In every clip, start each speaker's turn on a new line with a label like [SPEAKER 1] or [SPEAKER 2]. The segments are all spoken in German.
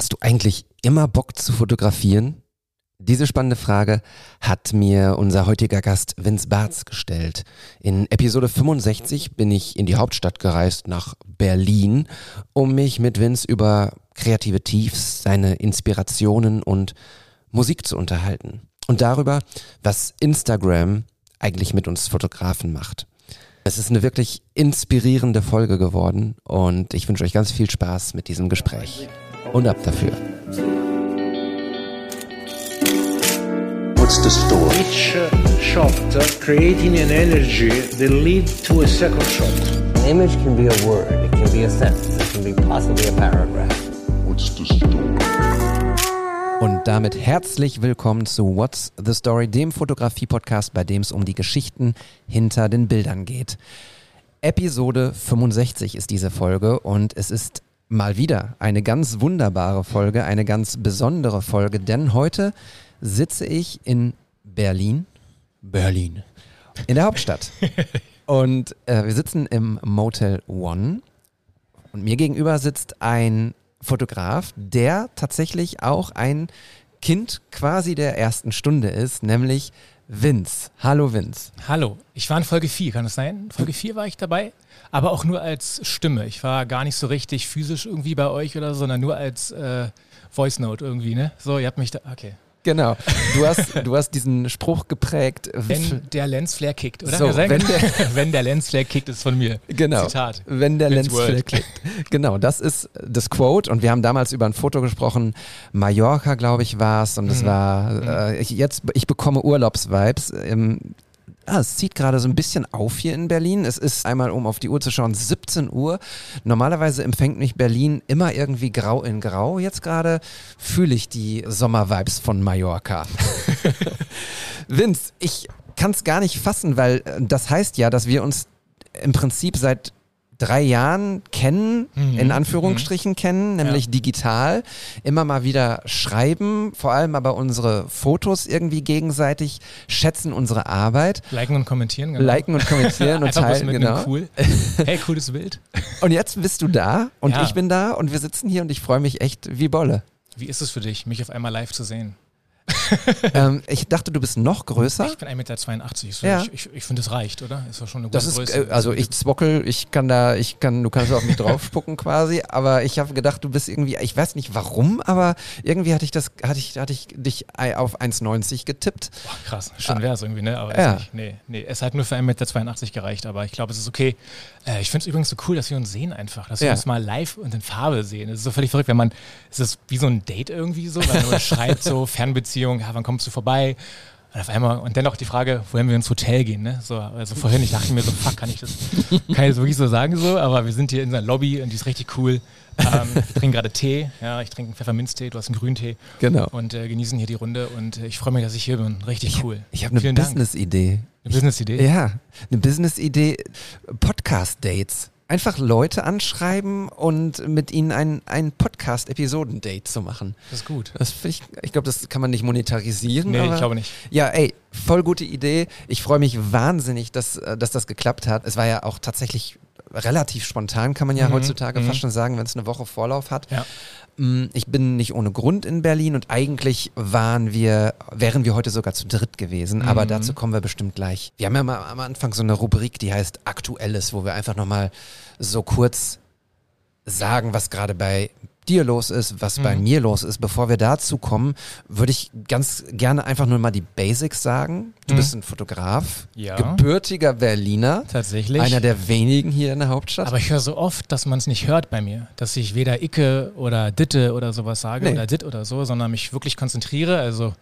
[SPEAKER 1] Hast du eigentlich immer Bock zu fotografieren? Diese spannende Frage hat mir unser heutiger Gast Vince Bartz gestellt. In Episode 65 bin ich in die Hauptstadt gereist nach Berlin, um mich mit Vince über kreative Tiefs, seine Inspirationen und Musik zu unterhalten. Und darüber, was Instagram eigentlich mit uns Fotografen macht. Es ist eine wirklich inspirierende Folge geworden und ich wünsche euch ganz viel Spaß mit diesem Gespräch. Und ab dafür.
[SPEAKER 2] What's the story?
[SPEAKER 3] Each uh, shot uh, creating an energy that lead to a second shot.
[SPEAKER 4] An image can be a word, it can be a sentence, it can be possibly a paragraph.
[SPEAKER 2] What's the story?
[SPEAKER 1] Und damit herzlich willkommen zu What's the Story, dem Fotografie-Podcast, bei dem es um die Geschichten hinter den Bildern geht. Episode 65 ist diese Folge und es ist mal wieder eine ganz wunderbare Folge, eine ganz besondere Folge, denn heute sitze ich in Berlin. Berlin. In der Hauptstadt. und äh, wir sitzen im Motel One und mir gegenüber sitzt ein Fotograf, der tatsächlich auch ein Kind quasi der ersten Stunde ist, nämlich Vince. Hallo Vince.
[SPEAKER 5] Hallo, ich war in Folge 4, kann das sein? Folge 4 war ich dabei, aber auch nur als Stimme. Ich war gar nicht so richtig physisch irgendwie bei euch oder so, sondern nur als äh, Voice Note irgendwie, ne? So, ihr habt mich da, okay.
[SPEAKER 1] Genau. Du hast, du hast diesen Spruch geprägt.
[SPEAKER 5] Wenn der Lensflare kickt, oder?
[SPEAKER 1] So, wenn der-
[SPEAKER 5] wenn der Lensflare kickt, ist von mir.
[SPEAKER 1] Genau.
[SPEAKER 5] Zitat.
[SPEAKER 1] Wenn der Lensflare klickt. Genau, das ist das Quote. Und wir haben damals über ein Foto gesprochen. Mallorca, glaube ich, war es. Und
[SPEAKER 5] Mhm.
[SPEAKER 1] es war, äh, ich, jetzt, ich bekomme Urlaubsvibes. Ähm, ah, es zieht gerade so ein bisschen auf hier in Berlin. Es ist einmal, um auf die Uhr zu schauen, 17 Uhr. Normalerweise empfängt mich Berlin immer irgendwie grau in grau. Jetzt gerade fühle ich die Sommervibes von Mallorca. Vince, ich kann es gar nicht fassen, weil äh, das heißt ja, dass wir uns im Prinzip seit drei Jahren kennen,
[SPEAKER 5] Mhm.
[SPEAKER 1] in Anführungsstrichen kennen, nämlich
[SPEAKER 5] Ja.
[SPEAKER 1] digital, immer mal wieder schreiben, vor allem aber unsere Fotos irgendwie gegenseitig schätzen, unsere Arbeit,
[SPEAKER 5] Liken und kommentieren, genau.
[SPEAKER 1] liken und kommentieren und teilen, genau.
[SPEAKER 5] cool. Hey, cooles Bild.
[SPEAKER 1] Und jetzt bist du da und
[SPEAKER 5] Ja.
[SPEAKER 1] ich bin da und wir sitzen hier und ich freue mich echt wie Bolle.
[SPEAKER 5] Wie ist es für dich, mich auf einmal live zu sehen?
[SPEAKER 1] ähm, ich dachte, du bist noch größer.
[SPEAKER 5] Ich bin 1,82 Meter. So,
[SPEAKER 1] Ja.
[SPEAKER 5] Ich, ich, ich finde, das reicht, oder? Ist doch schon eine gute
[SPEAKER 1] Das ist,
[SPEAKER 5] Größe.
[SPEAKER 1] äh, also ich zwockel, ich kann da, ich kann, du kannst auf mich drauf spucken quasi, aber ich habe gedacht, du bist irgendwie, ich weiß nicht warum, aber irgendwie hatte ich das, hatte ich, hatte ich dich auf 1,90 getippt.
[SPEAKER 5] Boah, krass, schön wäre es irgendwie, ne? Aber
[SPEAKER 1] Ja.
[SPEAKER 5] ist nicht. Nee, nee, es hat nur für 1,82 Meter gereicht, aber ich glaube, es ist okay. Äh, ich finde es übrigens so cool, dass wir uns sehen einfach, dass wir
[SPEAKER 1] Ja.
[SPEAKER 5] uns mal live und in Farbe sehen. Es ist so völlig verrückt, wenn man, es ist wie so ein Date irgendwie so, weil man schreibt so, Fernbeziehung, ja, wann kommst du vorbei? Und auf einmal, und dennoch die Frage, wohin wir ins Hotel gehen, ne? So, also vorhin, ich dachte mir so, fuck, kann ich das, kann ich das wirklich so sagen so, aber wir sind hier in der Lobby und die ist richtig cool. Ähm, wir trinken gerade Tee, ja, ich trinke einen Pfefferminztee, du hast einen Grüntee
[SPEAKER 1] Genau.
[SPEAKER 5] und äh, genießen hier die Runde und äh, ich freue mich, dass ich hier bin. Richtig cool.
[SPEAKER 1] Ich habe eine. Business-Idee.
[SPEAKER 5] Eine Business-Idee?
[SPEAKER 1] Ja, eine Business-Idee, Podcast-Dates. Einfach Leute anschreiben und mit ihnen ein, ein Podcast-Episoden-Date zu machen.
[SPEAKER 5] Das ist gut.
[SPEAKER 1] Das ich, ich glaube, das kann man nicht monetarisieren.
[SPEAKER 5] Nee,
[SPEAKER 1] aber
[SPEAKER 5] ich glaube nicht.
[SPEAKER 1] Ja, ey, voll gute Idee. Ich freue mich wahnsinnig, dass, äh, dass das geklappt hat. Es war ja auch tatsächlich relativ spontan, kann man ja
[SPEAKER 5] Mhm,
[SPEAKER 1] heutzutage
[SPEAKER 5] mhm.
[SPEAKER 1] fast schon sagen, wenn es eine Woche Vorlauf hat.
[SPEAKER 5] Ja.
[SPEAKER 1] Mm, Ich bin nicht ohne Grund in Berlin und eigentlich waren wir, wären wir heute sogar zu dritt gewesen, aber
[SPEAKER 5] Mhm.
[SPEAKER 1] dazu kommen wir bestimmt gleich. Wir haben ja mal am Anfang so eine Rubrik, die heißt Aktuelles, wo wir einfach nochmal so kurz sagen, was gerade bei dir los ist, was bei
[SPEAKER 5] Mhm.
[SPEAKER 1] mir los ist. Bevor wir dazu kommen, würde ich ganz gerne einfach nur mal die Basics sagen. Du
[SPEAKER 5] Mhm.
[SPEAKER 1] bist ein Fotograf,
[SPEAKER 5] Ja.
[SPEAKER 1] gebürtiger Berliner,
[SPEAKER 5] Tatsächlich.
[SPEAKER 1] einer der wenigen hier in der Hauptstadt.
[SPEAKER 5] aber ich höre so oft, dass man es nicht hört bei mir, dass ich weder Icke oder Ditte oder sowas sage
[SPEAKER 1] Nee.
[SPEAKER 5] oder Dit oder so, sondern mich wirklich konzentriere, also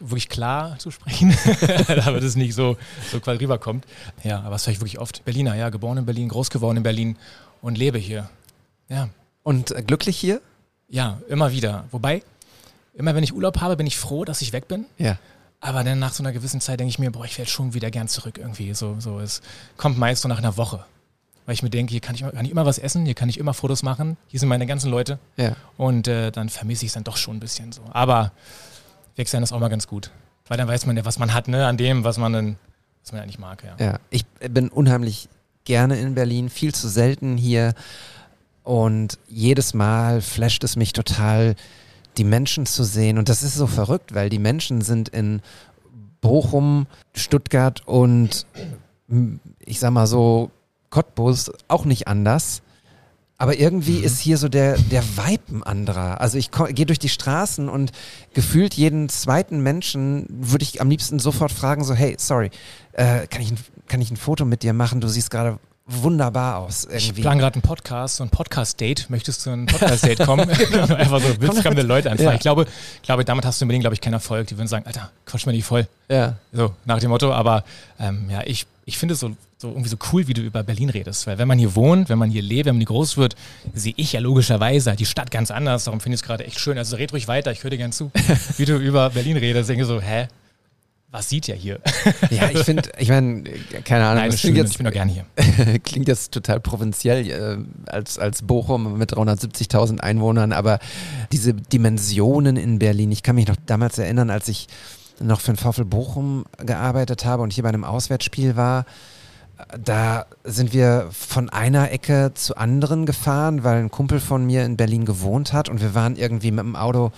[SPEAKER 5] wirklich klar zu sprechen, damit es nicht so, so quasi rüberkommt. Ja, aber das höre ich wirklich oft. Berliner, ja, geboren in Berlin, groß geworden in Berlin und lebe hier. Ja,
[SPEAKER 1] und äh, glücklich hier?
[SPEAKER 5] ja, immer wieder. Wobei, immer wenn ich Urlaub habe, bin ich froh, dass ich weg bin.
[SPEAKER 1] Ja.
[SPEAKER 5] Aber dann nach so einer gewissen Zeit denke ich mir, boah, ich werde schon wieder gern zurück irgendwie. So, so, es kommt meist so nach einer Woche. Weil ich mir denke, hier kann ich, kann ich immer was essen, hier kann ich immer Fotos machen, hier sind meine ganzen Leute.
[SPEAKER 1] Ja.
[SPEAKER 5] Und äh, dann vermisse ich es dann doch schon ein bisschen so. Aber weg sein ist auch mal ganz gut. Weil dann weiß man ja, was man hat, ne, an dem, was man dann, was man eigentlich mag, ja.
[SPEAKER 1] Ja, ich bin unheimlich gerne in Berlin, viel zu selten hier. Und jedes Mal flasht es mich total, die Menschen zu sehen. Und das ist so verrückt, weil die Menschen sind in Bochum, Stuttgart und ich sag mal so Cottbus auch nicht anders. Aber irgendwie mhm. ist hier so der, der Vibe ein anderer. Also ich gehe durch die Straßen und gefühlt jeden zweiten Menschen würde ich am liebsten sofort fragen, so, hey, sorry, äh, kann, ich ein, kann ich ein Foto mit dir machen? Du siehst gerade wunderbar aus. Irgendwie.
[SPEAKER 5] Ich plane gerade einen Podcast, so ein Podcast-Date. Möchtest du ein Podcast-Date kommen? genau. Einfach so wildfremde Leute anfangen. Ja. Ich glaube, glaube, damit hast du unbedingt, glaube ich, keinen Erfolg. Die würden sagen, Alter, quatsch mal nicht voll.
[SPEAKER 1] Ja.
[SPEAKER 5] So, nach dem Motto. Aber ähm, ja, ich, ich finde es so, so irgendwie so cool, wie du über Berlin redest. Weil wenn man hier wohnt, wenn man hier lebt, wenn man hier groß wird, sehe ich ja logischerweise die Stadt ganz anders. Darum finde ich es gerade echt schön. Also red ruhig weiter, ich höre dir gern zu, wie du über Berlin redest. Ich denke so, hä? Was sieht ja hier?
[SPEAKER 1] Ja, ich finde, ich meine, keine Ahnung.
[SPEAKER 5] Nein, das schön, jetzt, ich bin doch gerne hier.
[SPEAKER 1] klingt jetzt total provinziell äh, als, als Bochum mit 370.000 Einwohnern, aber diese Dimensionen in Berlin, ich kann mich noch damals erinnern, als ich noch für den VfL Bochum gearbeitet habe und hier bei einem Auswärtsspiel war, da sind wir von einer Ecke zu anderen gefahren, weil ein Kumpel von mir in Berlin gewohnt hat und wir waren irgendwie mit dem Auto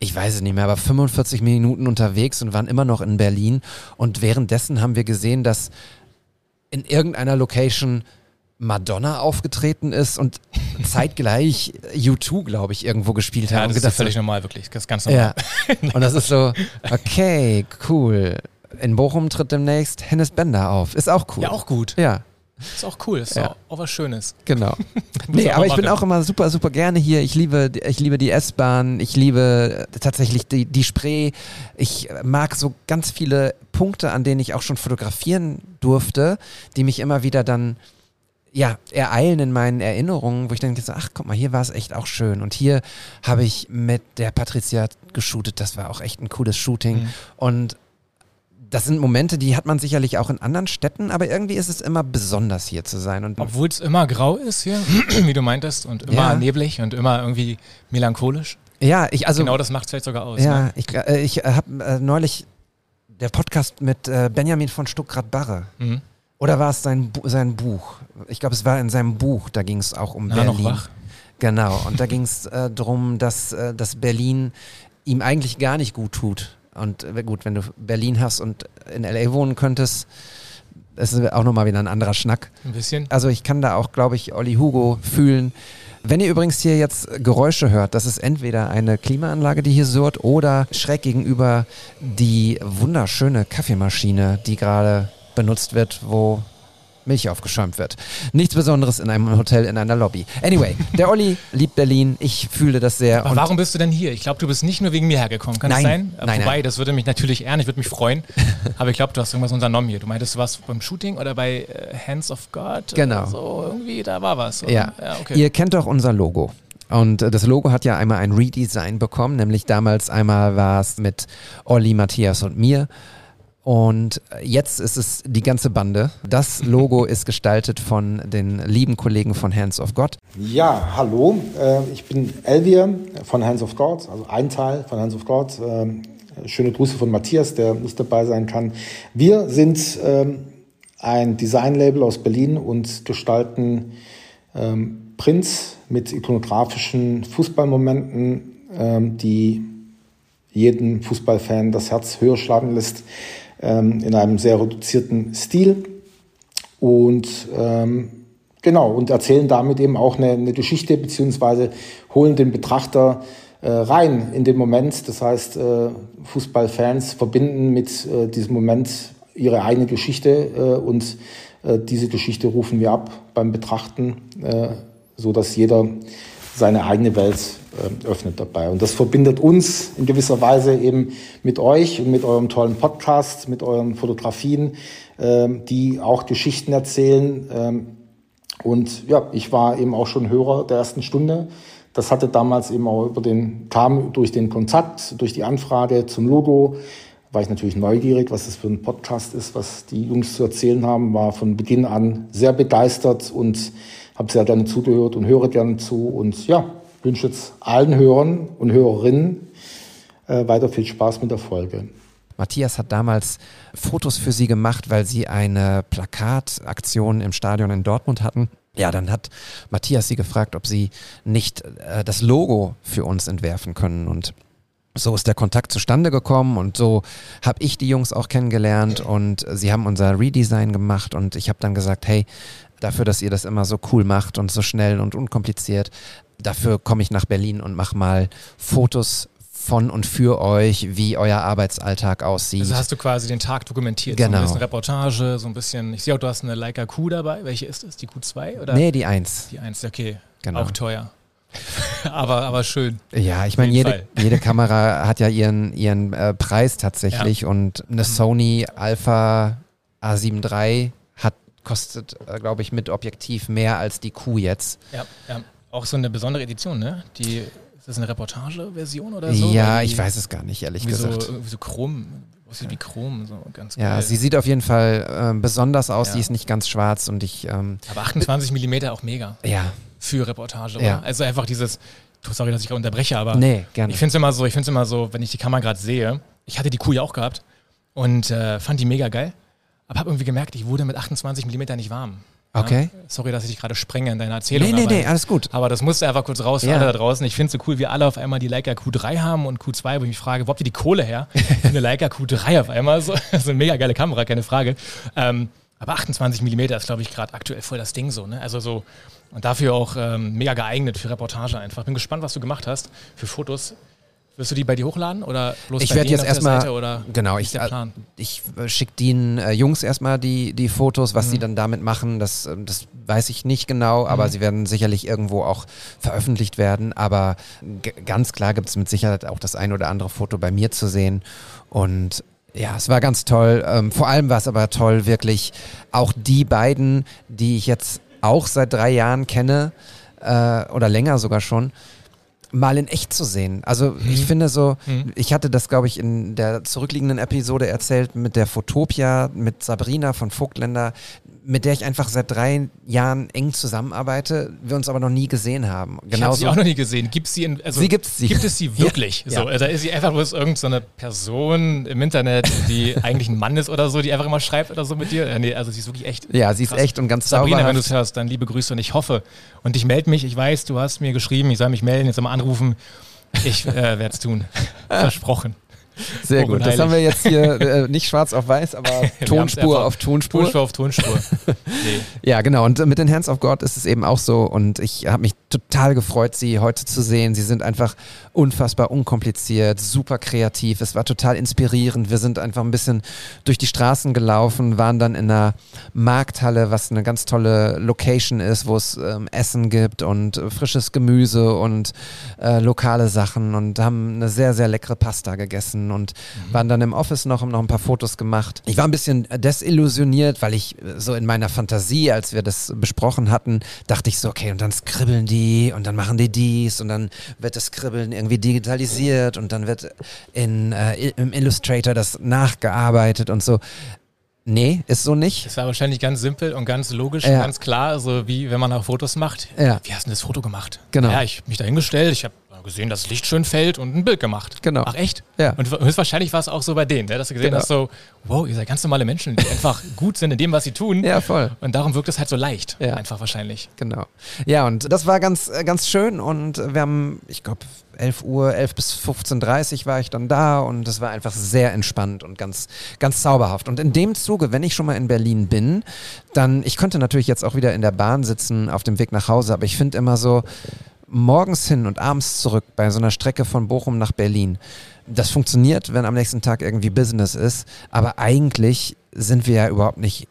[SPEAKER 1] ich weiß es nicht mehr, aber 45 Minuten unterwegs und waren immer noch in Berlin. Und währenddessen haben wir gesehen, dass in irgendeiner Location Madonna aufgetreten ist und zeitgleich U2, glaube ich, irgendwo gespielt
[SPEAKER 5] ja,
[SPEAKER 1] haben.
[SPEAKER 5] Das ist völlig normal, wirklich. Das ist ganz normal.
[SPEAKER 1] Ja. Und das ist so, okay, cool. In Bochum tritt demnächst Hennes Bender auf. Ist auch cool.
[SPEAKER 5] Ja, auch gut.
[SPEAKER 1] Ja.
[SPEAKER 5] Ist auch cool, ist ja. auch, was Schönes.
[SPEAKER 1] Genau. nee, aber ich bin auch immer super, super gerne hier. Ich liebe, ich liebe die S-Bahn, ich liebe äh, tatsächlich die, die Spree. Ich mag so ganz viele Punkte, an denen ich auch schon fotografieren durfte, die mich immer wieder dann ja, ereilen in meinen Erinnerungen, wo ich denke so, ach, guck mal, hier war es echt auch schön. Und hier habe ich mit der Patricia geshootet, das war auch echt ein cooles Shooting. Mhm. Und das sind Momente, die hat man sicherlich auch in anderen Städten, aber irgendwie ist es immer besonders hier zu sein.
[SPEAKER 5] Obwohl es immer grau ist hier, wie du meintest, und immer ja. neblig und immer irgendwie melancholisch.
[SPEAKER 1] Ja, ich also.
[SPEAKER 5] Genau das macht es vielleicht sogar aus.
[SPEAKER 1] Ja, ne? ich, äh, ich habe äh, neulich der Podcast mit äh, Benjamin von Stuckrad-Barre. Mhm. Oder war es sein, sein Buch? Ich glaube, es war in seinem Buch, da ging es auch um
[SPEAKER 5] Na,
[SPEAKER 1] Berlin.
[SPEAKER 5] Noch wach.
[SPEAKER 1] Genau, und da ging es äh, darum, dass, äh, dass Berlin ihm eigentlich gar nicht gut tut. Und äh, gut, wenn du Berlin hast und in LA wohnen könntest, das ist auch nochmal wieder ein anderer Schnack.
[SPEAKER 5] Ein bisschen.
[SPEAKER 1] Also ich kann da auch, glaube ich, Olli Hugo fühlen. Wenn ihr übrigens hier jetzt Geräusche hört, das ist entweder eine Klimaanlage, die hier surrt, oder schräg gegenüber die wunderschöne Kaffeemaschine, die gerade benutzt wird, wo Milch aufgeschäumt wird. Nichts Besonderes in einem Hotel in einer Lobby. Anyway, der Olli liebt Berlin. Ich fühle das sehr.
[SPEAKER 5] Aber warum bist du denn hier? Ich glaube, du bist nicht nur wegen mir hergekommen. Kann
[SPEAKER 1] nein,
[SPEAKER 5] das sein?
[SPEAKER 1] Nein,
[SPEAKER 5] Wobei,
[SPEAKER 1] nein.
[SPEAKER 5] das würde mich natürlich ehren. Ich würde mich freuen. Aber ich glaube, du hast irgendwas unternommen hier. Du meintest, du warst beim Shooting oder bei äh, Hands of God?
[SPEAKER 1] Genau.
[SPEAKER 5] So irgendwie, da war was.
[SPEAKER 1] Oder? Ja. ja okay. Ihr kennt doch unser Logo. Und äh, das Logo hat ja einmal ein Redesign bekommen, nämlich damals einmal war es mit Olli, Matthias und mir. Und jetzt ist es die ganze Bande. Das Logo ist gestaltet von den lieben Kollegen von Hands of God.
[SPEAKER 2] Ja, hallo. Äh, ich bin Elvier von Hands of God, also ein Teil von Hands of God. Ähm, schöne Grüße von Matthias, der nicht dabei sein kann. Wir sind ähm, ein Designlabel aus Berlin und gestalten ähm, Prints mit ikonografischen Fußballmomenten, die jeden Fußballfan das Herz höher schlagen lässt ähm, in einem sehr reduzierten Stil. Und ähm, genau, und erzählen damit eben auch eine, eine Geschichte, beziehungsweise holen den Betrachter äh, rein in den Moment. Das heißt, äh, Fußballfans verbinden mit äh, diesem Moment ihre eigene Geschichte äh, und äh, diese Geschichte rufen wir ab beim Betrachten, äh, so dass jeder seine eigene Welt öffnet dabei. Und das verbindet uns in gewisser Weise eben mit euch und mit eurem tollen Podcast, mit euren Fotografien, ähm, die auch Geschichten erzählen. Ähm, und ja, ich war eben auch schon Hörer der ersten Stunde. Das hatte damals eben auch über den, kam durch den Kontakt, durch die Anfrage zum Logo, war ich natürlich neugierig, was das für ein Podcast ist, was die Jungs zu erzählen haben, war von Beginn an sehr begeistert und habe sehr gerne zugehört und höre gerne zu. Und ja, wünsche jetzt allen Hörern und Hörerinnen äh, weiter viel Spaß mit der Folge.
[SPEAKER 1] Matthias hat damals Fotos für sie gemacht, weil sie eine Plakataktion im Stadion in Dortmund hatten. Ja, dann hat Matthias sie gefragt, ob sie nicht äh, das Logo für uns entwerfen können und so ist der Kontakt zustande gekommen und so habe ich die Jungs auch kennengelernt und sie haben unser Redesign gemacht und ich habe dann gesagt, hey, dafür, dass ihr das immer so cool macht und so schnell und unkompliziert, dafür komme ich nach Berlin und mache mal Fotos von und für euch, wie euer Arbeitsalltag aussieht.
[SPEAKER 5] Also hast du quasi den Tag dokumentiert.
[SPEAKER 1] Genau.
[SPEAKER 5] So ein bisschen Reportage, so ein bisschen. Ich sehe auch, du hast eine Leica Q dabei. Welche ist es? Die Q2 oder?
[SPEAKER 1] nee, die Eins.
[SPEAKER 5] Die 1, okay.
[SPEAKER 1] Genau.
[SPEAKER 5] Auch teuer. aber, aber schön.
[SPEAKER 1] Ja, ich meine, jede,
[SPEAKER 5] Fall.
[SPEAKER 1] jede Kamera hat ja ihren, ihren äh, Preis tatsächlich und
[SPEAKER 5] Mhm.
[SPEAKER 1] eine Sony Alpha A7 III hat, kostet, äh, glaube ich, mit Objektiv mehr als die Q jetzt.
[SPEAKER 5] Ja, ja. Auch so eine besondere Edition, ne? Die, ist das eine Reportageversion oder so?
[SPEAKER 1] ja, ich weiß es gar nicht, ehrlich
[SPEAKER 5] so,
[SPEAKER 1] gesagt.
[SPEAKER 5] irgendwie so Chrom, aussieht wie Chrom, so ganz
[SPEAKER 1] Ja,
[SPEAKER 5] geil.
[SPEAKER 1] sie sieht auf jeden Fall äh, besonders aus.
[SPEAKER 5] Ja.
[SPEAKER 1] Die ist nicht ganz schwarz und ich, ähm,
[SPEAKER 5] aber 28 mm auch mega
[SPEAKER 1] ja,
[SPEAKER 5] für Reportage.
[SPEAKER 1] Ja.
[SPEAKER 5] Oder? Also einfach dieses, sorry, dass ich gerade unterbreche, aber
[SPEAKER 1] nee, gerne.
[SPEAKER 5] ich finde es immer so, ich finde es immer so, wenn ich die Kamera gerade sehe, ich hatte die Kuh ja auch gehabt und äh, fand die mega geil, aber habe irgendwie gemerkt, ich wurde mit 28 mm nicht warm. Ja?
[SPEAKER 1] Okay.
[SPEAKER 5] Sorry, dass ich dich gerade sprenge in deiner Erzählung.
[SPEAKER 1] nee, nee,
[SPEAKER 5] aber,
[SPEAKER 1] nee, alles gut.
[SPEAKER 5] aber das musste einfach kurz raus für
[SPEAKER 1] Ja.
[SPEAKER 5] alle da draußen. Ich finde es so cool, wie alle auf einmal die Leica Q3 haben und Q2, wo ich mich frage, wo habt ihr die Kohle her? Eine Leica Q3 auf einmal. So, das ist eine mega geile Kamera, keine Frage. Ähm, aber 28 mm ist, glaube ich, gerade aktuell voll das Ding so. Ne? Also so, und dafür auch ähm, mega geeignet für Reportage einfach. Bin gespannt, was du gemacht hast für Fotos. Wirst du die bei dir hochladen oder bloß
[SPEAKER 1] Ich werde jetzt erstmal, genau, ich,
[SPEAKER 5] Plan?
[SPEAKER 1] ich äh, schicke den äh, Jungs erstmal die, die Fotos, was
[SPEAKER 5] Mhm.
[SPEAKER 1] sie dann damit machen, das, ähm, das weiß ich nicht genau, aber
[SPEAKER 5] Mhm.
[SPEAKER 1] sie werden sicherlich irgendwo auch veröffentlicht werden, aber ganz klar gibt es mit Sicherheit auch das ein oder andere Foto bei mir zu sehen und ja, es war ganz toll. Ähm, vor allem war es aber toll, wirklich auch die beiden, die ich jetzt auch seit drei Jahren kenne, äh, oder länger sogar schon, mal in echt zu sehen. Also ich finde so,
[SPEAKER 5] Mhm.
[SPEAKER 1] ich hatte das, glaube ich, in der zurückliegenden Episode erzählt mit der Fotopia, mit Sabrina von Vogtländer, mit der ich einfach seit drei Jahren eng zusammenarbeite, wir uns aber noch nie gesehen haben.
[SPEAKER 5] Ich habe sie auch noch nie gesehen. Gibt sie in, also
[SPEAKER 1] Sie gibt's sie.
[SPEAKER 5] Gibt es sie wirklich?
[SPEAKER 1] Ja,
[SPEAKER 5] So,
[SPEAKER 1] ja.
[SPEAKER 5] Da ist sie einfach bloß irgendeine Person im Internet, die eigentlich ein Mann ist oder so, die einfach immer schreibt oder so mit dir. Äh, nee, also sie ist wirklich echt.
[SPEAKER 1] ja, sie ist
[SPEAKER 5] krass.
[SPEAKER 1] echt und ganz
[SPEAKER 5] Sabrina, wenn du es hörst, dann liebe Grüße und ich hoffe. Und ich melde mich, ich weiß, du hast mir geschrieben, ich soll mich melden, jetzt mal anrufen. Ich äh, werde es tun. Versprochen.
[SPEAKER 1] Sehr gut. Das haben wir jetzt hier äh, nicht schwarz auf weiß, aber Tonspur auf Tonspur.
[SPEAKER 5] Tonspur auf Tonspur. Nee.
[SPEAKER 1] Ja, genau. Und mit den Hands of God ist es eben auch so. Und ich habe mich total gefreut, sie heute zu sehen. Sie sind einfach unfassbar unkompliziert, super kreativ. Es war total inspirierend. Wir sind einfach ein bisschen durch die Straßen gelaufen, waren dann in einer Markthalle, was eine ganz tolle Location ist, wo es ähm, Essen gibt und äh, frisches Gemüse und äh, lokale Sachen und haben eine sehr, sehr leckere Pasta gegessen und waren dann im Office noch, haben noch ein paar Fotos gemacht. Ich war ein bisschen desillusioniert, weil ich äh, so in meiner Fantasie, als wir das besprochen hatten, dachte ich so, okay, und dann skribbeln die und dann machen die dies und dann wird das Skribbeln irgendwie digitalisiert und dann wird in, äh, im Illustrator das nachgearbeitet und so. Nee, ist so nicht.
[SPEAKER 5] Das war wahrscheinlich ganz simpel und ganz logisch,
[SPEAKER 1] Ja.
[SPEAKER 5] ganz klar, so wie wenn man auch Fotos macht.
[SPEAKER 1] Ja.
[SPEAKER 5] Wie hast du denn das Foto gemacht?
[SPEAKER 1] Genau.
[SPEAKER 5] Ja, ich habe mich da hingestellt, ich habe gesehen, dass das Licht schön fällt und ein Bild gemacht.
[SPEAKER 1] Genau.
[SPEAKER 5] Ach echt?
[SPEAKER 1] Ja.
[SPEAKER 5] Und höchstwahrscheinlich war es auch so bei denen, ne? dass du gesehen
[SPEAKER 1] Genau.
[SPEAKER 5] hast, so, wow, ihr seid ganz normale Menschen, die einfach gut sind in dem, was sie tun.
[SPEAKER 1] Ja, voll.
[SPEAKER 5] Und darum wirkt es halt so leicht.
[SPEAKER 1] Ja.
[SPEAKER 5] Einfach wahrscheinlich.
[SPEAKER 1] Genau. Ja, und das war ganz, äh, ganz schön und wir haben, ich glaube, 11 Uhr, 11 bis 15.30 Uhr war ich dann da und das war einfach sehr entspannt und ganz, ganz zauberhaft. Und in dem Zuge, wenn ich schon mal in Berlin bin, dann, ich könnte natürlich jetzt auch wieder in der Bahn sitzen auf dem Weg nach Hause, aber ich finde immer so, morgens hin und abends zurück bei so einer Strecke von Bochum nach Berlin, das funktioniert, wenn am nächsten Tag irgendwie Business ist, aber eigentlich sind wir ja überhaupt nicht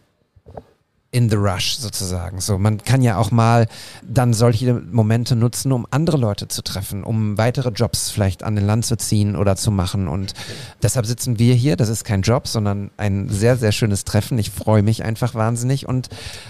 [SPEAKER 1] in the rush sozusagen. So, man kann ja auch mal dann solche Momente nutzen, um andere Leute zu treffen, um weitere Jobs vielleicht an den Land zu ziehen oder zu machen. Und deshalb sitzen wir hier. Das ist kein Job, sondern ein sehr, sehr schönes Treffen. Ich freue mich einfach wahnsinnig. Und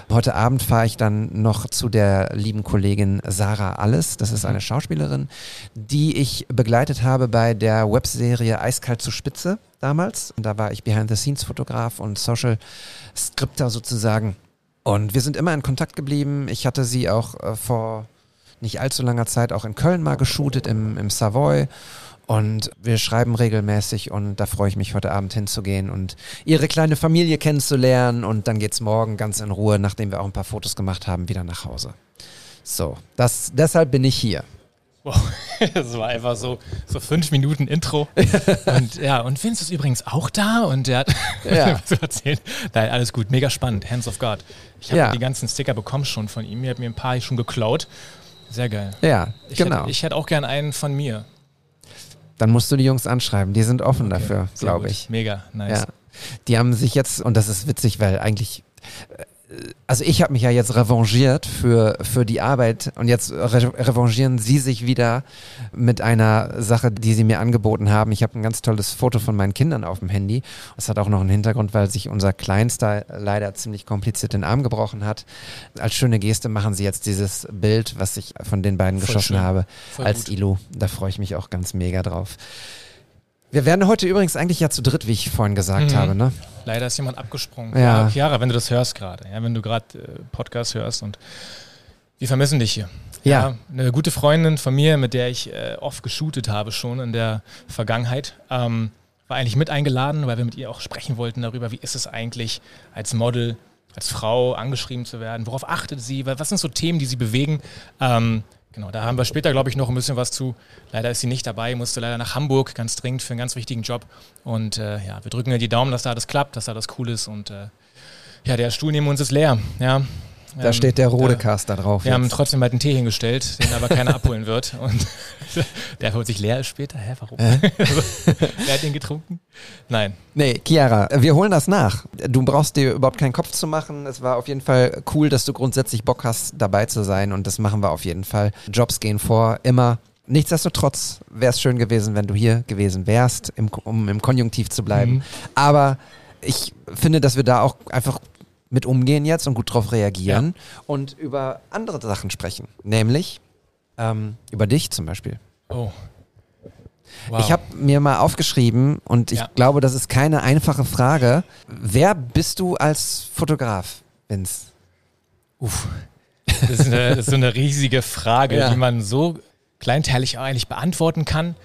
[SPEAKER 1] heute Abend fahre ich dann noch zu der lieben Kollegin Sarah Alles. Das ist eine Schauspielerin, die ich begleitet habe bei der Webserie Eiskalt zur Spitze damals. Und da war ich Behind-the-Scenes-Fotograf und Social-Skripter sozusagen. Und wir sind immer in Kontakt geblieben. Ich hatte sie auch äh, vor nicht allzu langer Zeit auch in Köln mal geshootet, im, im Savoy. Und wir schreiben regelmäßig und da freue ich mich heute Abend hinzugehen und ihre kleine Familie kennenzulernen. Und dann geht's morgen ganz in Ruhe, nachdem wir auch ein paar Fotos gemacht haben, wieder nach Hause. So, das, deshalb bin ich hier.
[SPEAKER 5] Wow. Das war einfach so, so fünf Minuten Intro. und ja, und Vince ist übrigens auch da und der hat
[SPEAKER 1] Ja.
[SPEAKER 5] was erzählt. Nein, alles gut, mega spannend. Hands of God. Ich habe
[SPEAKER 1] Ja.
[SPEAKER 5] die ganzen Sticker bekommen schon von ihm. Ihr habt mir ein paar schon geklaut. Sehr geil.
[SPEAKER 1] Ja,
[SPEAKER 5] Ich
[SPEAKER 1] genau.
[SPEAKER 5] Hätte, ich hätte auch gern einen von mir.
[SPEAKER 1] Dann musst du die Jungs anschreiben. Die sind offen dafür,
[SPEAKER 5] Sehr
[SPEAKER 1] glaube ich.
[SPEAKER 5] Mega, nice.
[SPEAKER 1] Ja. Die haben sich jetzt, und das ist witzig, weil eigentlich, äh, also ich habe mich ja jetzt revanchiert für, für die Arbeit und jetzt re revanchieren sie sich wieder mit einer Sache, die sie mir angeboten haben. Ich habe ein ganz tolles Foto von meinen Kindern auf dem Handy. Das hat auch noch einen Hintergrund, weil sich unser Kleinster leider ziemlich kompliziert den Arm gebrochen hat. Als schöne Geste machen sie jetzt dieses Bild, was ich von den beiden
[SPEAKER 5] Voll
[SPEAKER 1] geschossen
[SPEAKER 5] schön.
[SPEAKER 1] habe,
[SPEAKER 5] Voll
[SPEAKER 1] als
[SPEAKER 5] gut.
[SPEAKER 1] Ilu. Da freue ich mich auch ganz mega drauf. Wir werden heute übrigens eigentlich ja zu dritt, wie ich vorhin gesagt
[SPEAKER 5] Mhm.
[SPEAKER 1] habe, ne?
[SPEAKER 5] Leider ist jemand abgesprungen.
[SPEAKER 1] Ja.
[SPEAKER 5] Ja, Chiara, wenn du das hörst gerade, ja, wenn du gerade äh, Podcast hörst und wir vermissen dich hier.
[SPEAKER 1] Ja.
[SPEAKER 5] Eine gute Freundin von mir, mit der ich äh, oft geshootet habe schon in der Vergangenheit, ähm, war eigentlich mit eingeladen, weil wir mit ihr auch sprechen wollten darüber, wie ist es eigentlich als Model, als Frau angeschrieben zu werden, worauf achtet sie, was sind so Themen, die sie bewegen. Ähm, genau, da haben wir später, glaube ich, noch ein bisschen was zu. Leider ist sie nicht dabei, musste leider nach Hamburg ganz dringend für einen ganz wichtigen Job. Und äh, ja, wir drücken ihr die Daumen, dass da alles klappt, dass da alles cool ist. Und äh, ja, der Stuhl neben uns ist leer. Ja.
[SPEAKER 1] Da
[SPEAKER 5] Ähm,
[SPEAKER 1] steht der Rodecast da drauf.
[SPEAKER 5] wir haben
[SPEAKER 1] jetzt.
[SPEAKER 5] trotzdem halt einen Tee hingestellt, den aber keiner abholen wird. Und der holt sich leer später. Hä, warum? Wer hat den getrunken? Nein.
[SPEAKER 1] Nee, Chiara, wir holen das nach. Du brauchst dir überhaupt keinen Kopf zu machen. Es war auf jeden Fall cool, dass du grundsätzlich Bock hast, dabei zu sein und das machen wir auf jeden Fall. Jobs gehen vor, immer. Nichtsdestotrotz wäre es schön gewesen, wenn du hier gewesen wärst, im, um im Konjunktiv zu bleiben.
[SPEAKER 5] Mhm.
[SPEAKER 1] Aber ich finde, dass wir da auch einfach mit umgehen jetzt und gut drauf reagieren und über andere Sachen sprechen. Nämlich ähm, über dich zum Beispiel.
[SPEAKER 5] Oh. Wow.
[SPEAKER 1] Ich habe mir mal aufgeschrieben und ich
[SPEAKER 5] Ja.
[SPEAKER 1] glaube, das ist keine einfache Frage. Wer bist du als Fotograf, Vince?
[SPEAKER 5] Uff. Das ist, eine, das ist so eine riesige Frage,
[SPEAKER 1] Ja.
[SPEAKER 5] die man so kleinteilig eigentlich beantworten kann.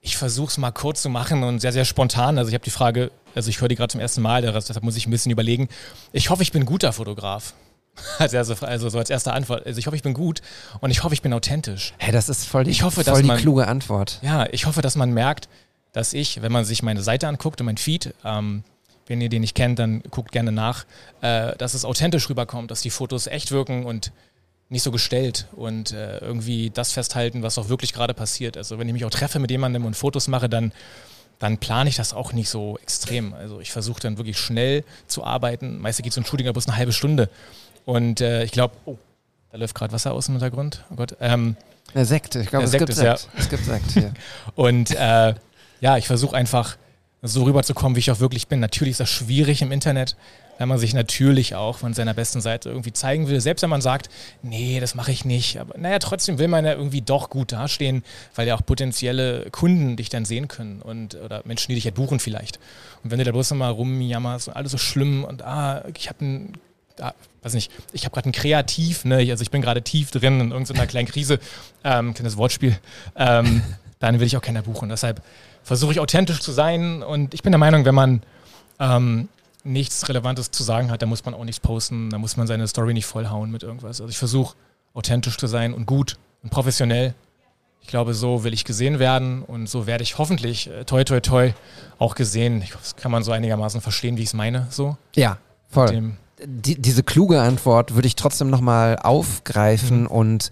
[SPEAKER 5] Ich versuche es mal kurz zu machen und sehr, sehr spontan. Also ich habe die Frage, also ich höre die gerade zum ersten Mal, deshalb muss ich ein bisschen überlegen. Ich hoffe, ich bin ein guter Fotograf. Also, also, also so als erste Antwort. Also ich hoffe, ich bin gut und ich hoffe, ich bin authentisch.
[SPEAKER 1] Hey, das ist voll die,
[SPEAKER 5] Ich hoffe,
[SPEAKER 1] voll die
[SPEAKER 5] man-
[SPEAKER 1] kluge Antwort.
[SPEAKER 5] Ja, ich hoffe, dass man merkt, dass ich, wenn man sich meine Seite anguckt und mein Feed, ähm, wenn ihr den nicht kennt, dann guckt gerne nach, äh, dass es authentisch rüberkommt, dass die Fotos echt wirken und nicht so gestellt und äh, irgendwie das festhalten, was auch wirklich gerade passiert. Also wenn ich mich auch treffe mit jemandem und Fotos mache, dann, dann plane ich das auch nicht so extrem. Also ich versuche dann wirklich schnell zu arbeiten. Meistens geht so ein Shooting aber bloß eine halbe Stunde. Und äh, ich glaube, oh, da läuft gerade Wasser aus dem Hintergrund. Oh Gott. Ähm,
[SPEAKER 1] Der Sekt, ich glaube, es gibt
[SPEAKER 5] ist ja-
[SPEAKER 1] Sekt. Es gibt Sekt hier.
[SPEAKER 5] Und äh, ja, ich versuche einfach so rüberzukommen, wie ich auch wirklich bin. Natürlich ist das schwierig im Internet, wenn man sich natürlich auch von seiner besten Seite irgendwie zeigen will. Selbst wenn man sagt, nee, das mache ich nicht. Aber naja, trotzdem will man ja irgendwie doch gut dastehen, weil ja auch potenzielle Kunden dich dann sehen können und oder Menschen, die dich halt buchen vielleicht. Und wenn du da bloß noch mal rumjammerst und alles so schlimm und ah, ich habe ein ah, weiß nicht, ich habe gerade ein Kreativ, ne? also ich bin gerade tief drin in irgendeiner kleinen Krise, ähm, das Wortspiel, ähm, dann will ich auch keiner buchen. Deshalb versuche ich authentisch zu sein und ich bin der Meinung, wenn man ähm, nichts Relevantes zu sagen hat, dann muss man auch nichts posten, dann muss man seine Story nicht vollhauen mit irgendwas. Also ich versuche authentisch zu sein und gut und professionell. Ich glaube, so will ich gesehen werden und so werde ich hoffentlich, äh, toi toi toi, auch gesehen. Ich, das kann man so einigermaßen verstehen, wie ich es meine. So.
[SPEAKER 1] Ja, voll.
[SPEAKER 5] Dem,
[SPEAKER 1] Die, diese kluge Antwort würde ich trotzdem nochmal aufgreifen
[SPEAKER 5] Mhm.
[SPEAKER 1] und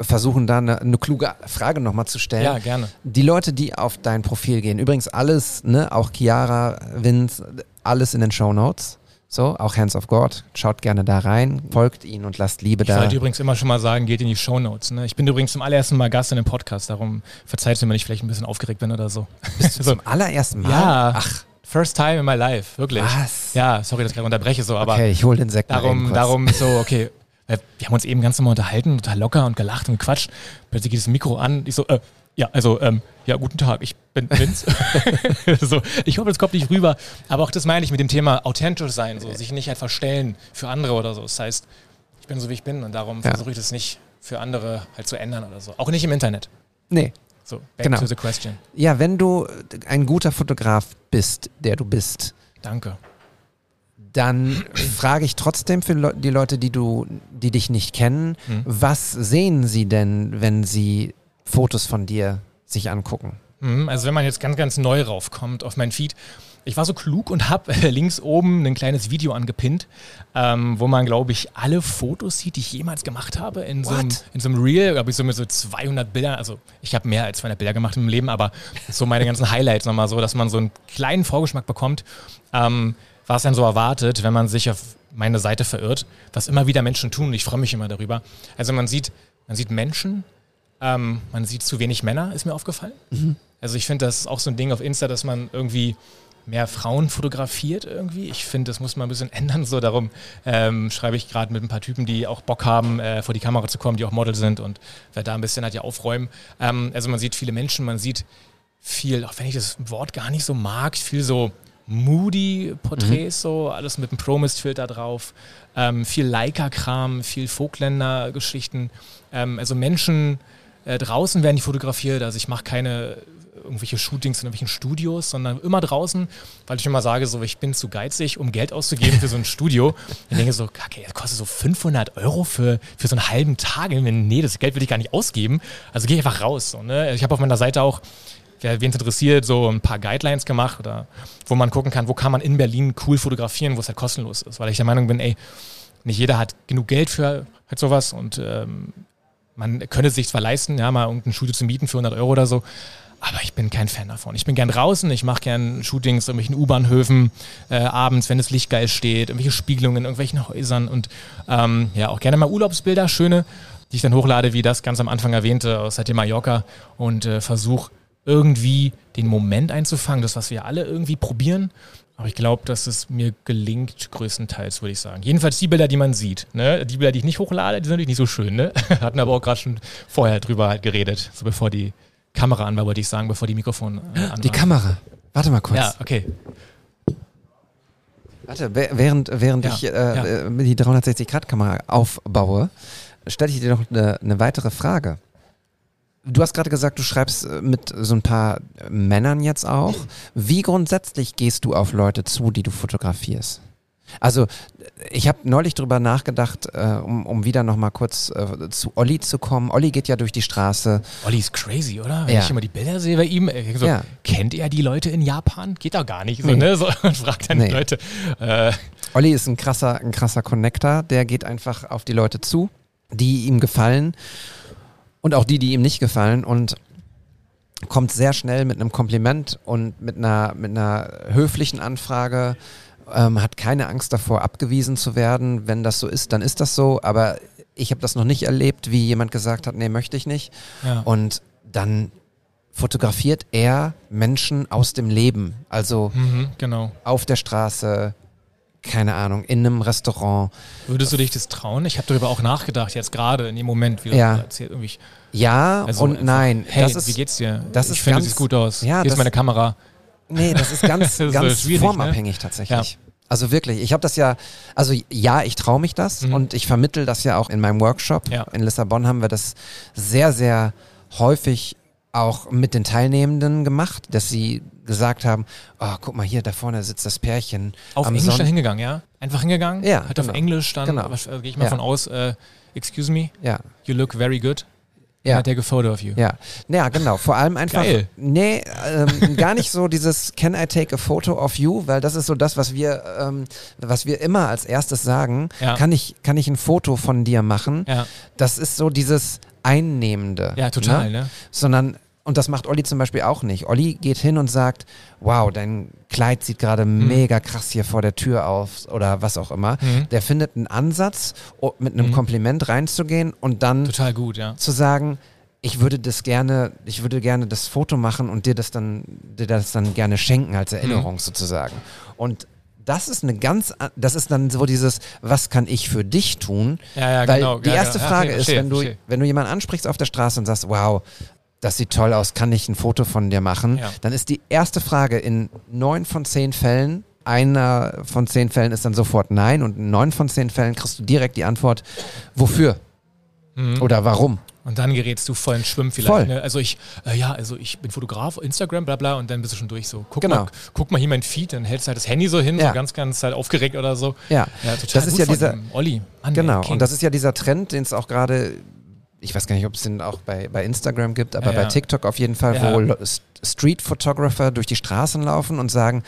[SPEAKER 1] versuchen, da eine, eine kluge Frage nochmal zu stellen.
[SPEAKER 5] ja, gerne.
[SPEAKER 1] Die Leute, die auf dein Profil gehen, übrigens alles, ne, auch Chiara, Vince, alles in den Show Notes. So, auch Hands of God. Schaut gerne da rein, folgt ihnen und lasst Liebe
[SPEAKER 5] Ich
[SPEAKER 1] da.
[SPEAKER 5] wollte übrigens immer schon mal sagen, geht in die Shownotes. Ne? Ich bin übrigens zum allerersten Mal Gast in dem Podcast, darum verzeiht mir, wenn ich vielleicht ein bisschen aufgeregt bin oder so.
[SPEAKER 1] Bist du zum allerersten Mal?
[SPEAKER 5] Ja,
[SPEAKER 1] Ach,
[SPEAKER 5] first time in my life, wirklich.
[SPEAKER 1] was?
[SPEAKER 5] Ja, sorry, dass ich gerade unterbreche so, aber
[SPEAKER 1] okay, ich hol den Sekt
[SPEAKER 5] darum, darum so, okay. Weil Wir haben uns eben ganz normal unterhalten, total locker und gelacht und gequatscht. Plötzlich geht das Mikro an. Ich so, äh, ja, also, ähm, ja, guten Tag, ich bin Vince. so, ich hoffe, das kommt nicht rüber. Aber auch das meine ich mit dem Thema authentisch sein, so, sich nicht halt verstellen für andere oder so. Das heißt, ich bin so, wie ich bin und darum
[SPEAKER 1] Ja.
[SPEAKER 5] versuche ich das nicht für andere halt zu ändern oder so. Auch nicht im Internet.
[SPEAKER 1] Nee.
[SPEAKER 5] So, back
[SPEAKER 1] Genau.
[SPEAKER 5] to the question.
[SPEAKER 1] Ja, wenn du ein guter Fotograf bist, der du bist,
[SPEAKER 5] Danke.
[SPEAKER 1] dann frage ich trotzdem für die Leute, die du, die dich nicht kennen,
[SPEAKER 5] Hm.
[SPEAKER 1] was sehen sie denn, wenn sie Fotos von dir sich angucken?
[SPEAKER 5] Mhm, Also wenn man jetzt ganz, ganz neu raufkommt auf mein Feed, ich war so klug und habe links oben ein kleines Video angepinnt, ähm, wo man, glaube ich, alle Fotos sieht, die ich jemals gemacht habe. In so einem, in so einem Reel, glaube ich, so mit so 200 Bildern. Also ich habe mehr als 200 Bilder gemacht im Leben, aber so meine ganzen Highlights nochmal so, dass man so einen kleinen Vorgeschmack bekommt, ähm, was dann so erwartet, wenn man sich auf meine Seite verirrt, was immer wieder Menschen tun und ich freue mich immer darüber. Also man sieht, man sieht Menschen, ähm, man sieht zu wenig Männer, ist mir aufgefallen. Also ich finde, das ist auch so ein Ding auf Insta, dass man irgendwie mehr Frauen fotografiert irgendwie. Ich finde, das muss man ein bisschen ändern. So darum ähm, schreibe ich gerade mit ein paar Typen, die auch Bock haben, äh, vor die Kamera zu kommen, die auch Model sind und wer da ein bisschen hat ja aufräumen. Ähm, also man sieht viele Menschen, man sieht viel, auch wenn ich das Wort gar nicht so mag, viel so moody Porträts, so alles mit einem Pro-Mist-Filter drauf, ähm, viel Leica-Kram, viel Vogtländer-Geschichten. Ähm, also Menschen äh, draußen werden die fotografiert, also ich mache keine irgendwelche Shootings in irgendwelchen Studios, sondern immer draußen, weil ich immer sage, so ich bin zu geizig, um Geld auszugeben für so ein Studio. Ich denke so, okay, das kostet so 500 Euro für, für so einen halben Tag. Nee, das Geld will ich gar nicht ausgeben. Also gehe ich einfach raus. So, ne? Ich habe auf meiner Seite auch wer es interessiert, so ein paar Guidelines gemacht oder wo man gucken kann, wo kann man in Berlin cool fotografieren, wo es halt kostenlos ist. Weil ich der Meinung bin, ey, nicht jeder hat genug Geld für halt sowas und ähm, man könnte sich zwar leisten, ja, mal irgendein Studio zu mieten für 100 Euro oder so, aber ich bin kein Fan davon. Ich bin gern draußen, ich mache gern Shootings in irgendwelchen U-Bahnhöfen, äh, abends, wenn das Licht geil steht, irgendwelche Spiegelungen in irgendwelchen Häusern und ähm, ja, auch gerne mal Urlaubsbilder, schöne, die ich dann hochlade, wie das ganz am Anfang erwähnte, aus Seitdem Mallorca und äh, versuche irgendwie den Moment einzufangen, das, was wir alle irgendwie probieren. Aber ich glaube, dass es mir gelingt, größtenteils, würde ich sagen. Jedenfalls die Bilder, die man sieht. Ne? Die Bilder, die ich nicht hochlade, die sind natürlich nicht so schön. Ne? Hatten aber auch gerade schon vorher drüber halt geredet. So bevor die Kamera an war, wollte ich sagen, bevor die Mikrofon äh, an
[SPEAKER 1] Die. Kamera. Warte mal kurz.
[SPEAKER 5] Ja, okay.
[SPEAKER 1] Warte, wäh- während, während
[SPEAKER 5] Ja,
[SPEAKER 1] ich äh,
[SPEAKER 5] ja.
[SPEAKER 1] äh, die 360-Grad-Kamera aufbaue, stelle ich dir noch eine, eine weitere Frage. Du hast gerade gesagt, du schreibst äh, mit so ein paar Männern jetzt auch. Wie grundsätzlich gehst du auf Leute zu, die du fotografierst? Also, ich habe neulich drüber nachgedacht, äh, um, um wieder nochmal kurz äh, zu Olli zu kommen. Olli geht ja durch die Straße.
[SPEAKER 5] Olli ist crazy, oder? Wenn
[SPEAKER 1] Ja.
[SPEAKER 5] ich immer die Bilder sehe bei ihm, äh, so,
[SPEAKER 1] Ja.
[SPEAKER 5] kennt er die Leute in Japan? Geht doch gar nicht. So,
[SPEAKER 1] Nee.
[SPEAKER 5] ne? so, und fragt dann
[SPEAKER 1] Nee.
[SPEAKER 5] die Leute. Äh,
[SPEAKER 1] Olli ist ein krasser, ein krasser Connector, der geht einfach auf die Leute zu, die ihm gefallen und auch die, die ihm nicht gefallen und kommt sehr schnell mit einem Kompliment und mit einer, mit einer höflichen Anfrage, ähm, hat keine Angst davor, abgewiesen zu werden. Wenn das so ist, dann ist das so, aber ich habe das noch nicht erlebt, wie jemand gesagt hat, nee, möchte ich nicht.
[SPEAKER 5] ja.
[SPEAKER 1] Und dann fotografiert er Menschen aus dem Leben, also
[SPEAKER 5] mhm, genau.
[SPEAKER 1] auf der Straße, keine Ahnung, in einem Restaurant.
[SPEAKER 5] Würdest du dich das trauen? Ich habe darüber auch nachgedacht, jetzt gerade in dem Moment, wie du
[SPEAKER 1] Ja.
[SPEAKER 5] erzählt. Irgendwie,
[SPEAKER 1] Ja
[SPEAKER 5] also
[SPEAKER 1] und nein.
[SPEAKER 5] Hey,
[SPEAKER 1] das ist,
[SPEAKER 5] wie geht's dir?
[SPEAKER 1] das
[SPEAKER 5] ich
[SPEAKER 1] ist
[SPEAKER 5] finde, du
[SPEAKER 1] ganz-
[SPEAKER 5] siehst gut aus.
[SPEAKER 1] Ja,
[SPEAKER 5] Hier ist meine Kamera.
[SPEAKER 1] Nee, das ist ganz,
[SPEAKER 5] Das ist
[SPEAKER 1] ganz
[SPEAKER 5] schwierig, ne?
[SPEAKER 1] formabhängig tatsächlich. Also wirklich, ich habe das ja, also ja, ich traue mich das
[SPEAKER 5] Mhm.
[SPEAKER 1] und ich vermittel das ja auch in meinem Workshop.
[SPEAKER 5] Ja.
[SPEAKER 1] In Lissabon haben wir das sehr, sehr häufig auch mit den Teilnehmenden gemacht, dass sie gesagt haben, oh, guck mal hier, da vorne sitzt das Pärchen.
[SPEAKER 5] Auf Englisch dann hingegangen, ja? Einfach hingegangen?
[SPEAKER 1] Ja,
[SPEAKER 5] Hat auf
[SPEAKER 1] genau.
[SPEAKER 5] Englisch dann,
[SPEAKER 1] Genau.
[SPEAKER 5] äh, gehe ich mal
[SPEAKER 1] Ja.
[SPEAKER 5] von aus, äh, excuse me,
[SPEAKER 1] Ja,
[SPEAKER 5] you look very good.
[SPEAKER 1] Ja.
[SPEAKER 5] Take a photo of you?
[SPEAKER 1] Ja, ja, genau. Vor allem einfach.
[SPEAKER 5] Geil.
[SPEAKER 1] Nee, ähm, gar nicht so dieses Can I take a photo of you, weil das ist so das, was wir, ähm, was wir immer als erstes sagen.
[SPEAKER 5] Ja.
[SPEAKER 1] Kann ich, kann ich ein Foto von dir machen?
[SPEAKER 5] Ja,
[SPEAKER 1] Das ist so dieses Einnehmende.
[SPEAKER 5] ja total,
[SPEAKER 1] Ne?
[SPEAKER 5] ne?
[SPEAKER 1] Sondern und das macht Olli zum Beispiel auch nicht. Olli geht hin und sagt, wow, dein Kleid sieht gerade mega krass hier vor der Tür aus oder was auch immer.
[SPEAKER 5] Mhm.
[SPEAKER 1] Der findet einen Ansatz, mit einem
[SPEAKER 5] Mhm.
[SPEAKER 1] Kompliment reinzugehen und dann
[SPEAKER 5] Total gut, ja.
[SPEAKER 1] zu sagen, ich würde das gerne, ich würde gerne das Foto machen und dir das dann, dir das dann gerne schenken als Erinnerung
[SPEAKER 5] Mhm.
[SPEAKER 1] sozusagen. Und das ist eine ganz, das ist dann so dieses, was kann ich für dich tun?
[SPEAKER 5] Ja, ja,
[SPEAKER 1] Weil
[SPEAKER 5] genau.
[SPEAKER 1] die
[SPEAKER 5] Ja,
[SPEAKER 1] erste
[SPEAKER 5] genau. Ja,
[SPEAKER 1] Frage
[SPEAKER 5] okay,
[SPEAKER 1] ist,
[SPEAKER 5] verstehe,
[SPEAKER 1] wenn du,
[SPEAKER 5] verstehe.
[SPEAKER 1] wenn du jemanden ansprichst auf der Straße und sagst, wow, das sieht toll aus, kann ich ein Foto von dir machen?
[SPEAKER 5] Ja.
[SPEAKER 1] Dann ist die erste Frage in neun von zehn Fällen, einer von zehn Fällen ist dann sofort nein und in neun von zehn Fällen kriegst du direkt die Antwort, wofür? Oder warum?
[SPEAKER 5] Und dann gerätst du voll ins Schwimmen vielleicht.
[SPEAKER 1] Voll.
[SPEAKER 5] Ne? Also ich, äh, ja, also ich bin Fotograf, Instagram, bla bla, und dann bist du schon durch so. Guck,
[SPEAKER 1] Genau.
[SPEAKER 5] mal, guck mal hier mein Feed, dann hältst du halt das Handy so hin,
[SPEAKER 1] Ja.
[SPEAKER 5] so ganz, ganz halt aufgeregt oder so.
[SPEAKER 1] Ja,
[SPEAKER 5] total
[SPEAKER 1] das ist ja dieser.
[SPEAKER 5] Olli, Mann,
[SPEAKER 1] Genau, und das ist ja dieser Trend, den es auch gerade, ich weiß gar nicht, ob es den auch bei, bei Instagram gibt, aber
[SPEAKER 5] Ja, ja.
[SPEAKER 1] bei TikTok auf jeden Fall,
[SPEAKER 5] Ja.
[SPEAKER 1] wo Street Photographer durch die Straßen laufen und sagen,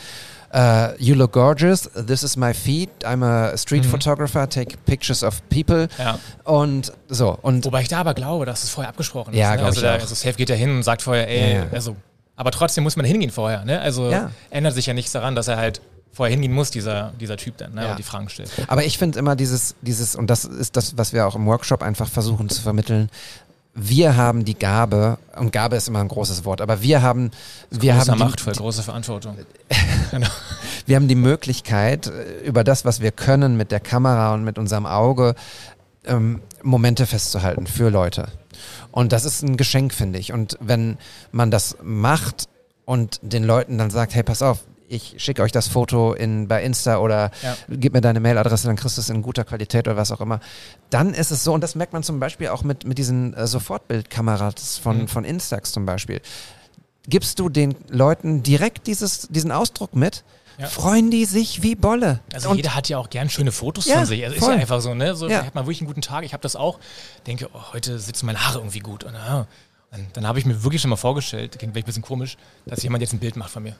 [SPEAKER 1] äh, you look gorgeous, this is my feed, I'm a street photographer, take pictures of people
[SPEAKER 5] Mhm. Ja.
[SPEAKER 1] und so. Und
[SPEAKER 5] Wobei ich da aber glaube, dass es vorher abgesprochen
[SPEAKER 1] Ja,
[SPEAKER 5] ist. Ne?
[SPEAKER 1] glaub
[SPEAKER 5] Also, der, also Safe geht ja hin und sagt vorher, ey,
[SPEAKER 1] Ja, ja.
[SPEAKER 5] also, aber trotzdem muss man hingehen vorher. Ne? Also
[SPEAKER 1] Ja.
[SPEAKER 5] ändert sich ja nichts daran, dass er halt vorher hingehen muss, dieser, dieser Typ dann, ne?
[SPEAKER 1] Ja.
[SPEAKER 5] und die Fragen stellt.
[SPEAKER 1] Aber ich finde immer dieses, dieses, und das ist das, was wir auch im Workshop einfach versuchen zu vermitteln. Wir haben die Gabe, und Gabe ist immer ein großes Wort, aber wir haben, wir haben die,
[SPEAKER 5] Macht, voll große Verantwortung.
[SPEAKER 1] wir haben die Möglichkeit, äh, über das, was wir können mit der Kamera und mit unserem Auge, ähm, Momente festzuhalten für Leute. Und das ist ein Geschenk, finde ich. Und wenn man das macht und den Leuten dann sagt, hey, pass auf, ich schicke euch das Foto in, bei Insta oder
[SPEAKER 5] Ja.
[SPEAKER 1] gib mir deine Mailadresse, dann kriegst du es in guter Qualität oder was auch immer. Dann ist es so, und das merkt man zum Beispiel auch mit, mit diesen äh, Sofortbildkameras von,
[SPEAKER 5] Mhm.
[SPEAKER 1] von Instax zum Beispiel. Gibst du den Leuten direkt dieses, diesen Ausdruck mit,
[SPEAKER 5] Ja.
[SPEAKER 1] freuen die sich wie Bolle.
[SPEAKER 5] Also
[SPEAKER 1] und
[SPEAKER 5] jeder hat ja auch gern schöne Fotos
[SPEAKER 1] Ja,
[SPEAKER 5] von sich. Also ist ja einfach so, ne? So,
[SPEAKER 1] Ja.
[SPEAKER 5] Ich habe mal wirklich einen guten Tag, ich habe das auch. Denke, oh, heute sitzen meine Haare irgendwie gut. Und, ah, und dann habe ich mir wirklich schon mal vorgestellt, klingt vielleicht ein bisschen komisch, dass jemand jetzt ein Bild macht von mir.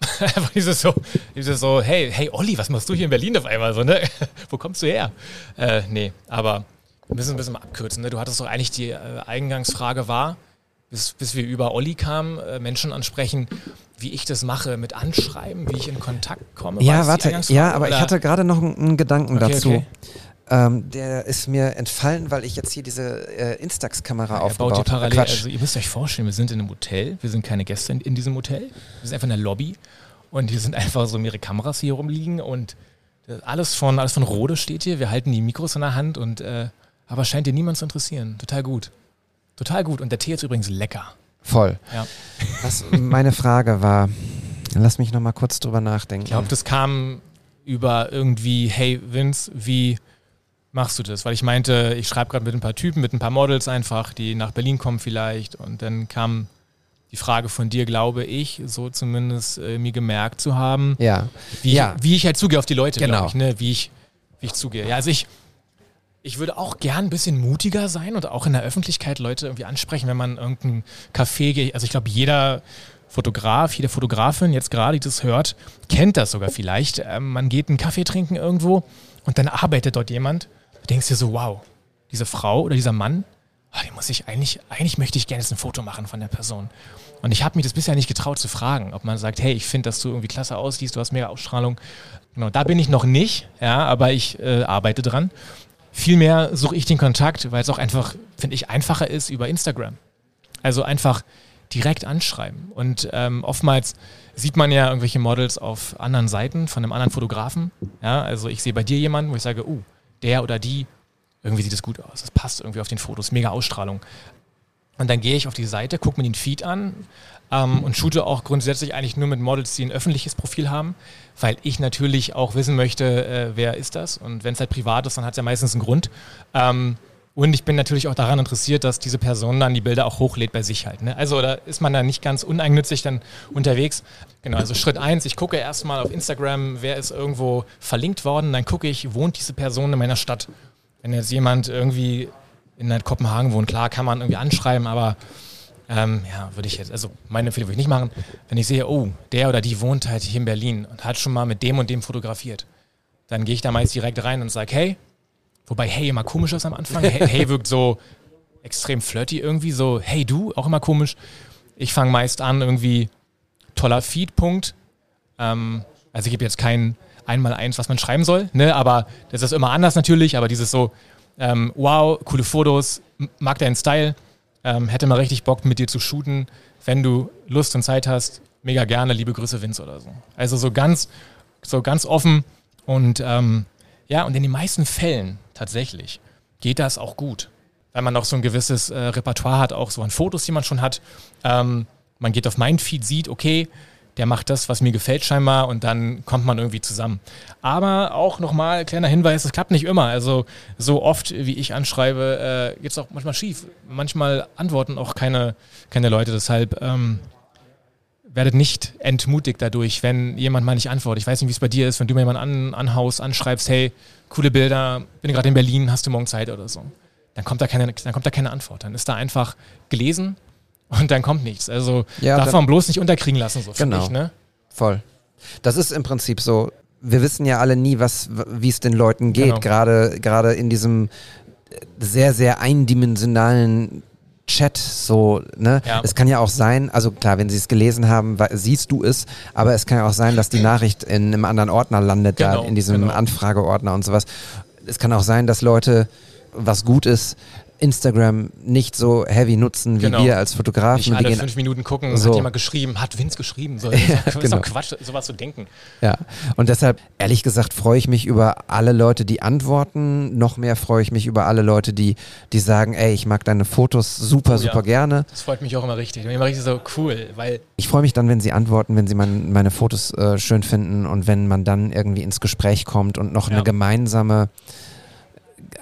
[SPEAKER 5] Einfach dieses so, dieses so, hey, hey Olli, was machst du hier in Berlin auf einmal? So, ne? Wo kommst du her? Äh, nee, aber wir müssen ein bisschen mal abkürzen. Ne? Du hattest doch eigentlich die äh, Eingangsfrage war, bis, bis wir über Olli kamen, äh, Menschen ansprechen, wie ich das mache mit Anschreiben, wie ich in Kontakt komme.
[SPEAKER 1] Ja, warte, ja, aber ich
[SPEAKER 5] oder?
[SPEAKER 1] hatte gerade noch einen, einen Gedanken
[SPEAKER 5] Okay,
[SPEAKER 1] dazu.
[SPEAKER 5] okay.
[SPEAKER 1] Ähm, der ist mir entfallen, weil ich jetzt hier diese äh, Instax-Kamera
[SPEAKER 5] Er baut
[SPEAKER 1] aufgebaut
[SPEAKER 5] hier
[SPEAKER 1] habe.
[SPEAKER 5] parallel,
[SPEAKER 1] Quatsch.
[SPEAKER 5] also ihr müsst euch vorstellen, wir sind in einem Hotel, wir sind keine Gäste in, in diesem Hotel, wir sind einfach in der Lobby und hier sind einfach so mehrere Kameras hier rumliegen und äh, alles von, alles von Rode steht hier, wir halten die Mikros in der Hand und äh, aber scheint dir niemand zu interessieren. Total gut. Total gut. Und der Tee ist übrigens lecker.
[SPEAKER 1] Voll.
[SPEAKER 5] Ja.
[SPEAKER 1] Was meine Frage war, lass mich noch mal kurz drüber nachdenken.
[SPEAKER 5] Ich glaube, das kam über irgendwie, hey Vince, wie machst du das? Weil ich meinte, ich schreibe gerade mit ein paar Typen, mit ein paar Models einfach, die nach Berlin kommen vielleicht. Und dann kam die Frage von dir, glaube ich, so zumindest äh, mir gemerkt zu haben,
[SPEAKER 1] ja.
[SPEAKER 5] wie,
[SPEAKER 1] Ja.
[SPEAKER 5] ich, wie ich halt zugehe auf die Leute,
[SPEAKER 1] Genau.
[SPEAKER 5] glaube ich, ne? wie, ich, wie ich zugehe. Ja, also ich, ich würde auch gern ein bisschen mutiger sein und auch in der Öffentlichkeit Leute irgendwie ansprechen, wenn man irgendein Café geht. Also ich glaube, jeder Fotograf, jede Fotografin jetzt gerade, die das hört, kennt das sogar vielleicht. Ähm, man geht einen Kaffee trinken irgendwo und dann arbeitet dort jemand. Du denkst dir so, wow, diese Frau oder dieser Mann, ah, die muss ich eigentlich, eigentlich möchte ich gerne jetzt ein Foto machen von der Person. Und ich habe mich das bisher nicht getraut zu fragen, ob man sagt, hey, ich finde, dass du irgendwie klasse aussiehst, du hast mega Ausstrahlung. Genau, da bin ich noch nicht, ja, aber ich äh, arbeite dran. Vielmehr suche ich den Kontakt, weil es auch einfach, finde ich, einfacher ist über Instagram. Also einfach direkt anschreiben. Und ähm, oftmals sieht man ja irgendwelche Models auf anderen Seiten von einem anderen Fotografen. Ja, also ich sehe bei dir jemanden, wo ich sage, uh, der oder die, irgendwie sieht das gut aus. Das passt irgendwie auf den Fotos, mega Ausstrahlung. Und dann gehe ich auf die Seite, gucke mir den Feed an ähm, und shoote auch grundsätzlich eigentlich nur mit Models, die ein öffentliches Profil haben, weil ich natürlich auch wissen möchte, äh, wer ist das. Und wenn es halt privat ist, dann hat es ja meistens einen Grund. Ähm, und ich bin natürlich auch daran interessiert, dass diese Person dann die Bilder auch hochlädt bei sich halt. Ne? Also da ist man dann nicht ganz uneigennützig dann unterwegs. Genau, also Schritt eins, ich gucke erstmal auf Instagram, wer ist irgendwo verlinkt worden, dann gucke ich, wohnt diese Person in meiner Stadt. Wenn jetzt jemand irgendwie in Kopenhagen wohnt, klar kann man irgendwie anschreiben, aber ähm, ja, würde ich jetzt, also meine Empfehlung würde ich nicht machen. Wenn ich sehe, oh, der oder die wohnt halt hier in Berlin und hat schon mal mit dem und dem fotografiert, dann gehe ich da meist direkt rein und sage, hey, wobei hey immer komisch ist am Anfang. Hey, hey wirkt so extrem flirty irgendwie, so, hey du, auch immer komisch. Ich fange meist an, irgendwie toller Feed-Punkt. Ähm, also ich gebe jetzt kein einmal eins, was man schreiben soll, ne? aber das ist immer anders natürlich, aber dieses so, ähm, wow, coole Fotos, mag deinen Style, ähm, hätte mal richtig Bock mit dir zu shooten, wenn du Lust und Zeit hast, mega gerne, liebe Grüße Vince oder so. Also so ganz, so ganz offen und ähm, ja, und in den meisten Fällen tatsächlich geht das auch gut, weil man auch so ein gewisses äh, Repertoire hat, auch so an Fotos, die man schon hat. Ähm, man geht auf mein Feed, sieht, okay, der macht das, was mir gefällt scheinbar und dann kommt man irgendwie zusammen. Aber auch nochmal, kleiner Hinweis, es klappt nicht immer. Also so oft, wie ich anschreibe, äh, geht es auch manchmal schief. Manchmal antworten auch keine, keine Leute. Deshalb ähm, werdet nicht entmutigt dadurch, wenn jemand mal nicht antwortet. Ich weiß nicht, wie es bei dir ist, wenn du mir jemanden an, anhaust, anschreibst, hey, coole Bilder, bin gerade in Berlin, hast du morgen Zeit oder so. Dann kommt da keine, dann kommt da keine Antwort. Dann ist da einfach gelesen und dann kommt nichts. Also
[SPEAKER 1] Ja,
[SPEAKER 5] darf man bloß nicht unterkriegen lassen, so finde
[SPEAKER 1] Genau.
[SPEAKER 5] ich, ne?
[SPEAKER 1] Voll. Das ist im Prinzip so. Wir wissen ja alle nie, was, wie es den Leuten geht,
[SPEAKER 5] Genau.
[SPEAKER 1] gerade gerade in diesem sehr sehr eindimensionalen Chat so, ne?
[SPEAKER 5] Ja.
[SPEAKER 1] Es kann ja auch sein, also klar, wenn sie es gelesen haben, siehst du es, aber es kann ja auch sein, dass die Nachricht in einem anderen Ordner landet, da
[SPEAKER 5] Genau,
[SPEAKER 1] in diesem
[SPEAKER 5] genau.
[SPEAKER 1] Anfrageordner und sowas. Es kann auch sein, dass Leute, was gut ist, Instagram nicht so heavy nutzen wie
[SPEAKER 5] Genau.
[SPEAKER 1] wir als Fotografen.
[SPEAKER 5] Nicht
[SPEAKER 1] Wir
[SPEAKER 5] alle
[SPEAKER 1] gehen
[SPEAKER 5] fünf Minuten gucken,
[SPEAKER 1] So.
[SPEAKER 5] hat jemand geschrieben, hat Vince geschrieben. So, das ist, doch, ist
[SPEAKER 1] genau.
[SPEAKER 5] doch Quatsch, sowas zu denken.
[SPEAKER 1] Ja, und deshalb, ehrlich gesagt, freue ich mich über alle Leute, die antworten. Noch mehr freue ich mich über alle Leute, die, die sagen, ey, ich mag deine Fotos super,
[SPEAKER 5] Oh ja.
[SPEAKER 1] super gerne.
[SPEAKER 5] Das freut mich auch immer richtig. Immer richtig so cool, weil
[SPEAKER 1] Ich freue mich dann, wenn sie antworten, wenn sie mein, meine Fotos äh, schön finden und wenn man dann irgendwie ins Gespräch kommt und noch
[SPEAKER 5] Ja.
[SPEAKER 1] eine gemeinsame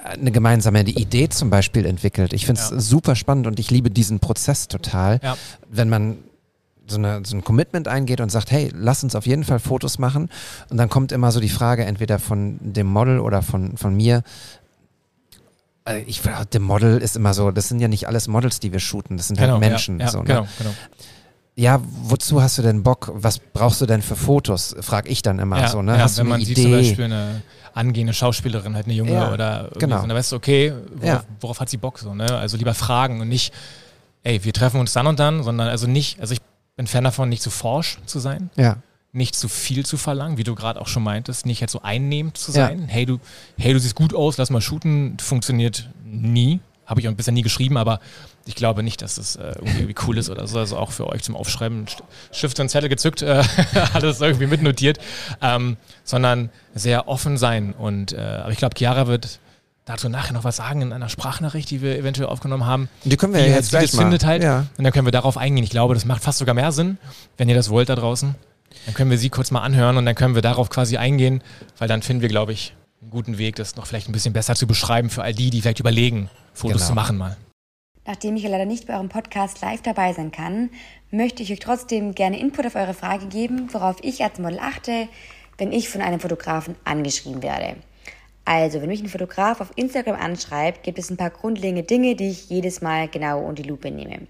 [SPEAKER 1] eine gemeinsame Idee zum Beispiel entwickelt. Ich finde es
[SPEAKER 5] Ja.
[SPEAKER 1] super spannend und ich liebe diesen Prozess total.
[SPEAKER 5] Ja.
[SPEAKER 1] Wenn man so, eine, so ein Commitment eingeht und sagt, hey, lass uns auf jeden Fall Fotos machen. Und dann kommt immer so die Frage, entweder von dem Model oder von, von mir. Äh, Ich, dem Model ist immer so, das sind ja nicht alles Models, die wir shooten, das sind halt Menschen.
[SPEAKER 5] Ja, ja,
[SPEAKER 1] so, ne?
[SPEAKER 5] genau, genau.
[SPEAKER 1] Ja, wozu hast du denn Bock? Was brauchst du denn für Fotos? Frag ich dann immer
[SPEAKER 5] ja,
[SPEAKER 1] so, ne?
[SPEAKER 5] ja,
[SPEAKER 1] hast
[SPEAKER 5] wenn
[SPEAKER 1] du
[SPEAKER 5] man
[SPEAKER 1] eine
[SPEAKER 5] sieht
[SPEAKER 1] Idee?
[SPEAKER 5] zum Beispiel eine angehende Schauspielerin, halt eine junge
[SPEAKER 1] Ja,
[SPEAKER 5] oder
[SPEAKER 1] genau.
[SPEAKER 5] so, dann weißt du, okay, worauf,
[SPEAKER 1] Ja.
[SPEAKER 5] worauf hat sie Bock so, ne? Also lieber fragen und nicht, ey, wir treffen uns dann und dann, sondern also nicht, also ich bin Fan davon, nicht zu forsch zu sein,
[SPEAKER 1] ja,
[SPEAKER 5] nicht zu viel zu verlangen, wie du gerade auch schon meintest, nicht jetzt so einnehmend zu sein. Hey, du, hey, du siehst gut aus, lass mal shooten, funktioniert nie. Habe ich auch bisher nie geschrieben, aber ich glaube nicht, dass das äh, irgendwie, cool ist oder so. Also auch für euch zum Aufschreiben, St- Stift und Zettel gezückt, äh, alles irgendwie mitnotiert, ähm, sondern sehr offen sein. Und äh, aber ich glaube, Chiara wird dazu nachher noch was sagen in einer Sprachnachricht, die wir eventuell aufgenommen haben.
[SPEAKER 1] die können wir
[SPEAKER 5] Wie
[SPEAKER 1] ja jetzt gleich mal.
[SPEAKER 5] findet halt.
[SPEAKER 1] Ja.
[SPEAKER 5] Und dann können wir darauf eingehen. Ich glaube, das macht fast sogar mehr Sinn, wenn ihr das wollt da draußen. Dann können wir sie kurz mal anhören und dann können wir darauf quasi eingehen, weil dann finden wir, glaube ich, einen guten Weg, das noch vielleicht ein bisschen besser zu beschreiben für all die, die vielleicht überlegen, Fotos
[SPEAKER 1] Genau.
[SPEAKER 5] zu machen mal.
[SPEAKER 6] Nachdem ich leider nicht bei eurem Podcast live dabei sein kann, möchte ich euch trotzdem gerne Input auf eure Frage geben, worauf ich als Model achte, wenn ich von einem Fotografen angeschrieben werde. Also, wenn mich ein Fotograf auf Instagram anschreibt, gibt es ein paar grundlegende Dinge, die ich jedes Mal genau unter die Lupe nehme.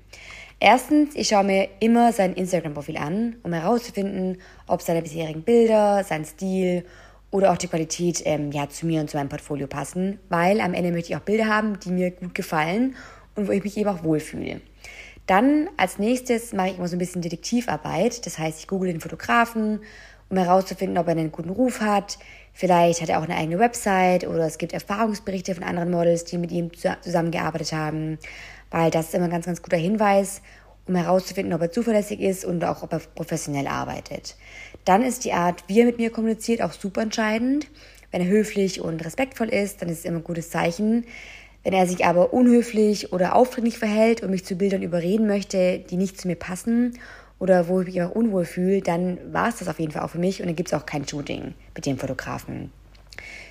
[SPEAKER 6] Erstens, ich schaue mir immer sein Instagram-Profil an, um herauszufinden, ob seine bisherigen Bilder, sein Stil oder auch die Qualität ähm, ja, zu mir und zu meinem Portfolio passen, weil am Ende möchte ich auch Bilder haben, die mir gut gefallen und wo ich mich eben auch wohlfühle. Dann als nächstes mache ich immer so ein bisschen Detektivarbeit. Das heißt, ich google den Fotografen, um herauszufinden, ob er einen guten Ruf hat. Vielleicht hat er auch eine eigene Website oder es gibt Erfahrungsberichte von anderen Models, die mit ihm zu- zusammengearbeitet haben. Weil das ist immer ein ganz, ganz guter Hinweis, um herauszufinden, ob er zuverlässig ist und auch ob er professionell arbeitet. Dann ist die Art, wie er mit mir kommuniziert, auch super entscheidend. Wenn er höflich und respektvoll ist, dann ist es immer ein gutes Zeichen. Wenn er sich aber unhöflich oder aufdringlich verhält und mich zu Bildern überreden möchte, die nicht zu mir passen oder wo ich mich auch unwohl fühle, dann war es das auf jeden Fall auch für mich und dann gibt es auch kein Shooting mit dem Fotografen.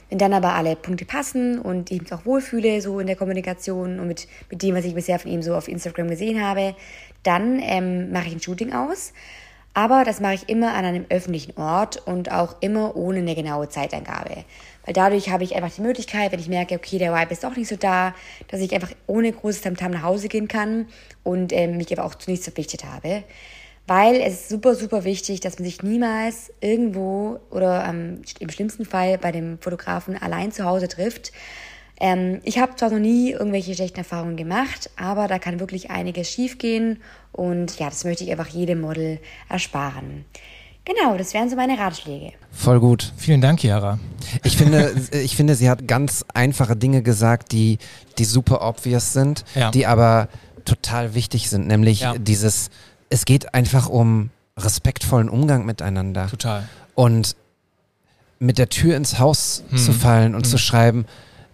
[SPEAKER 6] Wenn dann aber alle Punkte passen und ich mich auch wohlfühle, so in der Kommunikation und mit, mit dem, was ich bisher von ihm so auf Instagram gesehen habe, dann ähm, mache ich ein Shooting aus. Aber das mache ich immer an einem öffentlichen Ort und auch immer ohne eine genaue Zeitangabe. Weil dadurch habe ich einfach die Möglichkeit, wenn ich merke, okay, der Vibe ist doch nicht so da, dass ich einfach ohne großes Tamtam nach Hause gehen kann und ähm, mich aber auch zu nichts verpflichtet habe. Weil es ist super, super wichtig, dass man sich niemals irgendwo oder ähm, im schlimmsten Fall bei dem Fotografen allein zu Hause trifft. Ähm, ich habe zwar noch nie irgendwelche schlechten Erfahrungen gemacht, aber da kann wirklich einiges schiefgehen und ja, das möchte ich einfach jedem Model ersparen. Genau, das wären so meine Ratschläge.
[SPEAKER 1] Voll gut.
[SPEAKER 5] Vielen Dank, Chiara.
[SPEAKER 1] Ich finde, ich finde, sie hat ganz einfache Dinge gesagt, die, die super obvious sind,
[SPEAKER 5] Ja.
[SPEAKER 1] die aber total wichtig sind. Nämlich
[SPEAKER 5] Ja.
[SPEAKER 1] dieses, es geht einfach um respektvollen Umgang miteinander.
[SPEAKER 5] Total.
[SPEAKER 1] Und mit der Tür ins Haus
[SPEAKER 5] Hm.
[SPEAKER 1] zu fallen und zu schreiben,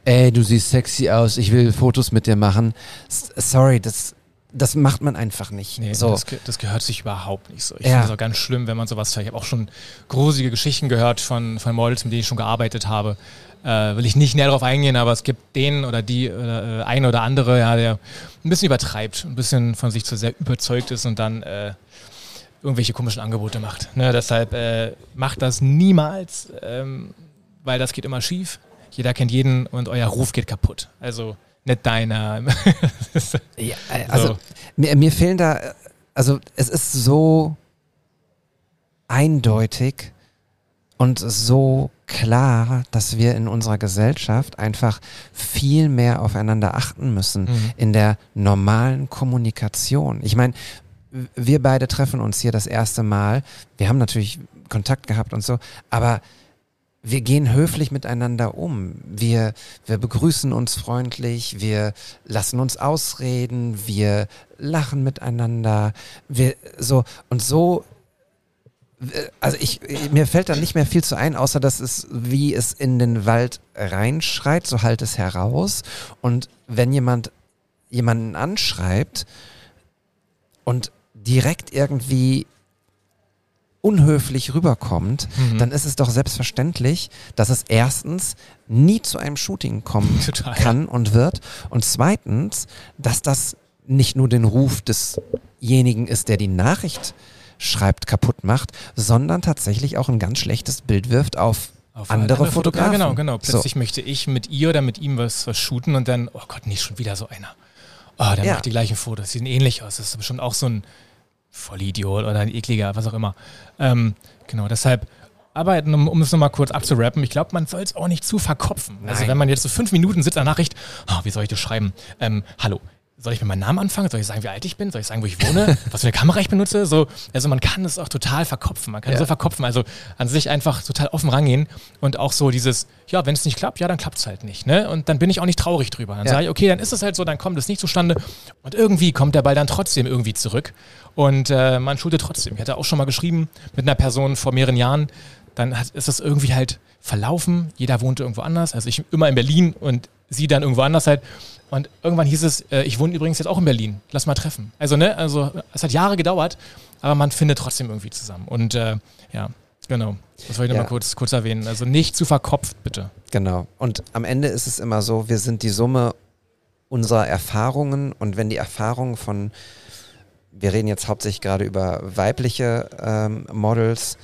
[SPEAKER 1] ey, du siehst sexy aus, ich will Fotos mit dir machen. S sorry, das das macht man einfach nicht.
[SPEAKER 5] Nee,
[SPEAKER 1] so.
[SPEAKER 5] das, das gehört sich überhaupt nicht so. Ich
[SPEAKER 1] Ja.
[SPEAKER 5] finde es auch ganz schlimm, wenn man sowas. Ich habe auch schon gruselige Geschichten gehört von, von Models, mit denen ich schon gearbeitet habe. Äh, will ich nicht näher darauf eingehen, aber es gibt den oder die oder äh, eine oder andere, ja, der ein bisschen übertreibt, ein bisschen von sich zu sehr überzeugt ist und dann äh, irgendwelche komischen Angebote macht. Ne, deshalb äh, macht das niemals, ähm, weil das geht immer schief. Jeder kennt jeden und euer Ruf geht kaputt. Also nicht deiner.
[SPEAKER 1] Ja, also
[SPEAKER 5] So.
[SPEAKER 1] mir, mir fehlen da, also es ist so eindeutig und so klar, dass wir in unserer Gesellschaft einfach viel mehr aufeinander achten müssen
[SPEAKER 5] Mhm.
[SPEAKER 1] in der normalen Kommunikation. Ich meine, wir beide treffen uns hier das erste Mal. Wir haben natürlich Kontakt gehabt und so, aber wir gehen höflich miteinander um. Wir, wir begrüßen uns freundlich, wir lassen uns ausreden, wir lachen miteinander, wir so und so. Also ich, mir fällt da nicht mehr viel zu ein, außer dass es, wie es in den Wald reinschreit, so halt es heraus. Und wenn jemand jemanden anschreibt und direkt irgendwie unhöflich rüberkommt,
[SPEAKER 5] Mhm.
[SPEAKER 1] dann ist es doch selbstverständlich, dass es erstens nie zu einem Shooting kommen
[SPEAKER 5] Total.
[SPEAKER 1] kann und wird und zweitens, dass das nicht nur den Ruf desjenigen ist, der die Nachricht schreibt, kaputt macht, sondern tatsächlich auch ein ganz schlechtes Bild wirft auf,
[SPEAKER 5] Auf
[SPEAKER 1] andere
[SPEAKER 5] Foto-
[SPEAKER 1] Fotografen.
[SPEAKER 5] Ja, genau, genau.
[SPEAKER 1] So.
[SPEAKER 5] Plötzlich möchte ich mit ihr oder mit ihm was, was shooten und dann, oh Gott, nicht schon wieder so einer. Oh, der
[SPEAKER 1] Ja.
[SPEAKER 5] macht die gleichen Fotos, sehen ähnlich aus. Das ist bestimmt auch so ein Vollidiot oder ein ekliger, was auch immer. Ähm, genau, deshalb, aber um, um es nochmal kurz abzurappen, ich glaube, man soll es auch nicht zu verkopfen. Also
[SPEAKER 1] Nein.
[SPEAKER 5] wenn man jetzt so fünf Minuten sitzt an Nachricht, oh, wie soll ich das schreiben? Ähm, hallo. Soll ich mit meinem Namen anfangen? Soll ich sagen, wie alt ich bin? Soll ich sagen, wo ich wohne? Was für eine Kamera ich benutze? So, also man kann es auch total verkopfen. Man kann
[SPEAKER 1] Ja.
[SPEAKER 5] so verkopfen. Also an sich einfach total offen rangehen und auch so dieses, ja, wenn es nicht klappt, ja, dann klappt es halt nicht. Ne? Und dann bin ich auch nicht traurig drüber. Dann
[SPEAKER 1] Ja.
[SPEAKER 5] sage ich, okay, dann ist es halt so, dann kommt es nicht zustande. Und irgendwie kommt der Ball dann trotzdem irgendwie zurück. Und äh, man shootet trotzdem. Ich hatte auch schon mal geschrieben mit einer Person vor mehreren Jahren, dann hat, ist das irgendwie halt verlaufen. Jeder wohnte irgendwo anders. Also ich immer in Berlin und sie dann irgendwo anders halt. Und irgendwann hieß es, äh, ich wohne übrigens jetzt auch in Berlin. Lass mal treffen. Also, ne, also es hat Jahre gedauert, aber man findet trotzdem irgendwie zusammen. Und äh, ja, genau. Das wollte ich
[SPEAKER 1] Ja.
[SPEAKER 5] noch mal kurz, kurz erwähnen. Also nicht zu verkopft, bitte.
[SPEAKER 1] Genau. Und am Ende ist es immer so, wir sind die Summe unserer Erfahrungen und wenn die Erfahrungen von, wir reden jetzt hauptsächlich gerade über weibliche ähm, Models,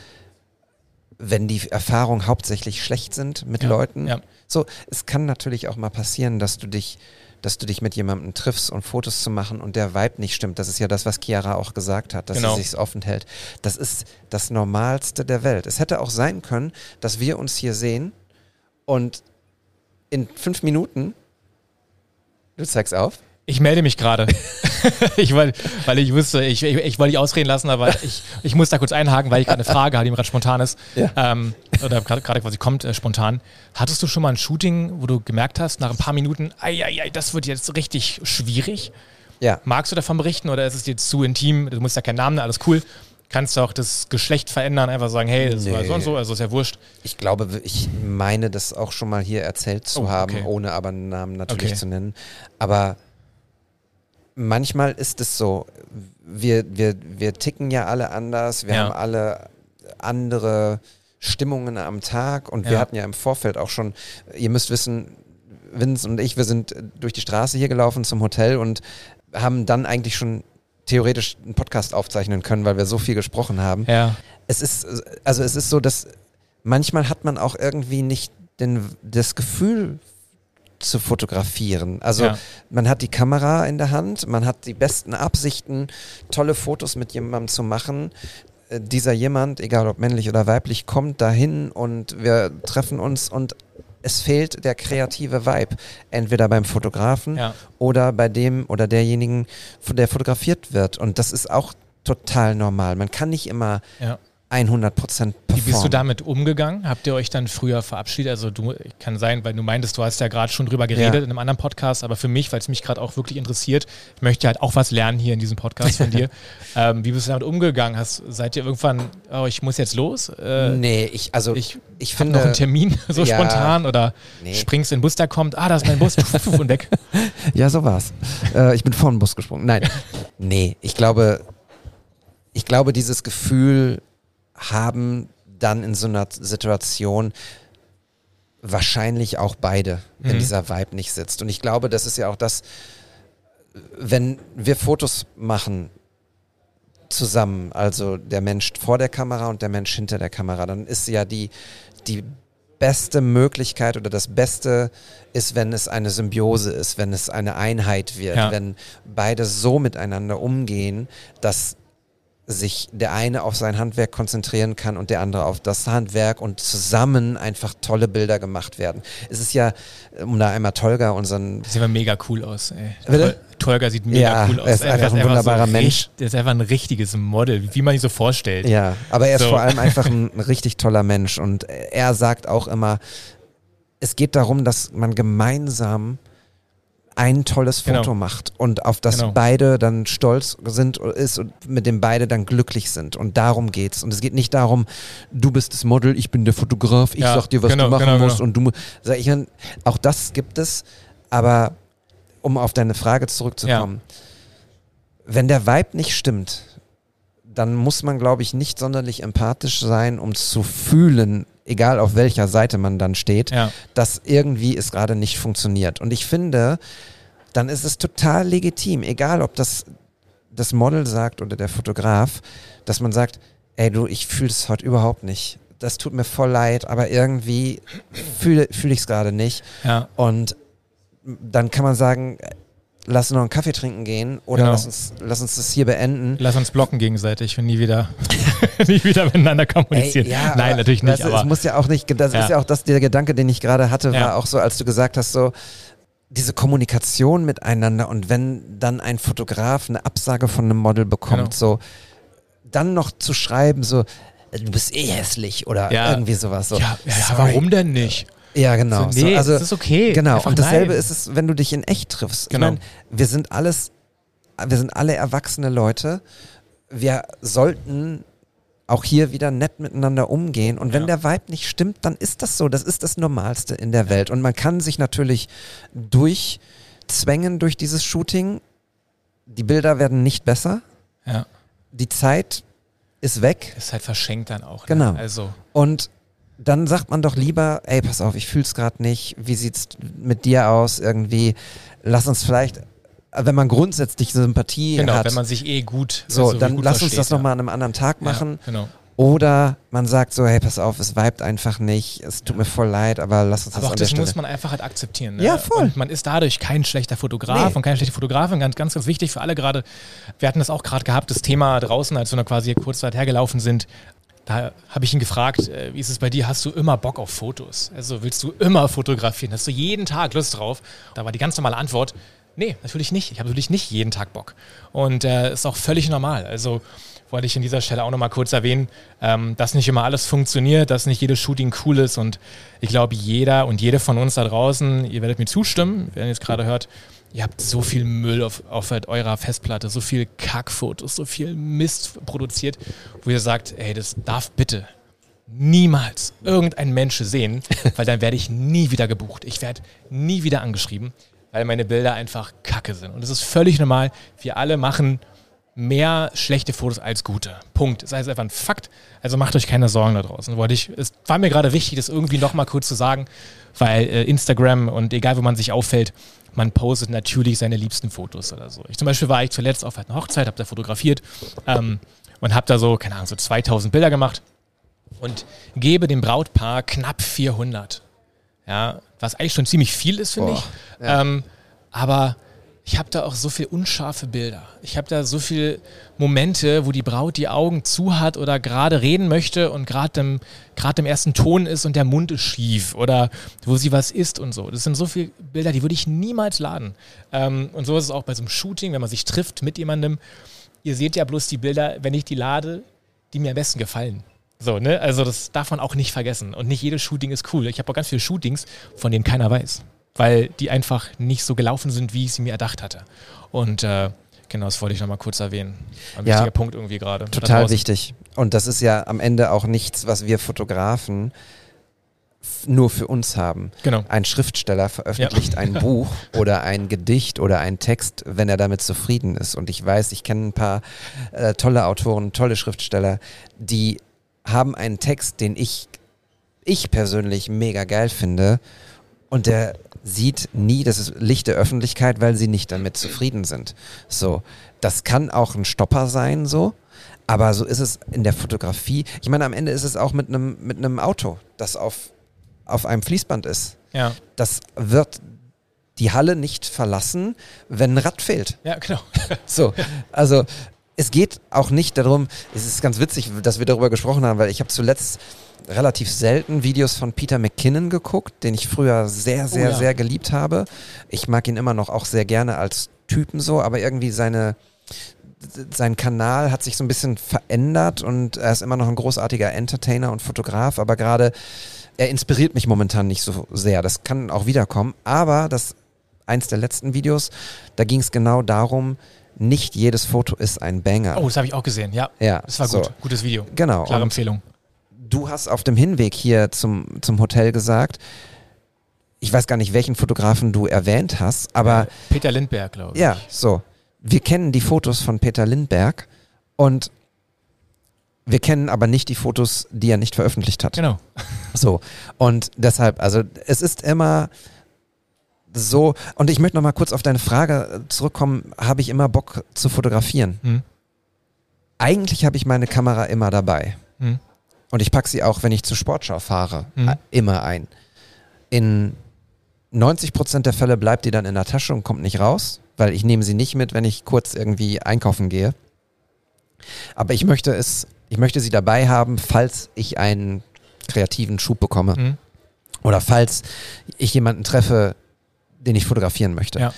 [SPEAKER 1] wenn die Erfahrungen hauptsächlich schlecht sind mit
[SPEAKER 5] Ja,
[SPEAKER 1] Leuten.
[SPEAKER 5] ja.
[SPEAKER 1] So, es kann natürlich auch mal passieren, dass du dich dass du dich mit jemandem triffst und Fotos zu machen und der Vibe nicht stimmt. Das ist ja das, was Chiara auch gesagt hat, dass
[SPEAKER 5] Genau.
[SPEAKER 1] sie sich offen hält. Das ist das Normalste der Welt. Es hätte auch sein können, dass wir uns hier sehen und in fünf Minuten, du zeigst auf,
[SPEAKER 5] Ich melde mich gerade. ich wollte, weil ich wusste, ich, ich, ich wollte dich ausreden lassen, aber ich, ich muss da kurz einhaken, weil ich gerade eine Frage hatte, die mir gerade spontan ist.
[SPEAKER 1] Ja.
[SPEAKER 5] Ähm, oder gerade quasi kommt äh, spontan. Hattest du schon mal ein Shooting, wo du gemerkt hast, nach ein paar Minuten, ei, ei, ei, das wird jetzt richtig schwierig?
[SPEAKER 1] ja,
[SPEAKER 5] Magst du davon berichten oder ist es dir zu intim? Du musst ja keinen Namen, alles cool. Kannst du auch das Geschlecht verändern, einfach sagen, hey, das war
[SPEAKER 1] Nee.
[SPEAKER 5] so und so, also ist ja wurscht.
[SPEAKER 1] ich glaube, ich meine das auch schon mal hier erzählt zu
[SPEAKER 5] Oh,
[SPEAKER 1] haben,
[SPEAKER 5] okay.
[SPEAKER 1] ohne aber einen Namen natürlich
[SPEAKER 5] Okay.
[SPEAKER 1] zu nennen. Aber manchmal ist es so, wir, wir, wir ticken ja alle anders, wir
[SPEAKER 5] Ja.
[SPEAKER 1] haben alle andere Stimmungen am Tag und wir
[SPEAKER 5] Ja.
[SPEAKER 1] hatten ja im Vorfeld auch schon, ihr müsst wissen, Vince und ich, wir sind durch die Straße hier gelaufen zum Hotel und haben dann eigentlich schon theoretisch einen Podcast aufzeichnen können, weil wir so viel gesprochen haben
[SPEAKER 5] Ja.
[SPEAKER 1] es ist, also es ist so, dass manchmal hat man auch irgendwie nicht den, das Gefühl zu fotografieren. Also
[SPEAKER 5] Ja.
[SPEAKER 1] man hat die Kamera in der Hand, man hat die besten Absichten, tolle Fotos mit jemandem zu machen. Äh, Dieser jemand, egal ob männlich oder weiblich, kommt dahin und wir treffen uns und es fehlt der kreative Vibe. Entweder beim Fotografen
[SPEAKER 5] Ja.
[SPEAKER 1] oder bei dem oder derjenigen, der fotografiert wird. Und das ist auch total normal. Man kann nicht immer
[SPEAKER 5] Ja.
[SPEAKER 1] 100 Prozent
[SPEAKER 5] Wie bist du damit umgegangen? Habt ihr euch dann früher verabschiedet? Also du kann sein, weil du meintest, du hast ja gerade schon drüber geredet
[SPEAKER 1] Ja.
[SPEAKER 5] in einem anderen Podcast, aber für mich, weil es mich gerade auch wirklich interessiert, ich möchte halt auch was lernen hier in diesem Podcast von dir. Ähm, wie bist du damit umgegangen? Hast, seid ihr irgendwann, oh, ich muss jetzt los? Äh,
[SPEAKER 1] nee, ich, also
[SPEAKER 5] ich
[SPEAKER 1] ich, finde.
[SPEAKER 5] noch einen Termin so
[SPEAKER 1] ja.
[SPEAKER 5] spontan oder
[SPEAKER 1] Nee.
[SPEAKER 5] springst in den Bus, der kommt, ah, da ist mein Bus und weg.
[SPEAKER 1] Ja, so war's. äh, ich bin vor den Bus gesprungen. Nein. Nee, ich glaube, ich glaube, dieses Gefühl haben dann in so einer Situation wahrscheinlich auch beide, wenn
[SPEAKER 5] Mhm.
[SPEAKER 1] dieser Vibe nicht sitzt. Und ich glaube, das ist ja auch das, wenn wir Fotos machen zusammen, also der Mensch vor der Kamera und der Mensch hinter der Kamera, dann ist ja die, die beste Möglichkeit oder das Beste ist, wenn es eine Symbiose ist, wenn es eine Einheit wird,
[SPEAKER 5] Ja.
[SPEAKER 1] wenn beide so miteinander umgehen, dass sich der eine auf sein Handwerk konzentrieren kann und der andere auf das Handwerk und zusammen einfach tolle Bilder gemacht werden. Es ist ja, um da einmal Tolga, unseren
[SPEAKER 5] Sieht aber mega cool aus, ey.
[SPEAKER 1] Bitte?
[SPEAKER 5] Tolga sieht mega
[SPEAKER 1] Ja,
[SPEAKER 5] cool aus.
[SPEAKER 1] er ist einfach
[SPEAKER 5] Der
[SPEAKER 1] ein wunderbarer
[SPEAKER 5] so
[SPEAKER 1] Mensch.
[SPEAKER 5] Der ist einfach ein richtiges Model, wie man sich so vorstellt.
[SPEAKER 1] Ja, aber er ist
[SPEAKER 5] So.
[SPEAKER 1] vor allem einfach ein richtig toller Mensch und er sagt auch immer, es geht darum, dass man gemeinsam ein tolles Foto
[SPEAKER 5] Genau.
[SPEAKER 1] macht und auf das
[SPEAKER 5] Genau.
[SPEAKER 1] beide dann stolz sind ist und mit dem beide dann glücklich sind und darum geht's und es geht nicht darum, du bist das Model, ich bin der Fotograf, ich
[SPEAKER 5] Ja,
[SPEAKER 1] sag dir, was
[SPEAKER 5] genau,
[SPEAKER 1] du machen
[SPEAKER 5] genau,
[SPEAKER 1] musst
[SPEAKER 5] genau.
[SPEAKER 1] und du sag ich mein, auch das gibt es, aber um auf deine Frage zurückzukommen, wenn der Vibe nicht stimmt, dann muss man, glaube ich, nicht sonderlich empathisch sein, um zu fühlen, egal auf welcher Seite man dann steht,
[SPEAKER 5] Ja.
[SPEAKER 1] dass irgendwie es gerade nicht funktioniert. Und ich finde, dann ist es total legitim, egal ob das das Model sagt oder der Fotograf, dass man sagt, ey du, ich fühle es heute überhaupt nicht. Das tut mir voll leid, aber irgendwie fühle fühl ich es gerade nicht.
[SPEAKER 5] Ja.
[SPEAKER 1] Und dann kann man sagen, lass noch einen Kaffee trinken gehen oder
[SPEAKER 5] Genau.
[SPEAKER 1] lass, uns, lass uns das hier beenden.
[SPEAKER 5] Lass uns blocken gegenseitig und nie wieder, nie wieder miteinander kommunizieren.
[SPEAKER 1] Ey, ja,
[SPEAKER 5] Nein, natürlich nicht,
[SPEAKER 1] du,
[SPEAKER 5] aber
[SPEAKER 1] es muss ja auch nicht, das
[SPEAKER 5] Ja.
[SPEAKER 1] ist ja auch das, der Gedanke, den ich gerade hatte, war
[SPEAKER 5] Ja.
[SPEAKER 1] auch so, als du gesagt hast, so, diese Kommunikation miteinander und wenn dann ein Fotograf eine Absage von einem Model bekommt,
[SPEAKER 5] Genau.
[SPEAKER 1] so, dann noch zu schreiben, so, du bist eh hässlich oder irgendwie sowas. So.
[SPEAKER 5] ja, warum denn nicht?
[SPEAKER 1] Ja, genau.
[SPEAKER 5] So, nee,
[SPEAKER 1] so, also,
[SPEAKER 5] das ist okay.
[SPEAKER 1] Genau.
[SPEAKER 5] Einfach
[SPEAKER 1] und dasselbe
[SPEAKER 5] nein.
[SPEAKER 1] ist es, wenn du dich in echt triffst.
[SPEAKER 5] Genau.
[SPEAKER 1] Ich meine, wir sind alles, wir sind alle erwachsene Leute. Wir sollten auch hier wieder nett miteinander umgehen. Und wenn
[SPEAKER 5] Ja.
[SPEAKER 1] der Vibe nicht stimmt, dann ist das so. Das ist das Normalste in der Welt. Und man kann sich natürlich durchzwängen durch dieses Shooting. Die Bilder werden nicht besser.
[SPEAKER 5] Ja,
[SPEAKER 1] Die Zeit ist weg.
[SPEAKER 5] ist halt verschenkt dann auch.
[SPEAKER 1] Genau.
[SPEAKER 5] Ne? Also,
[SPEAKER 1] Und dann sagt man doch lieber, ey, pass auf, ich fühl's gerade nicht. Wie sieht's mit dir aus? Irgendwie, lass uns vielleicht, wenn man grundsätzlich Sympathie
[SPEAKER 5] genau,
[SPEAKER 1] hat,
[SPEAKER 5] wenn man sich eh gut
[SPEAKER 1] so,
[SPEAKER 5] also
[SPEAKER 1] dann
[SPEAKER 5] gut
[SPEAKER 1] lass uns das
[SPEAKER 5] ja.
[SPEAKER 1] nochmal an einem anderen Tag machen.
[SPEAKER 5] Ja, genau.
[SPEAKER 1] Oder man sagt so, hey, pass auf, es vibet einfach nicht. Es tut mir voll leid, aber lass uns
[SPEAKER 5] Aber
[SPEAKER 1] das
[SPEAKER 5] auch das
[SPEAKER 1] Stelle.
[SPEAKER 5] muss man einfach halt akzeptieren. Ne?
[SPEAKER 1] Ja, voll.
[SPEAKER 5] Und man ist dadurch kein schlechter Fotograf
[SPEAKER 1] Nee.
[SPEAKER 5] und keine schlechte Fotografin. Ganz, ganz, ganz wichtig für alle gerade. Wir hatten das auch gerade gehabt, das Thema draußen, als wir noch quasi kurz Zeit hergelaufen sind. Da habe ich ihn gefragt, äh, wie ist es bei dir? Hast du immer Bock auf Fotos? Also willst du immer fotografieren? Hast du jeden Tag Lust drauf? Da war die ganz normale Antwort, nee, natürlich nicht. Ich habe natürlich nicht jeden Tag Bock. Und äh, ist auch völlig normal. Also wollte ich an dieser Stelle auch nochmal kurz erwähnen, ähm, dass nicht immer alles funktioniert, dass nicht jedes Shooting cool ist. Und ich glaube, jeder und jede von uns da draußen, ihr werdet mir zustimmen, wer jetzt gerade hört, ihr habt so viel Müll auf, auf eurer Festplatte, so viel Kackfotos, so viel Mist produziert, wo ihr sagt, ey, das darf bitte niemals irgendein Mensch sehen, weil dann werde ich nie wieder gebucht. Ich werde nie wieder angeschrieben, weil meine Bilder einfach kacke sind. Und das ist völlig normal. Wir alle machen mehr schlechte Fotos als gute. Punkt. Das heißt einfach ein Fakt. Also macht euch keine Sorgen da draußen. Wollte ich, es war mir gerade wichtig, das irgendwie nochmal kurz zu sagen, weil äh, Instagram und egal, wo man sich auffällt, man postet natürlich seine liebsten Fotos oder so. Ich zum Beispiel war ich zuletzt auf einer Hochzeit, habe da fotografiert ähm, und habe da so, keine Ahnung, so 2000 Bilder gemacht und gebe dem Brautpaar knapp 400. Ja, was eigentlich schon ziemlich viel ist, finde ich.
[SPEAKER 1] ja.
[SPEAKER 5] Ähm, aber ich habe da auch so viel unscharfe Bilder. Ich habe da so viele Momente, wo die Braut die Augen zu hat oder gerade reden möchte und gerade im, im ersten Ton ist und der Mund ist schief oder wo sie was isst und so. Das sind so viele Bilder, die würde ich niemals laden. Ähm, und so ist es auch bei so einem Shooting, wenn man sich trifft mit jemandem. Ihr seht ja bloß die Bilder, wenn ich die lade, die mir am besten gefallen. So, ne? Also das darf man auch nicht vergessen. Und nicht jedes Shooting ist cool. Ich habe auch ganz viele Shootings, von denen keiner weiß. Weil die einfach nicht so gelaufen sind, wie ich sie mir erdacht hatte. Und äh, genau, das wollte ich nochmal kurz erwähnen. Ein
[SPEAKER 1] Ja.
[SPEAKER 5] wichtiger Punkt irgendwie gerade.
[SPEAKER 1] Total wichtig. Und das ist ja am Ende auch nichts, was wir Fotografen nur für uns haben.
[SPEAKER 5] Genau.
[SPEAKER 1] Ein Schriftsteller veröffentlicht ein Buch oder ein Gedicht oder ein Text, wenn er damit zufrieden ist. Und ich weiß, ich kenne ein paar äh, tolle Autoren, tolle Schriftsteller, die haben einen Text, den ich, ich persönlich mega geil finde. Und der sieht nie das Licht der Öffentlichkeit, weil sie nicht damit zufrieden sind. So, das kann auch ein Stopper sein, so. Aber so ist es in der Fotografie. Ich meine, am Ende ist es auch mit einem mit einem Auto, das auf, auf einem Fließband ist.
[SPEAKER 5] Ja.
[SPEAKER 1] Das wird die Halle nicht verlassen, wenn ein Rad fehlt.
[SPEAKER 5] ja, genau.
[SPEAKER 1] So, also es geht auch nicht darum, es ist ganz witzig, dass wir darüber gesprochen haben, weil ich habe zuletzt relativ selten Videos von Peter McKinnon geguckt, den ich früher sehr, sehr,
[SPEAKER 5] ja.
[SPEAKER 1] sehr geliebt habe. Ich mag ihn immer noch auch sehr gerne als Typen so, aber irgendwie seine sein Kanal hat sich so ein bisschen verändert und er ist immer noch ein großartiger Entertainer und Fotograf, aber gerade er inspiriert mich momentan nicht so sehr. Das kann auch wiederkommen, aber das eins der letzten Videos, da ging es genau darum, nicht jedes Foto ist ein Banger.
[SPEAKER 5] Oh, das habe ich auch gesehen. Ja.
[SPEAKER 1] Ja,
[SPEAKER 5] Das war
[SPEAKER 1] so.
[SPEAKER 5] gut. Gutes Video.
[SPEAKER 1] Genau.
[SPEAKER 5] Klare
[SPEAKER 1] Und
[SPEAKER 5] Empfehlung.
[SPEAKER 1] Du hast auf dem Hinweg hier zum, zum Hotel gesagt, ich weiß gar nicht, welchen Fotografen du erwähnt hast, aber
[SPEAKER 5] Peter Lindberg, glaube ich.
[SPEAKER 1] ja, so. Wir kennen die Fotos von Peter Lindberg und wir kennen aber nicht die Fotos, die er nicht veröffentlicht hat.
[SPEAKER 5] Genau.
[SPEAKER 1] So. Und deshalb, also es ist immer so, und ich möchte noch mal kurz auf deine Frage zurückkommen, habe ich immer Bock zu fotografieren?
[SPEAKER 5] Hm.
[SPEAKER 1] Eigentlich habe ich meine Kamera immer dabei.
[SPEAKER 5] Hm.
[SPEAKER 1] Und ich packe sie auch, wenn ich zur Sportschau fahre,
[SPEAKER 5] Mhm.
[SPEAKER 1] äh, immer ein. In 90 Prozent der Fälle bleibt die dann in der Tasche und kommt nicht raus, weil ich nehme sie nicht mit, wenn ich kurz irgendwie einkaufen gehe. Aber ich möchte es, ich möchte sie dabei haben, falls ich einen kreativen Schub bekomme
[SPEAKER 5] Hm.
[SPEAKER 1] oder falls ich jemanden treffe, den ich fotografieren möchte.
[SPEAKER 5] Ja.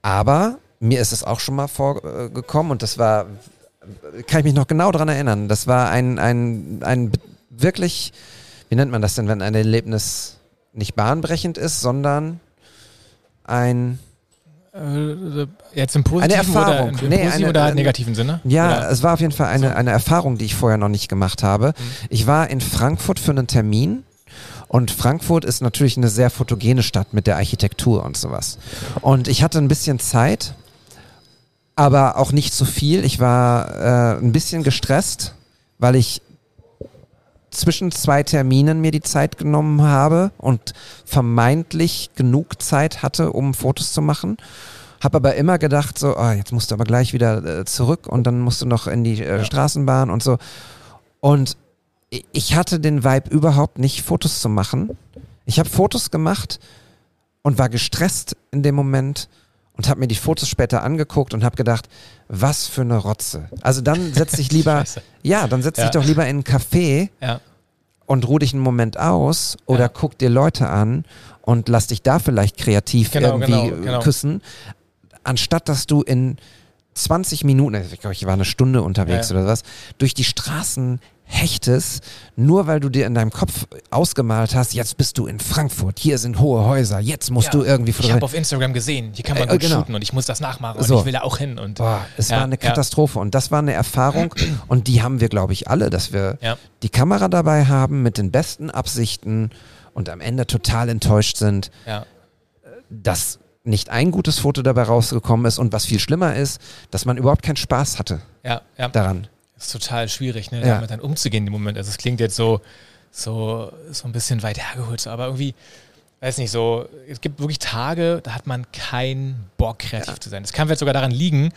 [SPEAKER 1] Aber mir ist es auch schon mal vorgekommen und das war, kann ich mich noch genau daran erinnern, das war ein, ein, ein wirklich, wie nennt man das denn, wenn ein Erlebnis nicht bahnbrechend ist, sondern ein,
[SPEAKER 5] Äh, jetzt im positiven
[SPEAKER 1] Eine Erfahrung.
[SPEAKER 5] oder, im
[SPEAKER 1] Nee,
[SPEAKER 5] positiven
[SPEAKER 1] eine-
[SPEAKER 5] oder
[SPEAKER 1] eine-
[SPEAKER 5] negativen Sinne?
[SPEAKER 1] ja,
[SPEAKER 5] Oder?
[SPEAKER 1] es war auf jeden Fall eine, eine Erfahrung, die ich vorher noch nicht gemacht habe.
[SPEAKER 5] Mhm.
[SPEAKER 1] Ich war in Frankfurt für einen Termin und Frankfurt ist natürlich eine sehr fotogene Stadt mit der Architektur und sowas. Und ich hatte ein bisschen Zeit, aber auch nicht so viel. Ich war äh, ein bisschen gestresst, weil ich zwischen zwei Terminen mir die Zeit genommen habe und vermeintlich genug Zeit hatte, um Fotos zu machen. Habe aber immer gedacht, so, ah, jetzt musst du aber gleich wieder äh, zurück und dann musst du noch in die äh, Straßenbahn und so. Und ich hatte den Vibe überhaupt nicht, Fotos zu machen. Ich habe Fotos gemacht und war gestresst in dem Moment und habe mir die Fotos später angeguckt und habe gedacht, was für eine Rotze. Also dann setz dich lieber, ja, dann setz
[SPEAKER 5] Ja.
[SPEAKER 1] dich doch lieber in einen Café
[SPEAKER 5] Ja.
[SPEAKER 1] und ruh dich einen Moment aus oder
[SPEAKER 5] Ja.
[SPEAKER 1] guck dir Leute an und lass dich da vielleicht kreativ
[SPEAKER 5] Genau,
[SPEAKER 1] irgendwie
[SPEAKER 5] genau, genau.
[SPEAKER 1] küssen, anstatt dass du in 20 Minuten, ich glaube, ich war eine Stunde unterwegs
[SPEAKER 5] Ja.
[SPEAKER 1] oder was, durch die Straßen hechtest, nur weil du dir in deinem Kopf ausgemalt hast, jetzt bist du in Frankfurt, hier sind hohe Häuser, jetzt musst
[SPEAKER 5] Ja.
[SPEAKER 1] du irgendwie
[SPEAKER 5] Ich habe auf Instagram gesehen, hier kann man
[SPEAKER 1] Äh,
[SPEAKER 5] gut
[SPEAKER 1] genau.
[SPEAKER 5] shooten und ich muss das nachmachen und
[SPEAKER 1] So.
[SPEAKER 5] ich will da auch hin. Und
[SPEAKER 1] Boah, es
[SPEAKER 5] Ja,
[SPEAKER 1] war eine
[SPEAKER 5] ja.
[SPEAKER 1] Katastrophe und das war eine Erfahrung und die haben wir, glaube ich, alle, dass wir
[SPEAKER 5] Ja.
[SPEAKER 1] die Kamera dabei haben mit den besten Absichten und am Ende total enttäuscht sind,
[SPEAKER 5] ja.
[SPEAKER 1] dass nicht ein gutes Foto dabei rausgekommen ist und was viel schlimmer ist, dass man überhaupt keinen Spaß hatte
[SPEAKER 5] Ja, ja.
[SPEAKER 1] daran.
[SPEAKER 5] Das ist total schwierig, ne,
[SPEAKER 1] Ja.
[SPEAKER 5] damit dann umzugehen im Moment. Also es klingt jetzt so, so, so ein bisschen weit hergeholt, aber irgendwie, weiß nicht, so, es gibt wirklich Tage, da hat man keinen Bock, kreativ zu sein. Es kann vielleicht sogar daran liegen,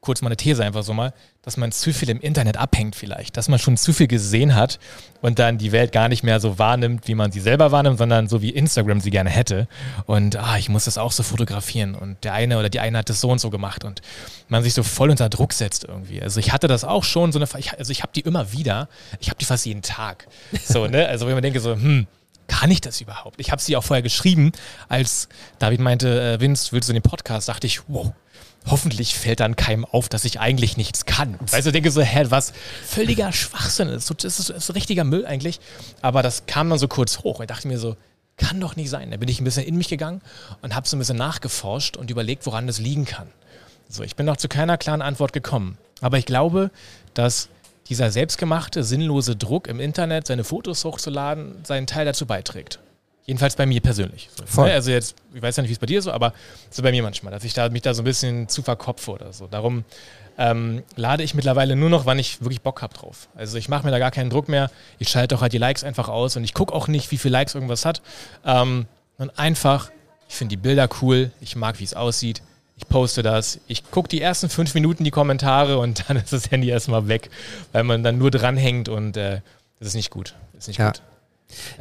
[SPEAKER 5] kurz mal eine These einfach so mal, dass man zu viel im Internet abhängt vielleicht, dass man schon zu viel gesehen hat und dann die Welt gar nicht mehr so wahrnimmt, wie man sie selber wahrnimmt, sondern so wie Instagram sie gerne hätte. Und ah, ich muss das auch so fotografieren und der eine oder die eine hat das so und so gemacht und man sich so voll unter Druck setzt irgendwie. Also ich hatte das auch schon, so eine, also ich habe die immer wieder, ich habe die fast jeden Tag. So, ne? Also wenn man denke so, hm, kann ich das überhaupt? Ich habe sie auch vorher geschrieben, als David meinte, äh, Vince, willst du den Podcast? Dachte ich, wow, hoffentlich fällt dann keinem auf, dass ich eigentlich nichts kann. Weißt du, denke so, hä, was völliger Schwachsinn ist. Das ist, das ist richtiger Müll eigentlich. Aber das kam dann so kurz hoch. Ich dachte mir so, kann doch nicht sein. Da bin ich ein bisschen in mich gegangen und habe so ein bisschen nachgeforscht und überlegt, woran das liegen kann. So, ich bin noch zu keiner klaren Antwort gekommen. Aber ich glaube, dass dieser selbstgemachte, sinnlose Druck im Internet, seine Fotos hochzuladen, seinen Teil dazu beiträgt. Jedenfalls bei mir persönlich. So, ne? Also jetzt, ich weiß ja nicht, wie es bei dir so, aber so bei mir manchmal, dass ich da, mich da so ein bisschen zu verkopfe oder so. Darum ähm, lade ich mittlerweile nur noch, wann ich wirklich Bock habe drauf. Also ich mache mir da gar keinen Druck mehr. Ich schalte auch halt die Likes einfach aus und ich gucke auch nicht, wie viele Likes irgendwas hat. Ähm, und einfach, ich finde die Bilder cool, ich mag, wie es aussieht. Ich poste das, ich gucke die ersten fünf Minuten die Kommentare und dann ist das Handy erstmal weg, weil man dann nur dranhängt und äh, das ist nicht gut. Ist nicht
[SPEAKER 1] Ja.
[SPEAKER 5] gut.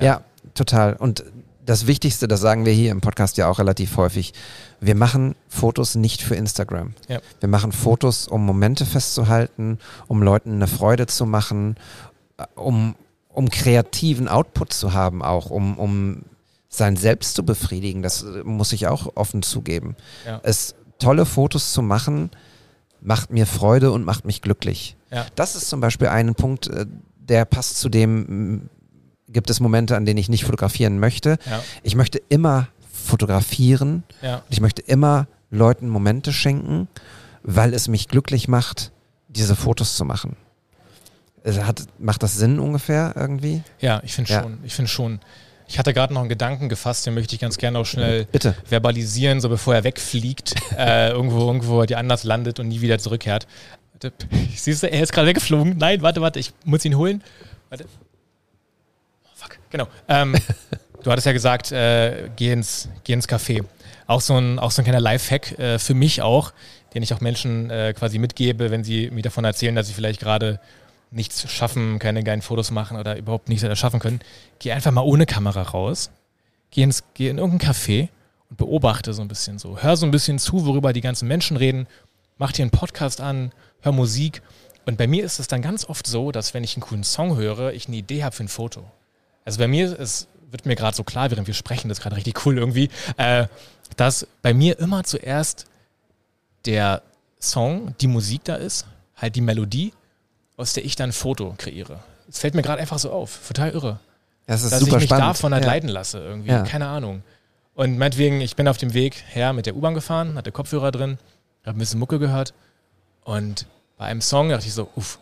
[SPEAKER 1] Ja. Total. Und das Wichtigste, das sagen wir hier im Podcast ja auch relativ häufig, wir machen Fotos nicht für Instagram.
[SPEAKER 5] Ja.
[SPEAKER 1] Wir machen Fotos, um Momente festzuhalten, um Leuten eine Freude zu machen, äh, um, um kreativen Output zu haben auch, um, um sein Selbst zu befriedigen. Das äh, muss ich auch offen zugeben.
[SPEAKER 5] Ja.
[SPEAKER 1] Es tolle Fotos zu machen, macht mir Freude und macht mich glücklich.
[SPEAKER 5] Ja.
[SPEAKER 1] Das ist zum Beispiel ein Punkt, äh, der passt zu dem, gibt es Momente, an denen ich nicht fotografieren möchte.
[SPEAKER 5] Ja.
[SPEAKER 1] Ich möchte immer fotografieren
[SPEAKER 5] Ja.
[SPEAKER 1] ich möchte immer Leuten Momente schenken, weil es mich glücklich macht, diese Fotos zu machen. Es Hat, macht das Sinn ungefähr irgendwie?
[SPEAKER 5] Ja, ich finde
[SPEAKER 1] Ja.
[SPEAKER 5] schon. Ich finde schon. Ich hatte gerade noch einen Gedanken gefasst, den möchte ich ganz gerne auch schnell
[SPEAKER 1] Bitte.
[SPEAKER 5] verbalisieren, so bevor er wegfliegt, äh, irgendwo, irgendwo die anders landet und nie wieder zurückkehrt. Siehst du, er ist gerade weggeflogen. Nein, warte, warte, ich muss ihn holen. Warte. Genau. Ähm, du hattest ja gesagt, äh, geh, ins, geh ins Café. Auch so ein, auch so ein kleiner Lifehack äh, für mich auch, den ich auch Menschen äh, quasi mitgebe, wenn sie mir davon erzählen, dass sie vielleicht gerade nichts schaffen, keine geilen Fotos machen oder überhaupt nichts erschaffen können. Geh einfach mal ohne Kamera raus. Geh, ins, geh in irgendein Café und beobachte so ein bisschen so. Hör so ein bisschen zu, worüber die ganzen Menschen reden. Mach dir einen Podcast an, hör Musik. Und bei mir ist es dann ganz oft so, dass wenn ich einen coolen Song höre, ich eine Idee habe für ein Foto. Also bei mir ist, wird mir gerade so klar, während wir sprechen, das ist gerade richtig cool irgendwie, äh, dass bei mir immer zuerst der Song, die Musik da ist, halt die Melodie, aus der ich dann ein Foto kreiere. Es fällt mir gerade einfach so auf, total irre.
[SPEAKER 1] Das ist
[SPEAKER 5] dass
[SPEAKER 1] super
[SPEAKER 5] ich mich
[SPEAKER 1] spannend.
[SPEAKER 5] davon halt
[SPEAKER 1] Ja.
[SPEAKER 5] leiten lasse irgendwie,
[SPEAKER 1] Ja.
[SPEAKER 5] keine Ahnung. Und meinetwegen, ich bin auf dem Weg her mit der U-Bahn gefahren, hatte Kopfhörer drin, habe ein bisschen Mucke gehört und bei einem Song dachte ich so, uff,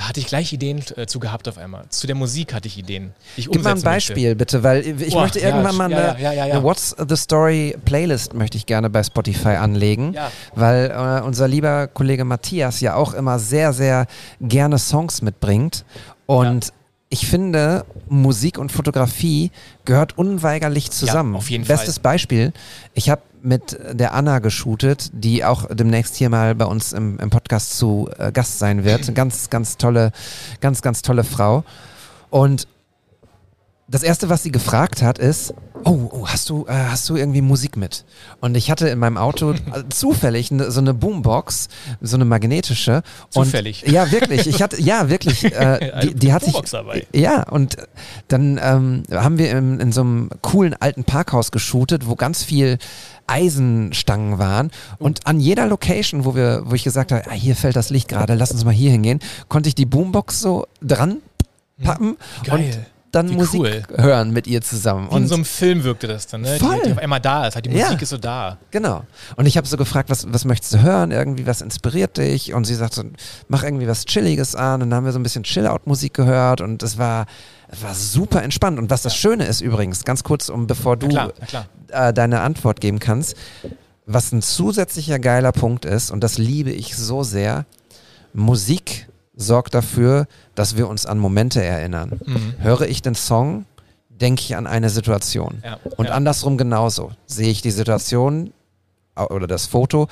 [SPEAKER 5] da hatte ich gleich Ideen äh, zu gehabt auf einmal. Zu der Musik hatte ich Ideen, ich
[SPEAKER 1] Gib mal ein Beispiel. Bitte, weil ich
[SPEAKER 5] Boah,
[SPEAKER 1] möchte
[SPEAKER 5] ja,
[SPEAKER 1] irgendwann mal
[SPEAKER 5] ja,
[SPEAKER 1] eine,
[SPEAKER 5] ja, ja,
[SPEAKER 1] eine What's the Story Playlist möchte ich gerne bei Spotify anlegen, weil äh, unser lieber Kollege Matthias ja auch immer sehr, sehr gerne Songs mitbringt. Und ich finde, Musik und Fotografie gehört unweigerlich zusammen.
[SPEAKER 5] auf jeden
[SPEAKER 1] Bestes
[SPEAKER 5] Fall.
[SPEAKER 1] Beispiel, ich habe mit der Anna geshootet, die auch demnächst hier mal bei uns im, im Podcast zu äh, Gast sein wird. Ganz, ganz tolle, ganz, ganz tolle Frau. Und das erste, was sie gefragt hat, ist, oh, oh hast du, äh, hast du irgendwie Musik mit? Und ich hatte in meinem Auto äh, zufällig ne, so eine Boombox, so eine magnetische.
[SPEAKER 5] Zufällig.
[SPEAKER 1] Und, ja, wirklich. Ich hatte, ja, wirklich. Äh, die, die hat sich,
[SPEAKER 5] Boombox dabei.
[SPEAKER 1] ja, und dann ähm, haben wir in, in so einem coolen alten Parkhaus geshootet, wo ganz viel Eisenstangen waren. Und an jeder Location, wo wir, wo ich gesagt habe, ah, hier fällt das Licht gerade, lass uns mal hier hingehen, konnte ich die Boombox so dran pappen
[SPEAKER 5] Geil.
[SPEAKER 1] und dann
[SPEAKER 5] Wie
[SPEAKER 1] Musik
[SPEAKER 5] cool.
[SPEAKER 1] hören mit ihr zusammen.
[SPEAKER 5] Wie in
[SPEAKER 1] Und
[SPEAKER 5] so einem Film wirkte das dann, ne?
[SPEAKER 1] Voll.
[SPEAKER 5] Die, die auf einmal da ist, halt die
[SPEAKER 1] Ja.
[SPEAKER 5] Musik ist so da.
[SPEAKER 1] Genau. Und ich habe so gefragt, was, was möchtest du hören? Irgendwie, was inspiriert dich? Und sie sagt so, mach irgendwie was Chilliges an. Und dann haben wir so ein bisschen Chill-Out-Musik gehört und es war, war super entspannt. Und was das Schöne ist übrigens, ganz kurz, um bevor du
[SPEAKER 5] Na klar, na klar.
[SPEAKER 1] äh, deine Antwort geben kannst, was ein zusätzlicher geiler Punkt ist, und das liebe ich so sehr, Musik sorgt dafür, dass wir uns an Momente erinnern.
[SPEAKER 5] Mhm.
[SPEAKER 1] Höre ich den Song, denke ich an eine Situation.
[SPEAKER 5] Ja,
[SPEAKER 1] Und
[SPEAKER 5] ja.
[SPEAKER 1] andersrum genauso. Sehe ich die Situation oder das Foto,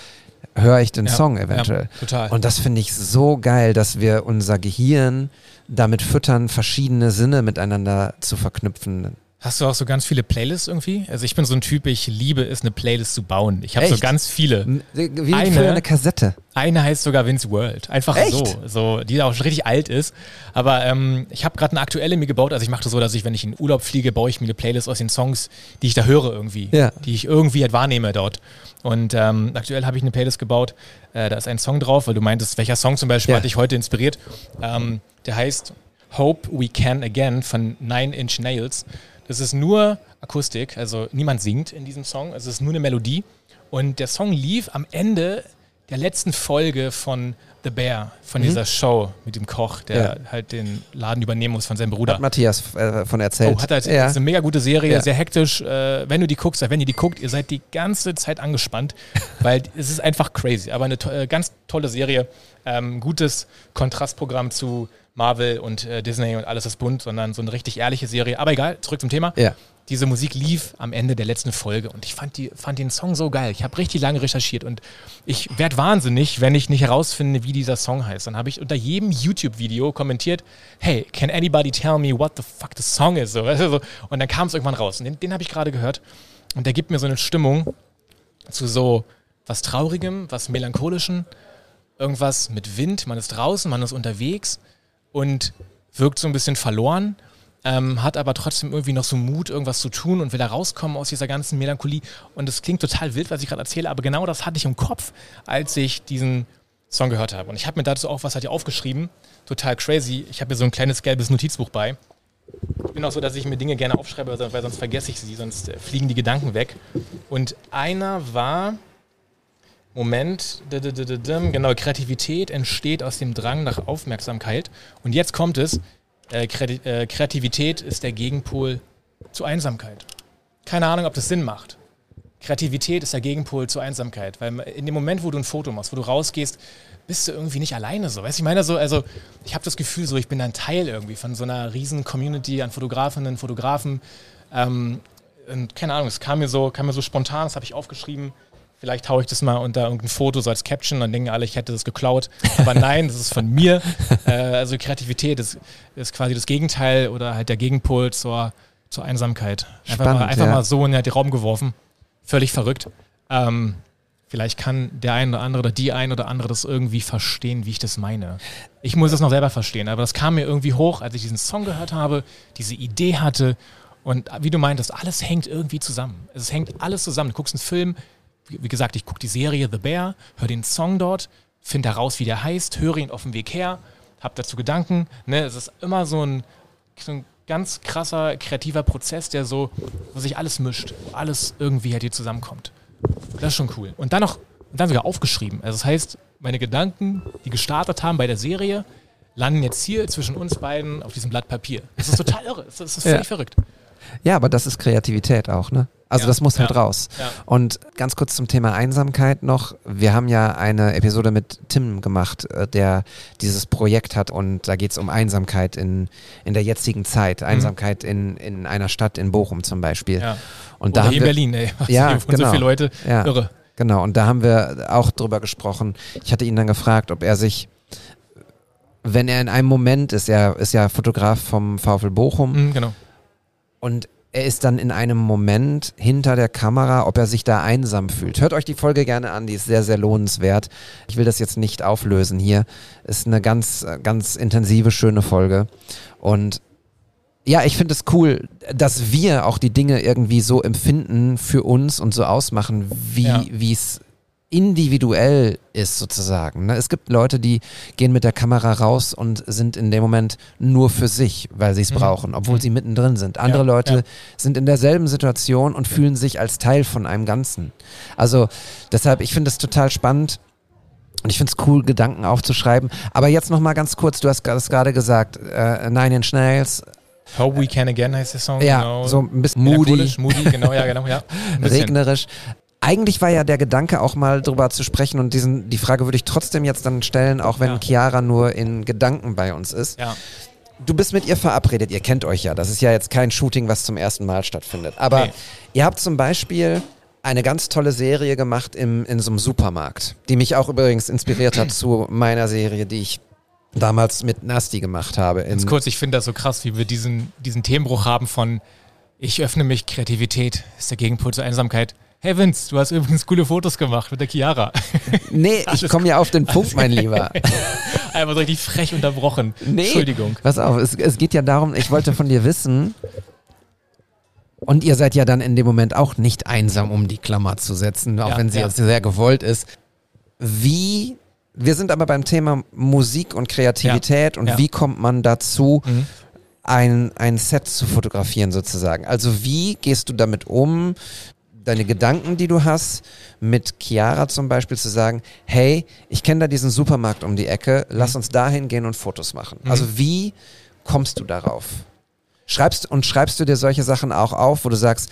[SPEAKER 1] höre ich den
[SPEAKER 5] Ja,
[SPEAKER 1] Song eventuell.
[SPEAKER 5] total.
[SPEAKER 1] Und das finde ich so geil, dass wir unser Gehirn damit füttern, verschiedene Sinne miteinander zu verknüpfen.
[SPEAKER 5] Hast du auch so ganz viele Playlists irgendwie? Also ich bin so ein Typ, ich liebe es, eine Playlist zu bauen. Ich habe so ganz viele.
[SPEAKER 1] Wie
[SPEAKER 5] Eine-
[SPEAKER 1] eine Kassette.
[SPEAKER 5] Eine heißt sogar Vince World. Einfach
[SPEAKER 1] Echt?
[SPEAKER 5] so, so, die auch schon richtig alt ist. Aber ähm, ich habe gerade eine aktuelle mir gebaut. Also ich mache das so, dass ich, wenn ich in Urlaub fliege, baue ich mir eine Playlist aus den Songs, die ich da höre irgendwie.
[SPEAKER 1] Ja.
[SPEAKER 5] Die ich irgendwie halt wahrnehme dort. Und ähm, aktuell habe ich eine Playlist gebaut. Äh, da ist ein Song drauf, weil du meintest, welcher Song zum Beispiel
[SPEAKER 1] Ja.
[SPEAKER 5] hat dich heute inspiriert. Ähm, der heißt Hope We Can Again von Nine Inch Nails. Das ist nur Akustik, also niemand singt in diesem Song. Es ist nur eine Melodie. Und der Song lief am Ende der letzten Folge von The Bear, von dieser Show mit dem Koch, der
[SPEAKER 1] Mhm. Ja.
[SPEAKER 5] halt den Laden übernehmen muss von seinem Bruder.
[SPEAKER 1] Hat Matthias äh, von erzählt.
[SPEAKER 5] Oh, hat er jetzt,
[SPEAKER 1] ja.
[SPEAKER 5] Ist eine mega gute Serie,
[SPEAKER 1] Ja.
[SPEAKER 5] sehr hektisch. Äh, wenn du die guckst, wenn ihr die guckt, ihr seid die ganze Zeit angespannt, weil es ist einfach crazy. Aber eine to äh, ganz tolle Serie, ähm, gutes Kontrastprogramm zu Marvel und äh, Disney und alles ist bunt, sondern so eine richtig ehrliche Serie. Aber egal, zurück zum Thema.
[SPEAKER 1] Ja.
[SPEAKER 5] Diese Musik lief am Ende der letzten Folge und ich fand, die, fand den Song so geil. Ich habe richtig lange recherchiert und ich werde wahnsinnig, wenn ich nicht herausfinde, wie dieser Song heißt. Dann habe ich unter jedem YouTube-Video kommentiert, hey, can anybody tell me what the fuck the song is? So, weißt du, so. Und dann kam es irgendwann raus und den, den habe ich gerade gehört und der gibt mir so eine Stimmung zu so was Traurigem, was Melancholischen, irgendwas mit Wind, man ist draußen, man ist unterwegs und wirkt so ein bisschen verloren, ähm, hat aber trotzdem irgendwie noch so Mut, irgendwas zu tun und will da rauskommen aus dieser ganzen Melancholie. Und es klingt total wild, was ich gerade erzähle, aber genau das hatte ich im Kopf, als ich diesen Song gehört habe. Und ich habe mir dazu auch was halt hier aufgeschrieben, total crazy. Ich habe hier so ein kleines gelbes Notizbuch bei. Ich bin auch so, dass ich mir Dinge gerne aufschreibe, weil sonst vergesse ich sie, sonst äh, fliegen die Gedanken weg. Und einer war, Moment, genau, Kreativität entsteht aus dem Drang nach Aufmerksamkeit. Und jetzt kommt es, äh, äh, Kreativität ist der Gegenpol zu Einsamkeit. Keine Ahnung, ob das Sinn macht. Kreativität ist der Gegenpol zur Einsamkeit, weil in dem Moment, wo du ein Foto machst, wo du rausgehst, bist du irgendwie nicht alleine so. Weißt du, ich meine so, also ich habe das Gefühl so, ich bin ein Teil irgendwie von so einer riesen Community an Fotografinnen, Fotografen. Ähm, und keine Ahnung, es kam mir so, kam mir so spontan, das habe ich aufgeschrieben. Vielleicht haue ich das mal unter irgendein Foto so als Caption, dann denken alle, ich hätte das geklaut. Aber nein, das ist von mir. Äh, also Kreativität ist, ist quasi das Gegenteil oder halt der Gegenpol zur, zur Einsamkeit. Einfach,
[SPEAKER 1] Spannend,
[SPEAKER 5] mal, einfach
[SPEAKER 1] ja.
[SPEAKER 5] mal so in den Raum geworfen. Völlig verrückt. Ähm, vielleicht kann der ein oder andere oder die ein oder andere das irgendwie verstehen, wie ich das meine. Ich muss es noch selber verstehen, aber das kam mir irgendwie hoch, als ich diesen Song gehört habe, diese Idee hatte. Und wie du meintest, alles hängt irgendwie zusammen. Es hängt alles zusammen. Du guckst einen Film, wie gesagt, ich gucke die Serie The Bear, höre den Song dort, finde heraus, wie der heißt, höre ihn auf dem Weg her, habe dazu Gedanken. Ne? Es ist immer so ein, so ein ganz krasser, kreativer Prozess, der so, wo sich alles mischt, wo alles irgendwie halt hier zusammenkommt. Das ist schon cool. Und dann noch, und dann sogar aufgeschrieben. Also das heißt, meine Gedanken, die gestartet haben bei der Serie, landen jetzt hier zwischen uns beiden auf diesem Blatt Papier. Das ist total irre. Das ist völlig
[SPEAKER 1] Ja.
[SPEAKER 5] verrückt.
[SPEAKER 1] Ja, aber das ist Kreativität auch, ne? Also
[SPEAKER 5] Ja,
[SPEAKER 1] das muss halt
[SPEAKER 5] ja,
[SPEAKER 1] raus.
[SPEAKER 5] ja.
[SPEAKER 1] Und ganz kurz zum Thema Einsamkeit noch. Wir haben ja eine Episode mit Tim gemacht, äh, der dieses Projekt hat und da geht es um Einsamkeit in, in der jetzigen Zeit. Einsamkeit in, in einer Stadt in Bochum zum Beispiel.
[SPEAKER 5] Mhm. Ja.
[SPEAKER 1] Und
[SPEAKER 5] Oder
[SPEAKER 1] da haben
[SPEAKER 5] in
[SPEAKER 1] wir,
[SPEAKER 5] Berlin, ey.
[SPEAKER 1] Ja,
[SPEAKER 5] Hier wohnen
[SPEAKER 1] genau.
[SPEAKER 5] so viele Leute.
[SPEAKER 1] Ja.
[SPEAKER 5] Irre.
[SPEAKER 1] Genau, und da haben wir auch drüber gesprochen. Ich hatte ihn dann gefragt, ob er sich, wenn er in einem Moment ist, er ist ja Fotograf vom VfL Bochum,
[SPEAKER 5] Mhm, genau.
[SPEAKER 1] Und er ist dann in einem Moment hinter der Kamera, ob er sich da einsam fühlt. Hört euch die Folge gerne an, die ist sehr, sehr lohnenswert. Ich will das jetzt nicht auflösen hier. Ist eine ganz, ganz intensive, schöne Folge. Und ja, ich finde es cool, dass wir auch die Dinge irgendwie so empfinden für uns und so ausmachen, wie
[SPEAKER 5] Ja.
[SPEAKER 1] wie es individuell ist sozusagen. Ne? Es gibt Leute, die gehen mit der Kamera raus und sind in dem Moment nur für sich, weil sie es
[SPEAKER 5] Mhm.
[SPEAKER 1] brauchen, obwohl sie mittendrin sind. Andere
[SPEAKER 5] Ja,
[SPEAKER 1] Leute
[SPEAKER 5] ja.
[SPEAKER 1] sind in derselben Situation und fühlen sich als Teil von einem Ganzen. Also deshalb, ich finde es total spannend. Und ich finde es cool, Gedanken aufzuschreiben. Aber jetzt noch mal ganz kurz, du hast das gerade gesagt, äh, Nine Inch Nails,
[SPEAKER 5] Hope We Can Again heißt der Song.
[SPEAKER 1] ja,
[SPEAKER 5] genau.
[SPEAKER 1] so ein bisschen moody,
[SPEAKER 5] moody, genau, ja, genau, ja.
[SPEAKER 1] Regnerisch. Eigentlich war ja der Gedanke auch mal drüber zu sprechen und diesen, die Frage würde ich trotzdem jetzt dann stellen, auch wenn
[SPEAKER 5] Ja.
[SPEAKER 1] Chiara nur in Gedanken bei uns ist.
[SPEAKER 5] Ja.
[SPEAKER 1] Du bist mit ihr verabredet, ihr kennt euch ja. Das ist ja jetzt kein Shooting, was zum ersten Mal stattfindet. Aber
[SPEAKER 5] Nee.
[SPEAKER 1] ihr habt zum Beispiel eine ganz tolle Serie gemacht im, in so einem Supermarkt, die mich auch übrigens inspiriert hat zu meiner Serie, die ich damals mit Nasti gemacht habe.
[SPEAKER 5] Ganz kurz, ich finde das so krass, wie wir diesen, diesen Themenbruch haben von Ich öffne mich, Kreativität ist der Gegenpol zur Einsamkeit. Hey Vince, du hast übrigens coole Fotos gemacht mit der Chiara.
[SPEAKER 1] Nee, ich komme ja auf den Punkt, mein Lieber.
[SPEAKER 5] Einfach so richtig frech unterbrochen.
[SPEAKER 1] Nee,
[SPEAKER 5] Entschuldigung.
[SPEAKER 1] Pass auf, es, es geht ja darum, ich wollte von dir wissen, und ihr seid ja dann in dem Moment auch nicht einsam, um die Klammer zu setzen, auch
[SPEAKER 5] Ja,
[SPEAKER 1] wenn sie
[SPEAKER 5] ja.
[SPEAKER 1] sehr gewollt ist. Wie, wir sind aber beim Thema Musik und Kreativität und
[SPEAKER 5] Ja. Mhm.
[SPEAKER 1] wie kommt man dazu, ein, ein Set zu fotografieren sozusagen? Also wie gehst du damit um, deine Gedanken, die du hast, mit Chiara zum Beispiel zu sagen, hey, ich kenne da diesen Supermarkt um die Ecke, lass uns da hingehen und Fotos machen. Also wie kommst du darauf? Schreibst und schreibst du dir solche Sachen auch auf, wo du sagst,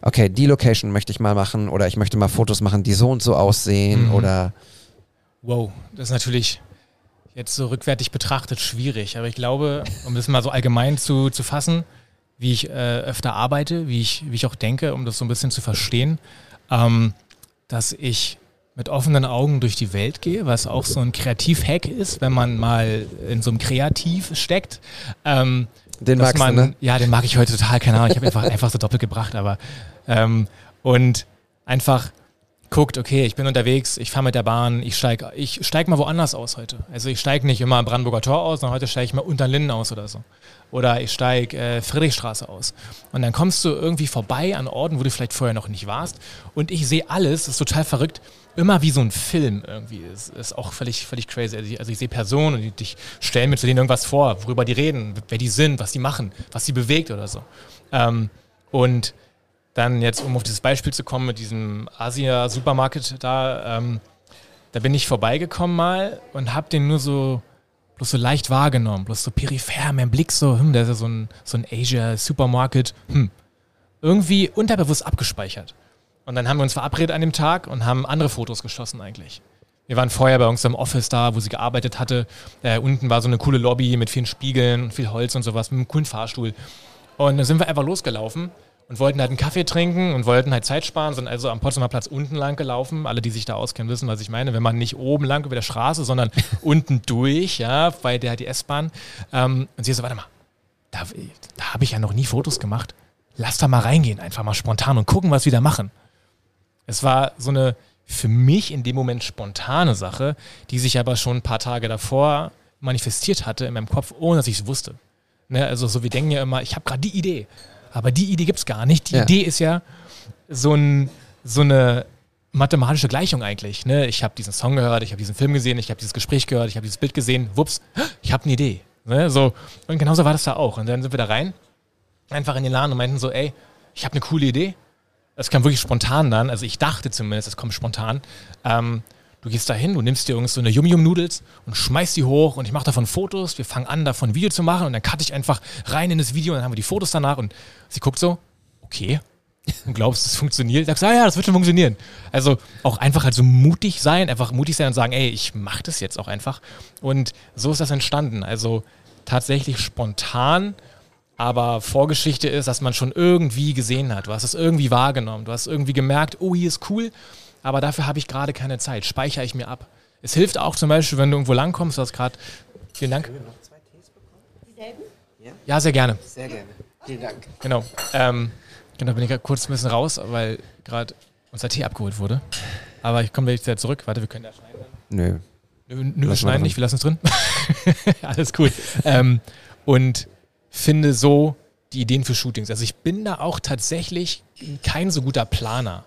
[SPEAKER 1] okay, die Location möchte ich mal machen oder ich möchte mal Fotos machen, die so und so aussehen oder
[SPEAKER 5] Wow, das ist natürlich jetzt so rückwärtig betrachtet schwierig. Aber ich glaube, um das mal so allgemein zu, zu fassen, wie ich äh, öfter arbeite, wie ich, wie ich auch denke, um das so ein bisschen zu verstehen, ähm, dass ich mit offenen Augen durch die Welt gehe, was auch so ein Kreativ-Hack ist, wenn man mal in so einem Kreativ steckt. Ähm,
[SPEAKER 1] Den magst du,
[SPEAKER 5] man,
[SPEAKER 1] ne?
[SPEAKER 5] Ja, den mag ich heute total, keine Ahnung. Ich habe einfach, einfach so doppelt gebracht, aber ähm, und einfach guckt, okay, ich bin unterwegs, ich fahre mit der Bahn, ich steige ich steig mal woanders aus heute. Also ich steige nicht immer am Brandenburger Tor aus, sondern heute steige ich mal unter den Linden aus oder so. Oder ich steige äh, Friedrichstraße aus. Und dann kommst du irgendwie vorbei an Orten, wo du vielleicht vorher noch nicht warst. Und ich sehe alles, das ist total verrückt, immer wie so ein Film irgendwie. Das ist auch völlig, völlig crazy. Also ich, also ich sehe Personen und die stellen mir zu denen irgendwas vor, worüber die reden, wer die sind, was die machen, was sie bewegt oder so. Ähm, und dann jetzt, um auf dieses Beispiel zu kommen mit diesem Asia-Supermarkt da, ähm, da bin ich vorbeigekommen mal und habe den nur so bloß so leicht wahrgenommen, bloß so peripher, mein Blick so, hm, da ist ja so ein, so ein Asia-Supermarket, hm, irgendwie unterbewusst abgespeichert. Und dann haben wir uns verabredet an dem Tag und haben andere Fotos geschossen eigentlich. Wir waren vorher bei uns im Office da, wo sie gearbeitet hatte. Äh, unten war so eine coole Lobby mit vielen Spiegeln viel Holz und sowas, mit einem coolen Fahrstuhl. Und dann sind wir einfach losgelaufen und wollten halt einen Kaffee trinken und wollten halt Zeit sparen, sind also am Potsdamer Platz unten lang gelaufen. Alle, die sich da auskennen, wissen, was ich meine. Wenn man nicht oben lang über der Straße, sondern unten durch, ja, bei der die S-Bahn. Ähm, und sie so, warte mal, da, da habe ich ja noch nie Fotos gemacht. Lass da mal reingehen, einfach mal spontan und gucken, was wir da machen. Es war so eine für mich in dem Moment spontane Sache, die sich aber schon ein paar Tage davor manifestiert hatte in meinem Kopf, ohne dass ich es wusste. Ne, also so, wir denken ja immer, ich habe gerade die Idee. Aber die Idee gibt es gar nicht. Die
[SPEAKER 1] Ja.
[SPEAKER 5] Idee ist ja so, ein, so eine mathematische Gleichung eigentlich. Ne? Ich habe diesen Song gehört, ich habe diesen Film gesehen, ich habe dieses Gespräch gehört, ich habe dieses Bild gesehen. Wups, ich habe eine Idee. Ne? So, und genauso war das da auch. Und dann sind wir da rein, einfach in den Laden und meinten so, ey, ich habe eine coole Idee. Das kam wirklich spontan dann. Also ich dachte zumindest, das kommt spontan. Ähm, du gehst da hin, du nimmst dir irgend so eine Yum-Yum-Nudels und schmeißt die hoch und ich mache davon Fotos. Wir fangen an, davon ein Video zu machen und dann cutte ich einfach rein in das Video und dann haben wir die Fotos danach und sie guckt so, okay. Und glaubst, es funktioniert? Sagst, ah ja, das wird schon funktionieren. Also auch einfach halt so mutig sein, einfach mutig sein und sagen, ey, ich mache das jetzt auch einfach. Und so ist das entstanden. Also tatsächlich spontan aber Vorgeschichte ist, dass man schon irgendwie gesehen hat. Du hast es irgendwie wahrgenommen. Du hast irgendwie gemerkt, oh, hier ist cool, aber dafür habe ich gerade keine Zeit. Speichere ich mir ab. Es hilft auch zum Beispiel, wenn du irgendwo langkommst, du hast gerade. Vielen Dank. Ja, sehr gerne.
[SPEAKER 1] Sehr gerne. Vielen Dank.
[SPEAKER 5] Genau. Ähm, genau, bin ich grad kurz ein bisschen raus, weil gerade unser Tee abgeholt wurde. Aber ich komme wieder zurück. Warte, wir können da schneiden.
[SPEAKER 1] Nö.
[SPEAKER 5] Nö, nö wir schneiden nicht, wir lassen es drin. Alles cool. ähm, und finde so die Ideen für Shootings. Also ich bin da auch tatsächlich kein so guter Planer.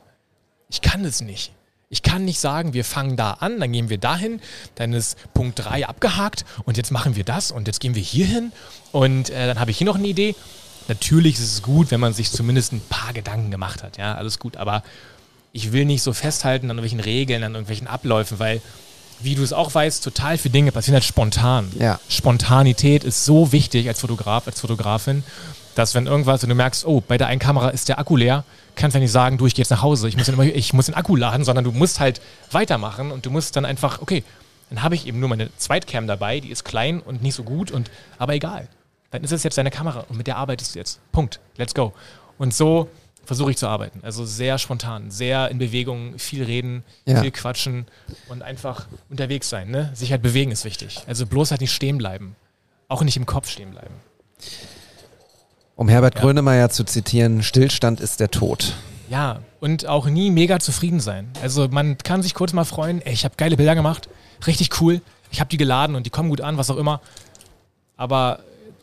[SPEAKER 5] Ich kann es nicht. Ich kann nicht sagen, wir fangen da an, dann gehen wir dahin, dann ist Punkt 3 abgehakt und jetzt machen wir das und jetzt gehen wir hier hin und äh, dann habe ich hier noch eine Idee. Natürlich ist es gut, wenn man sich zumindest ein paar Gedanken gemacht hat, ja, alles gut, aber ich will nicht so festhalten an irgendwelchen Regeln, an irgendwelchen Abläufen, weil, wie du es auch weißt, total viele Dinge passieren halt spontan.
[SPEAKER 1] Ja.
[SPEAKER 5] Spontanität ist so wichtig als Fotograf, als Fotografin, dass wenn irgendwas und du merkst, oh, bei der einen Kamera ist der Akku leer, kannst du ja nicht sagen, du, ich gehe jetzt nach Hause, ich muss, den, immer- ich muss den Akku laden, sondern du musst halt weitermachen und du musst dann einfach, okay, dann habe ich eben nur meine Zweitcam dabei, die ist klein und nicht so gut, und aber egal. Dann ist es jetzt deine Kamera und mit der arbeitest du jetzt. Punkt. Let's go. Und so versuche ich zu arbeiten. Also sehr spontan, sehr in Bewegung, viel reden,
[SPEAKER 1] Ja.
[SPEAKER 5] viel quatschen und einfach unterwegs sein. Ne? Sich halt bewegen ist wichtig. Also bloß halt nicht stehen bleiben. Auch nicht im Kopf stehen bleiben.
[SPEAKER 1] Um Herbert Grönemeyer zu zitieren, Stillstand ist der Tod.
[SPEAKER 5] Ja, und auch nie mega zufrieden sein. Also man kann sich kurz mal freuen, ey, ich habe geile Bilder gemacht, richtig cool, ich habe die geladen und die kommen gut an, was auch immer. Aber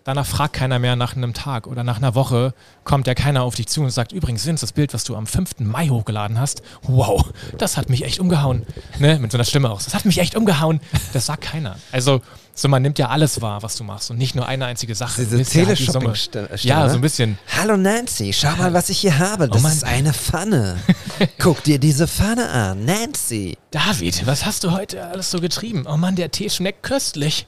[SPEAKER 5] danach fragt keiner mehr nach einem Tag oder nach einer Woche, kommt ja keiner auf dich zu und sagt, übrigens, Vince, das Bild, was du am 5. Mai hochgeladen hast, wow, das hat mich echt umgehauen. Ne? Mit so einer Stimme aus. Das hat mich echt umgehauen. Das sagt keiner. Also, so man nimmt ja alles wahr, was du machst und nicht nur eine einzige Sache.
[SPEAKER 1] Diese Teleshopping
[SPEAKER 5] Ja,
[SPEAKER 1] ne?
[SPEAKER 5] so ein bisschen.
[SPEAKER 1] Hallo Nancy, schau mal, was ich hier habe. Das
[SPEAKER 5] Oh
[SPEAKER 1] ist eine Pfanne. Guck dir diese Pfanne an, Nancy.
[SPEAKER 5] David, was hast du heute alles so getrieben? Oh Mann, der Tee schmeckt köstlich.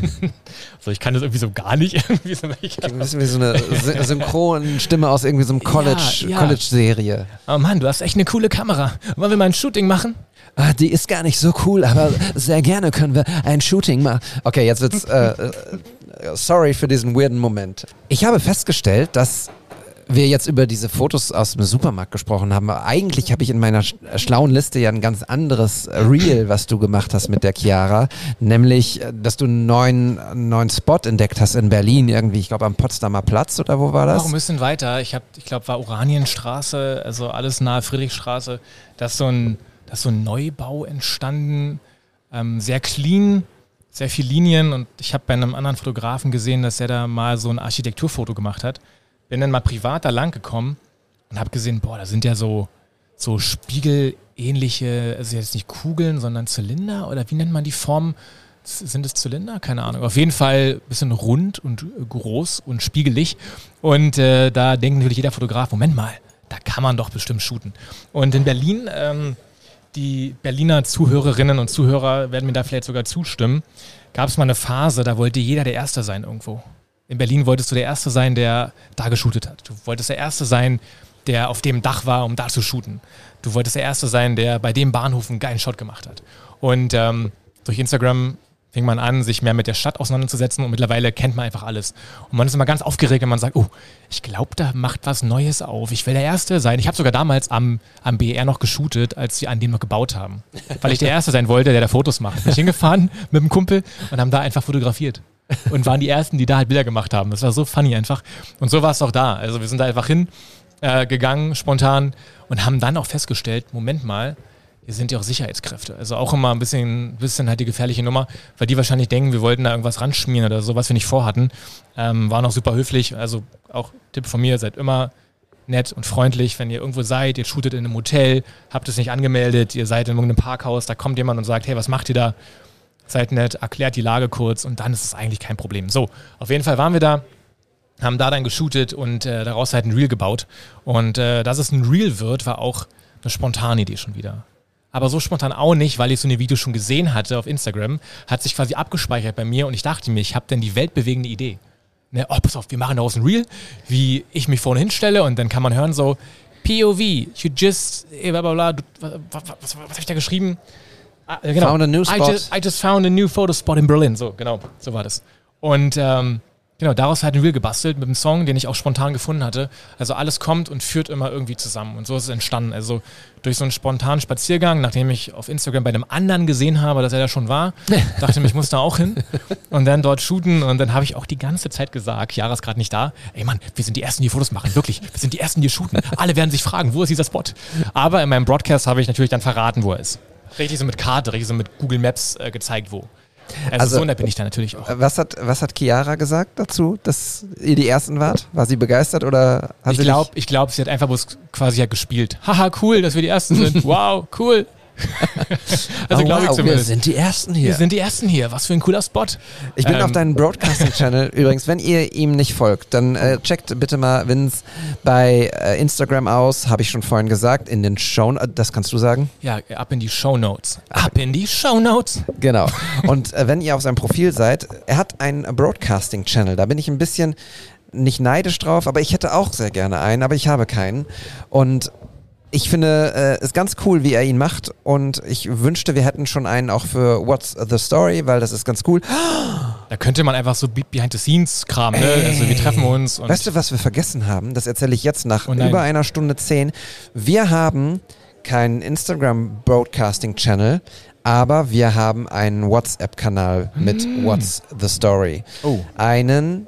[SPEAKER 5] so, ich kann das irgendwie so gar nicht. Irgendwie so, ich
[SPEAKER 1] Ein bisschen wie so eine Sy- Synchronstimme aus irgendwie so einem College,
[SPEAKER 5] Ja, ja.
[SPEAKER 1] College-Serie.
[SPEAKER 5] oh Mann, du hast echt eine coole Kamera. Wollen wir mal ein Shooting machen?
[SPEAKER 1] Ah, die ist gar nicht so cool, aber sehr gerne können wir ein Shooting machen. Okay, jetzt wird's. Äh, äh, sorry für diesen weirden Moment. Ich habe festgestellt, dass wir jetzt über diese Fotos aus dem Supermarkt gesprochen haben. Eigentlich habe ich in meiner sch schlauen Liste ja ein ganz anderes äh, Reel, was du gemacht hast mit der Chiara. Nämlich, äh, dass du einen neuen, neuen Spot entdeckt hast in Berlin, irgendwie, ich glaube am Potsdamer Platz oder wo war das?
[SPEAKER 5] Auch ein bisschen weiter. Ich, ich glaube, war Oranienstraße, also alles nahe Friedrichstraße. Da ist so ein, so ein Neubau entstanden. Ähm, sehr clean, sehr viel Linien. Und ich habe bei einem anderen Fotografen gesehen, dass er da mal so ein Architekturfoto gemacht hat. Bin dann mal privat da lang gekommen und habe gesehen, boah, da sind ja so, so spiegelähnliche, also jetzt nicht Kugeln, sondern Zylinder oder wie nennt man die Form? Sind es Zylinder? Keine Ahnung. Auf jeden Fall ein bisschen rund und äh, groß und spiegelig. Und äh, da denkt natürlich jeder Fotograf, Moment mal, da kann man doch bestimmt shooten. Und in Berlin, ähm, die Berliner Zuhörerinnen und Zuhörer werden mir da vielleicht sogar zustimmen, gab es mal eine Phase, da wollte jeder der Erste sein irgendwo. In Berlin wolltest du der Erste sein, der da geshootet hat. Du wolltest der Erste sein, der auf dem Dach war, um da zu shooten. Du wolltest der Erste sein, der bei dem Bahnhof einen geilen Shot gemacht hat. Und ähm, durch Instagram fing man an, sich mehr mit der Stadt auseinanderzusetzen und mittlerweile kennt man einfach alles. Und man ist immer ganz aufgeregt, wenn man sagt, oh, ich glaube, da macht was Neues auf. Ich will der Erste sein. Ich habe sogar damals am, am BR noch geshootet, als sie an dem noch gebaut haben. Weil ich der Erste sein wollte, der da Fotos macht. Bin ich hingefahren mit einem Kumpel und haben da einfach fotografiert. Und waren die Ersten, die da halt Bilder gemacht haben. Das war so funny einfach. Und so war es auch da. Also wir sind da einfach hin äh, spontan, und haben dann auch festgestellt, Moment mal, wir sind ja auch Sicherheitskräfte. Also auch immer ein bisschen, bisschen halt die gefährliche Nummer, weil die wahrscheinlich denken, wir wollten da irgendwas ranschmieren oder so, was wir nicht vorhatten. Ähm, waren auch super höflich. Also auch Tipp von mir, seid immer nett und freundlich, wenn ihr irgendwo seid, ihr shootet in einem Hotel, habt es nicht angemeldet, ihr seid in irgendeinem Parkhaus, da kommt jemand und sagt, hey, was macht ihr da? Seid nett, erklärt die Lage kurz und dann ist es eigentlich kein Problem. So, auf jeden Fall waren wir da, haben da dann geshootet und äh, daraus halt ein Reel gebaut. Und äh, dass es ein Reel wird, war auch eine spontane Idee schon wieder. Aber so spontan auch nicht, weil ich so eine Video schon gesehen hatte auf Instagram, hat sich quasi abgespeichert bei mir und ich dachte mir, ich habe denn die weltbewegende Idee. Ne, oh, pass auf, wir machen daraus ein Reel, wie ich mich vorne hinstelle und dann kann man hören so, POV, you just, eh, bla bla bla, was, was, was, was habe ich da geschrieben? Ah, äh, genau.
[SPEAKER 1] Found a new
[SPEAKER 5] I
[SPEAKER 1] spot.
[SPEAKER 5] just, I just found a new photo spot in Berlin. So, genau, so war das. Und ähm, genau, daraus halt ein Reel gebastelt mit einem Song, den ich auch spontan gefunden hatte. Also alles kommt und führt immer irgendwie zusammen. Und so ist es entstanden. Also durch so einen spontanen Spaziergang, nachdem ich auf Instagram bei einem anderen gesehen habe, dass er da schon war, dachte ich, ich muss da auch hin und dann dort shooten. Und dann habe ich auch die ganze Zeit gesagt, Chiara ist gerade nicht da. Ey Mann, wir sind die Ersten, die Fotos machen. Wirklich, wir sind die Ersten, die shooten. Alle werden sich fragen, wo ist dieser Spot? Aber in meinem Broadcast habe ich natürlich dann verraten, wo er ist. Richtig so mit Karte, richtig so mit Google Maps äh, gezeigt, wo. Also,
[SPEAKER 1] Also-
[SPEAKER 5] so nett bin ich da natürlich auch.
[SPEAKER 1] Was hat, was hat Chiara gesagt dazu, dass ihr die Ersten wart? War sie begeistert oder hat
[SPEAKER 5] Ich
[SPEAKER 1] sie
[SPEAKER 5] glaube, ich glaub, sie hat einfach bloß quasi halt gespielt. Haha, cool, dass wir die Ersten sind. Wow, cool. also
[SPEAKER 1] oh,
[SPEAKER 5] glaube ich
[SPEAKER 1] wow, wir
[SPEAKER 5] zumindest.
[SPEAKER 1] sind die Ersten hier.
[SPEAKER 5] Wir sind die Ersten hier. Was für ein cooler Spot.
[SPEAKER 1] Ich bin
[SPEAKER 5] Ähm,
[SPEAKER 1] auf deinem Broadcasting-Channel. Übrigens, wenn ihr ihm nicht folgt, dann äh, checkt bitte mal Vince bei äh, Instagram aus. Habe ich schon vorhin gesagt. In den Show, äh, das kannst du sagen.
[SPEAKER 5] Ja, ab in die Show Notes. Ab in die Show Notes.
[SPEAKER 1] Genau. Und äh, wenn ihr auf seinem Profil seid, er hat einen Broadcasting-Channel. Da bin ich ein bisschen nicht neidisch drauf, aber ich hätte auch sehr gerne einen, aber ich habe keinen. Und ich finde es ist ganz cool, wie er ihn macht. Und ich wünschte, wir hätten schon einen auch für What's the Story, weil das ist ganz cool.
[SPEAKER 5] Da könnte man einfach so Be- Behind-the-Scenes-Kram, ne? Also wir treffen uns
[SPEAKER 1] Weißt du, was wir vergessen haben? Das erzähle ich jetzt nach
[SPEAKER 5] Oh
[SPEAKER 1] über einer Stunde zehn. Wir haben keinen Instagram-Broadcasting-Channel, aber wir haben einen WhatsApp-Kanal mit What's the Story.
[SPEAKER 5] Oh.
[SPEAKER 1] Einen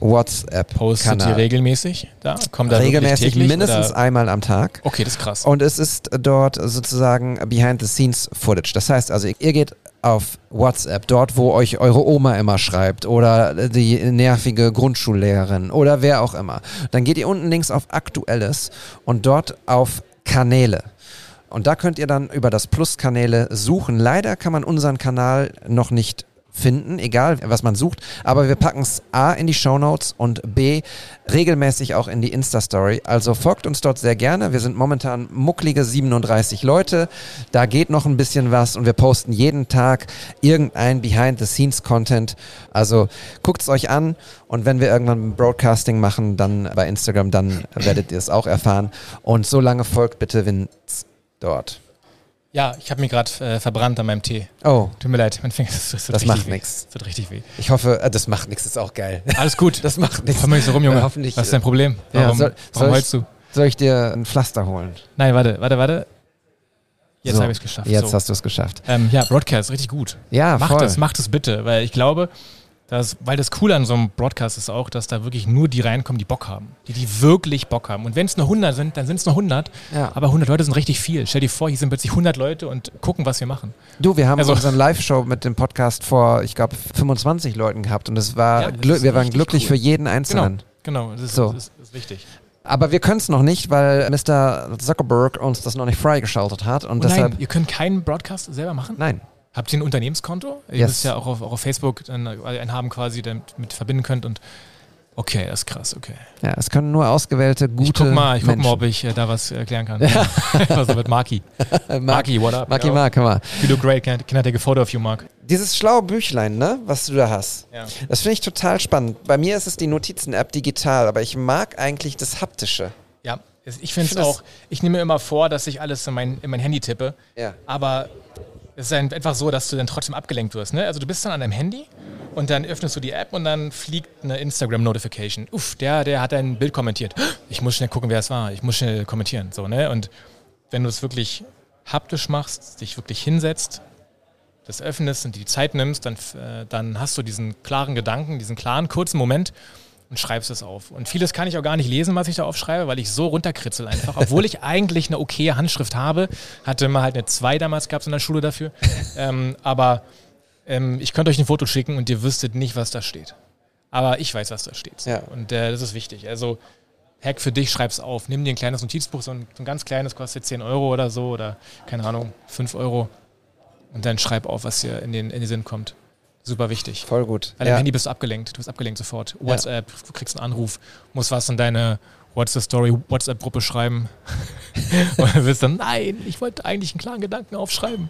[SPEAKER 1] WhatsApp-Kanal.
[SPEAKER 5] Postet ihr regelmäßig da? Kommt da
[SPEAKER 1] Regelmäßig
[SPEAKER 5] täglich,
[SPEAKER 1] mindestens
[SPEAKER 5] oder?
[SPEAKER 1] einmal am Tag.
[SPEAKER 5] Okay, das ist krass.
[SPEAKER 1] Und es ist dort sozusagen Behind-the-Scenes-Footage. Das heißt also, ihr geht auf WhatsApp, dort wo euch eure Oma immer schreibt oder die nervige Grundschullehrerin oder wer auch immer. Dann geht ihr unten links auf Aktuelles und dort auf Kanäle. Und da könnt ihr dann über das Plus-Kanäle suchen. Leider kann man unseren Kanal noch nicht finden, egal was man sucht. Aber wir packen es A in die Shownotes und B regelmäßig auch in die Insta-Story. Also folgt uns dort sehr gerne. Wir sind momentan mucklige 37 Leute. Da geht noch ein bisschen was und wir posten jeden Tag irgendein Behind-the-Scenes-Content. Also guckt es euch an und wenn wir irgendwann Broadcasting machen, dann bei Instagram, dann werdet ihr es auch erfahren. Und so lange folgt bitte Vince dort.
[SPEAKER 5] Ja, ich habe mich gerade äh, verbrannt an meinem Tee.
[SPEAKER 1] Oh,
[SPEAKER 5] Tut mir leid, mein Finger das, das,
[SPEAKER 1] Das macht nix.
[SPEAKER 5] Das tut richtig weh.
[SPEAKER 1] ich hoffe, äh, das macht nichts, ist auch geil.
[SPEAKER 5] Alles gut.
[SPEAKER 1] Das macht nichts.
[SPEAKER 5] Komm mal nicht so rum, Junge.
[SPEAKER 1] Ja, hoffentlich,
[SPEAKER 5] Was ist dein Problem?
[SPEAKER 1] Ja,
[SPEAKER 5] Warum,
[SPEAKER 1] soll-
[SPEAKER 5] warum
[SPEAKER 1] soll
[SPEAKER 5] heulst du?
[SPEAKER 1] Soll ich dir ein Pflaster holen?
[SPEAKER 5] Nein, warte, warte, warte. Jetzt
[SPEAKER 1] So,
[SPEAKER 5] habe ich es geschafft.
[SPEAKER 1] Jetzt
[SPEAKER 5] so.
[SPEAKER 1] hast du es geschafft.
[SPEAKER 5] ähm, ja, Broadcast, richtig gut.
[SPEAKER 1] Ja,
[SPEAKER 5] Macht
[SPEAKER 1] voll.
[SPEAKER 5] es, macht es bitte, weil ich glaube, dass, weil das Coole an so einem Broadcast ist auch, dass da wirklich nur die reinkommen, die Bock haben. Die, die wirklich Bock haben. Und wenn es nur 100 sind, dann sind es nur 100.
[SPEAKER 1] Ja.
[SPEAKER 5] Aber 100 Leute sind richtig viel. Stell dir vor, hier sind plötzlich 100 Leute und gucken, was wir machen.
[SPEAKER 1] Du, wir haben
[SPEAKER 5] Also-
[SPEAKER 1] unseren Live-Show mit dem Podcast vor, ich glaube, 25 Leuten gehabt und es war,
[SPEAKER 5] Ja, das
[SPEAKER 1] wir waren glücklich
[SPEAKER 5] cool.
[SPEAKER 1] für jeden Einzelnen.
[SPEAKER 5] Genau, das ist,
[SPEAKER 1] So.
[SPEAKER 5] das ist, das ist wichtig.
[SPEAKER 1] Aber wir können es noch nicht, weil Mr. Zuckerberg uns das noch nicht freigeschaltet hat und
[SPEAKER 5] Und
[SPEAKER 1] deshalb.
[SPEAKER 5] nein, ihr könnt keinen Broadcast selber machen?
[SPEAKER 1] Nein.
[SPEAKER 5] Habt ihr ein Unternehmenskonto? Ihr
[SPEAKER 1] Yes.
[SPEAKER 5] müsst ja auch auf, auch auf Facebook dann einen haben quasi, der mit, mit verbinden könnt und okay, das ist krass, okay.
[SPEAKER 1] Ja, es können nur ausgewählte, gute
[SPEAKER 5] Ich guck mal, ich guck
[SPEAKER 1] Menschen.
[SPEAKER 5] mal, ob ich äh, da was erklären kann. Einfach so mit Marki. Marki, what up?
[SPEAKER 1] Marki
[SPEAKER 5] yo?
[SPEAKER 1] Mark, hör mal.
[SPEAKER 5] You look great, can, can I take a photo of you, Mark?
[SPEAKER 1] Dieses schlaue Büchlein, ne, was du da hast.
[SPEAKER 5] Ja.
[SPEAKER 1] Das finde ich total spannend. Bei mir ist es die Notizen-App digital, aber ich mag eigentlich das Haptische.
[SPEAKER 5] Ja, ich finde es auch, ich nehme mir immer vor, dass ich alles in mein, in mein Handy tippe,
[SPEAKER 1] Ja.
[SPEAKER 5] aber es ist ein- einfach so, dass du dann trotzdem abgelenkt wirst. Ne? Also du bist dann an deinem Handy und dann öffnest du die App und dann fliegt eine Instagram-Notification. Uff, der, der hat ein Bild kommentiert. Ich muss schnell gucken, wer es war. Ich muss schnell kommentieren. So, ne? Und wenn du es wirklich haptisch machst, dich wirklich hinsetzt, das öffnest und die Zeit nimmst, dann, äh, dann hast du diesen klaren Gedanken, diesen klaren, kurzen Moment und schreibst es auf. Und vieles kann ich auch gar nicht lesen, was ich da aufschreibe, weil ich so runterkritzel einfach. Obwohl ich eigentlich eine okaye Handschrift habe, hatte immer halt eine 2 damals, gab es in der Schule dafür. ähm, aber ähm, ich könnte euch ein Foto schicken und ihr wüsstet nicht, was da steht. Aber ich weiß, was da steht.
[SPEAKER 1] Ja.
[SPEAKER 5] Und äh, das ist wichtig. Also Hack für dich, schreib's auf. Nimm dir ein kleines Notizbuch, so ein, so ein ganz kleines, kostet 10 Euro oder so oder keine Ahnung, 5 Euro. Und dann schreib auf, was dir in den, in den Sinn kommt. Super wichtig.
[SPEAKER 1] Voll gut.
[SPEAKER 5] Weil im Handy bist du abgelenkt. Du bist abgelenkt sofort. WhatsApp, du kriegst einen Anruf, musst was in deine What's the Story WhatsApp-Gruppe schreiben. Und du wirst dann, nein, ich wollte eigentlich einen klaren Gedanken aufschreiben.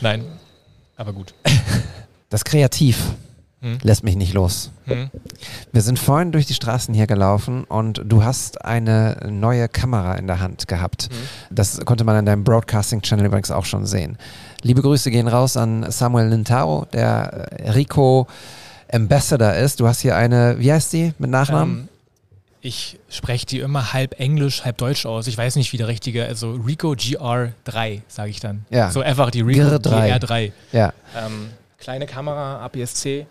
[SPEAKER 5] Nein, aber gut.
[SPEAKER 1] Das Kreativ
[SPEAKER 5] Hm.
[SPEAKER 1] lässt mich nicht los.
[SPEAKER 5] Hm?
[SPEAKER 1] Wir sind vorhin durch die Straßen hier gelaufen und du hast eine neue Kamera in der Hand gehabt. Das konnte man in deinem Broadcasting-Channel übrigens auch schon sehen. Liebe Grüße gehen raus an Samuel Nintaro, der äh, Rico Ambassador ist. Du hast hier eine, wie heißt die mit Nachnamen?
[SPEAKER 5] Ähm, ich spreche die immer halb Englisch, halb Deutsch aus. Ich weiß nicht, wie der richtige, also Rico GR3, sage ich dann.
[SPEAKER 1] Ja.
[SPEAKER 5] So einfach die Rico
[SPEAKER 1] GR3.
[SPEAKER 5] GR3.
[SPEAKER 1] ja.
[SPEAKER 5] Ähm, kleine Kamera, APS-C,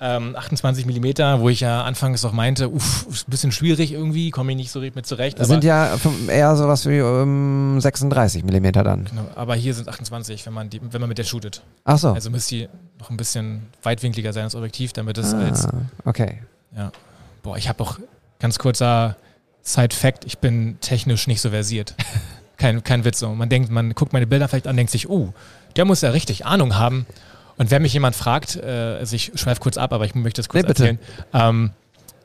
[SPEAKER 5] ähm, 28 mm, wo ich ja anfangs auch meinte, uff, ist ein bisschen schwierig irgendwie, komme ich nicht so mit zurecht.
[SPEAKER 1] Das sind ja eher sowas wie ähm, 36 Millimeter dann.
[SPEAKER 5] Genau, aber hier sind 28, wenn man, die, wenn man mit der shootet.
[SPEAKER 1] Ach so.
[SPEAKER 5] Also müsste die noch ein bisschen weitwinkliger sein, das Objektiv, damit es als,
[SPEAKER 1] ah, okay.
[SPEAKER 5] ja. Boah, ich habe auch ganz kurzer Side-Fact, ich bin technisch nicht so versiert. kein, kein Witz so. Man denkt, man guckt meine Bilder vielleicht an, denkt sich, oh, der muss ja richtig Ahnung haben. Und wenn mich jemand fragt, äh, also ich schweife kurz ab, aber ich möchte das kurz
[SPEAKER 1] Nee,
[SPEAKER 5] erzählen. Ähm,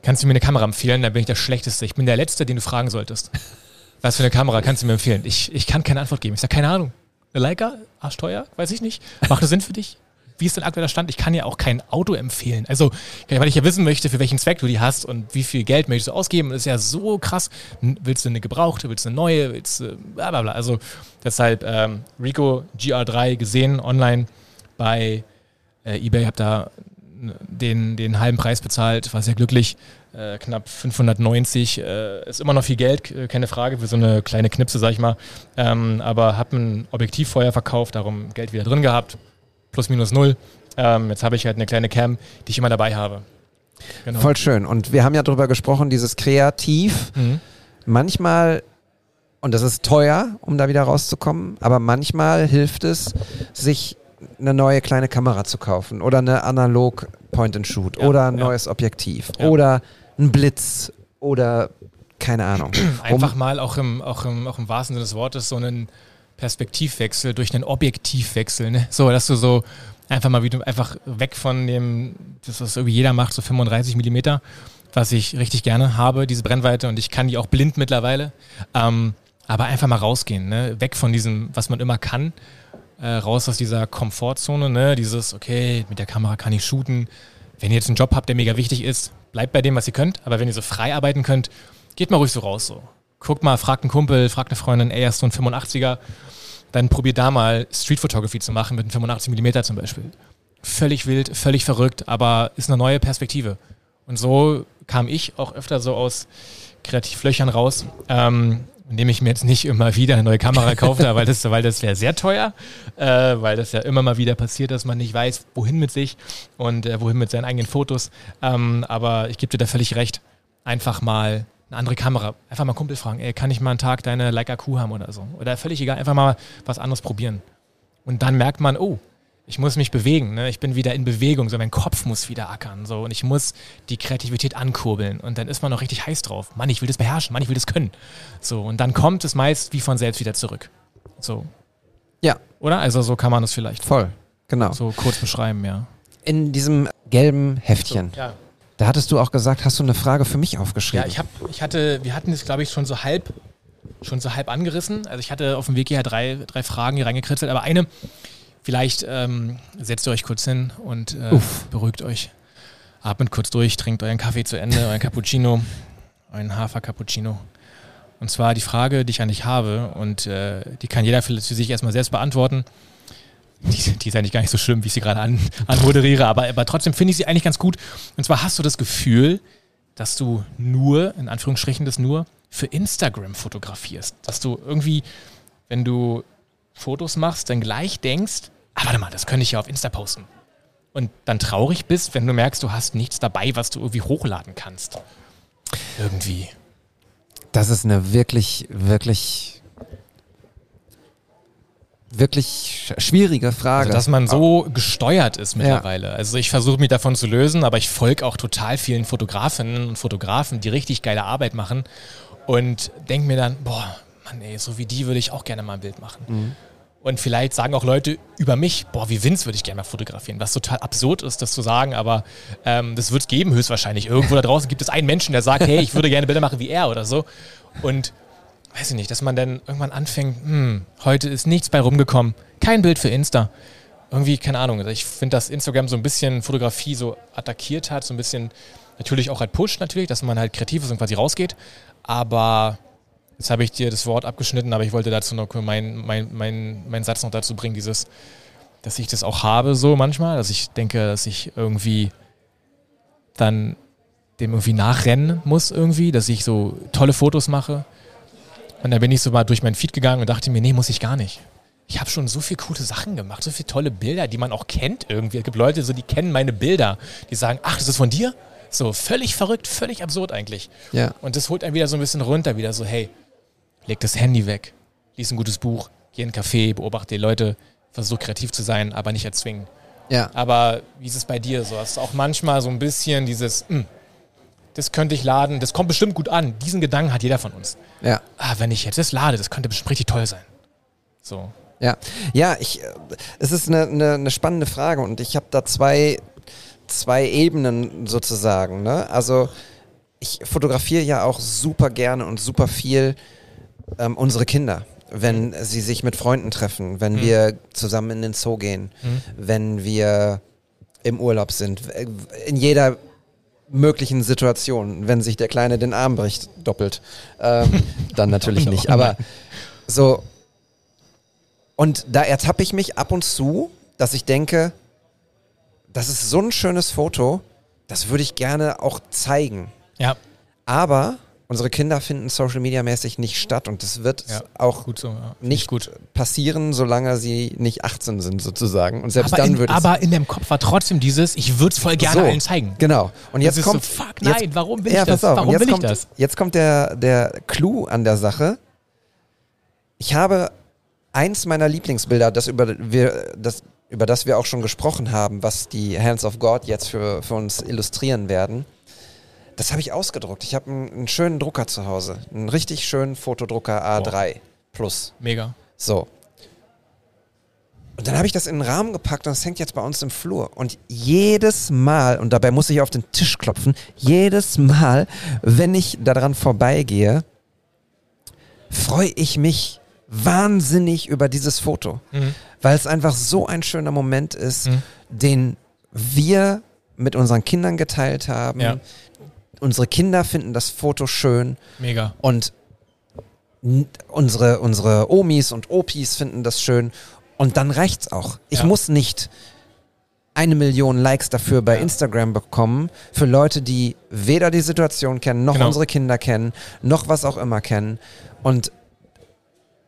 [SPEAKER 5] kannst du mir eine Kamera empfehlen? Dann bin ich der Schlechteste. Ich bin der Letzte, den du fragen solltest. Was für eine Kamera kannst du mir empfehlen? Ich, ich kann keine Antwort geben. Ich sage, keine Ahnung. Eine Leica? Arschteuer? Weiß ich nicht. Macht das Sinn für dich? Wie ist dein aktueller Stand? Ich kann ja auch kein Auto empfehlen. Also, weil ich ja wissen möchte, für welchen Zweck du die hast und wie viel Geld möchtest du ausgeben. Das ist ja so krass. Willst du eine gebrauchte, willst du eine neue, willst du bla bla bla. Also deshalb ähm, Rico GR3 gesehen online bei äh, eBay, hab da den, den halben Preis bezahlt, war sehr glücklich. Äh, knapp 590, äh, ist immer noch viel Geld, äh, keine Frage, für so eine kleine Knipse, sag ich mal. Ähm, aber hab ein Objektiv vorher verkauft, darum Geld wieder drin gehabt, plus minus null. Ähm, jetzt habe ich halt eine kleine Cam, die ich immer dabei habe. Genau.
[SPEAKER 1] Voll schön. Und wir haben ja drüber gesprochen, dieses Kreativ.
[SPEAKER 5] Mhm.
[SPEAKER 1] Manchmal, und das ist teuer, um da wieder rauszukommen, aber manchmal hilft es, sich eine neue kleine Kamera zu kaufen oder eine analog Point-and-Shoot
[SPEAKER 5] Ja,
[SPEAKER 1] oder ein
[SPEAKER 5] ja.
[SPEAKER 1] neues Objektiv
[SPEAKER 5] Ja.
[SPEAKER 1] oder ein Blitz oder keine Ahnung.
[SPEAKER 5] Einfach
[SPEAKER 1] Um-
[SPEAKER 5] mal auch im, auch, im, auch im wahrsten Sinne des Wortes so einen Perspektivwechsel durch einen Objektivwechsel. Ne? So, dass du so einfach mal wieder einfach weg von dem, das was irgendwie jeder macht, so 35 Millimeter, was ich richtig gerne habe, diese Brennweite und ich kann die auch blind mittlerweile. Ähm, aber einfach mal rausgehen, ne? weg von diesem, was man immer kann, äh, raus aus dieser Komfortzone, ne? dieses, okay, mit der Kamera kann ich shooten. Wenn ihr jetzt einen Job habt, der mega wichtig ist, bleibt bei dem, was ihr könnt. Aber wenn ihr so frei arbeiten könnt, geht mal ruhig so raus. So. Guckt mal, fragt einen Kumpel, fragt eine Freundin, ey, hast du einen 85er? Dann probiert da mal Street Photography zu machen mit einem 85 mm zum Beispiel. Völlig wild, völlig verrückt, aber ist eine neue Perspektive. Und so kam ich auch öfter so aus Kreativlöchern raus, ähm, indem ich mir jetzt nicht immer wieder eine neue Kamera kaufte, weil das, weil das wäre sehr teuer, äh, weil das ja immer mal wieder passiert, dass man nicht weiß, wohin mit sich und äh, wohin mit seinen eigenen Fotos. Ähm, aber ich gebe dir da völlig recht. Einfach mal eine andere Kamera. Einfach mal Kumpel fragen, ey, kann ich mal einen Tag deine Leica Q haben oder so? Oder völlig egal, einfach mal was anderes probieren. Und dann merkt man, oh, ich muss mich bewegen, ne? ich bin wieder in Bewegung, so mein Kopf muss wieder ackern so und ich muss die Kreativität ankurbeln und dann ist man noch richtig heiß drauf. Mann, ich will das beherrschen, Mann, ich will das können. So und dann kommt es meist wie von selbst wieder zurück. So,
[SPEAKER 1] ja,
[SPEAKER 5] oder? Also so kann man es vielleicht
[SPEAKER 1] voll. Genau.
[SPEAKER 5] so kurz beschreiben, ja.
[SPEAKER 1] In diesem gelben Heftchen,
[SPEAKER 5] Ja,
[SPEAKER 1] da hattest du auch gesagt, hast du eine Frage für mich aufgeschrieben.
[SPEAKER 5] Ja, ich, hab, ich hatte, wir hatten es, glaube ich, schon so halb, schon so halb angerissen. Also ich hatte auf dem Weg hierher drei, drei Fragen hier reingekritzelt, aber eine, vielleicht ähm, setzt ihr euch kurz hin und äh, beruhigt euch. Atmet kurz durch, trinkt euren Kaffee zu Ende, euren Cappuccino, euren Hafer-Cappuccino. Und zwar die Frage, die ich dich habe, und äh, die kann jeder für, für sich erstmal selbst beantworten. Die, die ist eigentlich gar nicht so schlimm, wie ich sie gerade an, anmoderiere, aber, aber trotzdem finde ich sie eigentlich ganz gut. Und zwar hast du das Gefühl, dass du nur, in Anführungsstrichen das nur, für Instagram fotografierst. Dass du irgendwie, wenn du Fotos machst, dann gleich denkst, ah, warte mal, das könnte ich ja auf Insta posten. Und dann traurig bist, wenn du merkst, du hast nichts dabei, was du irgendwie hochladen kannst. Irgendwie.
[SPEAKER 1] Das ist eine wirklich, wirklich, wirklich sch- schwierige Frage.
[SPEAKER 5] Also, dass man so gesteuert ist mittlerweile. Also ich versuche mich davon zu lösen, aber ich folge auch total vielen Fotografinnen und Fotografen, die richtig geile Arbeit machen und denke mir dann, boah, Mann ey, so wie die würde ich auch gerne mal ein Bild machen. Und vielleicht sagen auch Leute über mich, boah, wie Vince würde ich gerne mal fotografieren, was total absurd ist, das zu sagen, aber ähm, das wird es geben, höchstwahrscheinlich. Irgendwo da draußen gibt es einen Menschen, der sagt, hey, ich würde gerne Bilder machen wie er oder so. Und weiß ich nicht, dass man dann irgendwann anfängt, hm, heute ist nichts bei rumgekommen, kein Bild für Insta. Irgendwie, keine Ahnung, also ich finde, dass Instagram so ein bisschen Fotografie so attackiert hat, so ein bisschen natürlich auch halt pusht natürlich, dass man halt kreativ ist und quasi rausgeht, aber jetzt habe ich dir das Wort abgeschnitten, aber ich wollte dazu noch meinen mein, mein, mein Satz noch dazu bringen, dieses, dass ich das auch habe so manchmal, dass ich denke, dass ich irgendwie dann dem irgendwie nachrennen muss irgendwie, dass ich so tolle Fotos mache. Und dann bin ich so mal durch meinen Feed gegangen und dachte mir, nee, muss ich gar nicht. Ich habe schon so viele coole Sachen gemacht, so viele tolle Bilder, die man auch kennt irgendwie. Es gibt Leute, so, die kennen meine Bilder, die sagen, ach, das ist von dir? So völlig verrückt, völlig absurd eigentlich.
[SPEAKER 1] ja.
[SPEAKER 5] Und das holt einen wieder so ein bisschen runter, wieder so, hey, leg das Handy weg, lies ein gutes Buch, geh in einen Café, beobachte die Leute, versuch kreativ zu sein, aber nicht erzwingen.
[SPEAKER 1] ja.
[SPEAKER 5] Aber wie ist es bei dir so? Hast du auch manchmal so ein bisschen dieses, "Hm, das könnte ich laden, das kommt bestimmt gut an. Diesen Gedanken hat jeder von uns.
[SPEAKER 1] Ja.
[SPEAKER 5] Ah, wenn ich jetzt das lade, das könnte bestimmt richtig toll sein. So.
[SPEAKER 1] Ja, ja, ich, es ist eine, eine, eine spannende Frage und ich habe da zwei, zwei Ebenen sozusagen. Ne? Also ich fotografiere ja auch super gerne und super viel ähm, unsere Kinder, wenn sie sich mit Freunden treffen, wenn wir zusammen in den Zoo gehen, wenn wir im Urlaub sind, in jeder möglichen Situation, wenn sich der Kleine den Arm bricht, doppelt. Ähm, dann natürlich nicht. Aber so, und da ertappe ich mich ab und zu, dass ich denke, das ist so ein schönes Foto, das würde ich gerne auch zeigen.
[SPEAKER 5] Ja.
[SPEAKER 1] Aber, Unsere Kinder finden Social Media mäßig nicht statt und das wird
[SPEAKER 5] Ja,
[SPEAKER 1] auch
[SPEAKER 5] so, ja. Ich
[SPEAKER 1] nicht
[SPEAKER 5] gut.
[SPEAKER 1] passieren, solange sie nicht 18 sind sozusagen. Und selbst
[SPEAKER 5] Aber,
[SPEAKER 1] dann
[SPEAKER 5] in,
[SPEAKER 1] würde
[SPEAKER 5] aber in dem Kopf war trotzdem dieses, ich würde es voll gerne
[SPEAKER 1] so,
[SPEAKER 5] allen zeigen.
[SPEAKER 1] Genau. Und
[SPEAKER 5] Das
[SPEAKER 1] jetzt
[SPEAKER 5] ist
[SPEAKER 1] kommt
[SPEAKER 5] so, fuck,
[SPEAKER 1] jetzt-
[SPEAKER 5] nein, warum will
[SPEAKER 1] ja,
[SPEAKER 5] ich das?
[SPEAKER 1] auf,
[SPEAKER 5] Warum will ich
[SPEAKER 1] kommt,
[SPEAKER 5] das?
[SPEAKER 1] Jetzt kommt der, der Clou an der Sache. Ich habe eins meiner Lieblingsbilder, das über, wir, das, über das wir auch schon gesprochen haben, was die Hands of God jetzt für, für uns illustrieren werden. Das habe ich ausgedruckt. Ich habe einen, einen schönen Drucker zu Hause. Einen richtig schönen Fotodrucker A3 Plus.
[SPEAKER 5] Mega.
[SPEAKER 1] So. Und dann habe ich das in den Rahmen gepackt und es hängt jetzt bei uns im Flur. Und jedes Mal, und dabei muss ich auf den Tisch klopfen, jedes Mal, wenn ich daran vorbeigehe, freue ich mich wahnsinnig über dieses Foto.
[SPEAKER 5] Mhm.
[SPEAKER 1] Weil es einfach so ein schöner Moment ist, den wir mit unseren Kindern geteilt haben.
[SPEAKER 5] Ja.
[SPEAKER 1] Unsere Kinder finden das Foto schön.
[SPEAKER 5] Mega.
[SPEAKER 1] Und unsere, unsere Omis und Opis finden das schön. Und dann reicht's auch. Ich
[SPEAKER 5] Ja.
[SPEAKER 1] muss nicht eine Million Likes dafür bei
[SPEAKER 5] Ja.
[SPEAKER 1] Instagram bekommen für Leute, die weder die Situation kennen, noch
[SPEAKER 5] Genau.
[SPEAKER 1] unsere Kinder kennen, noch was auch immer kennen. Und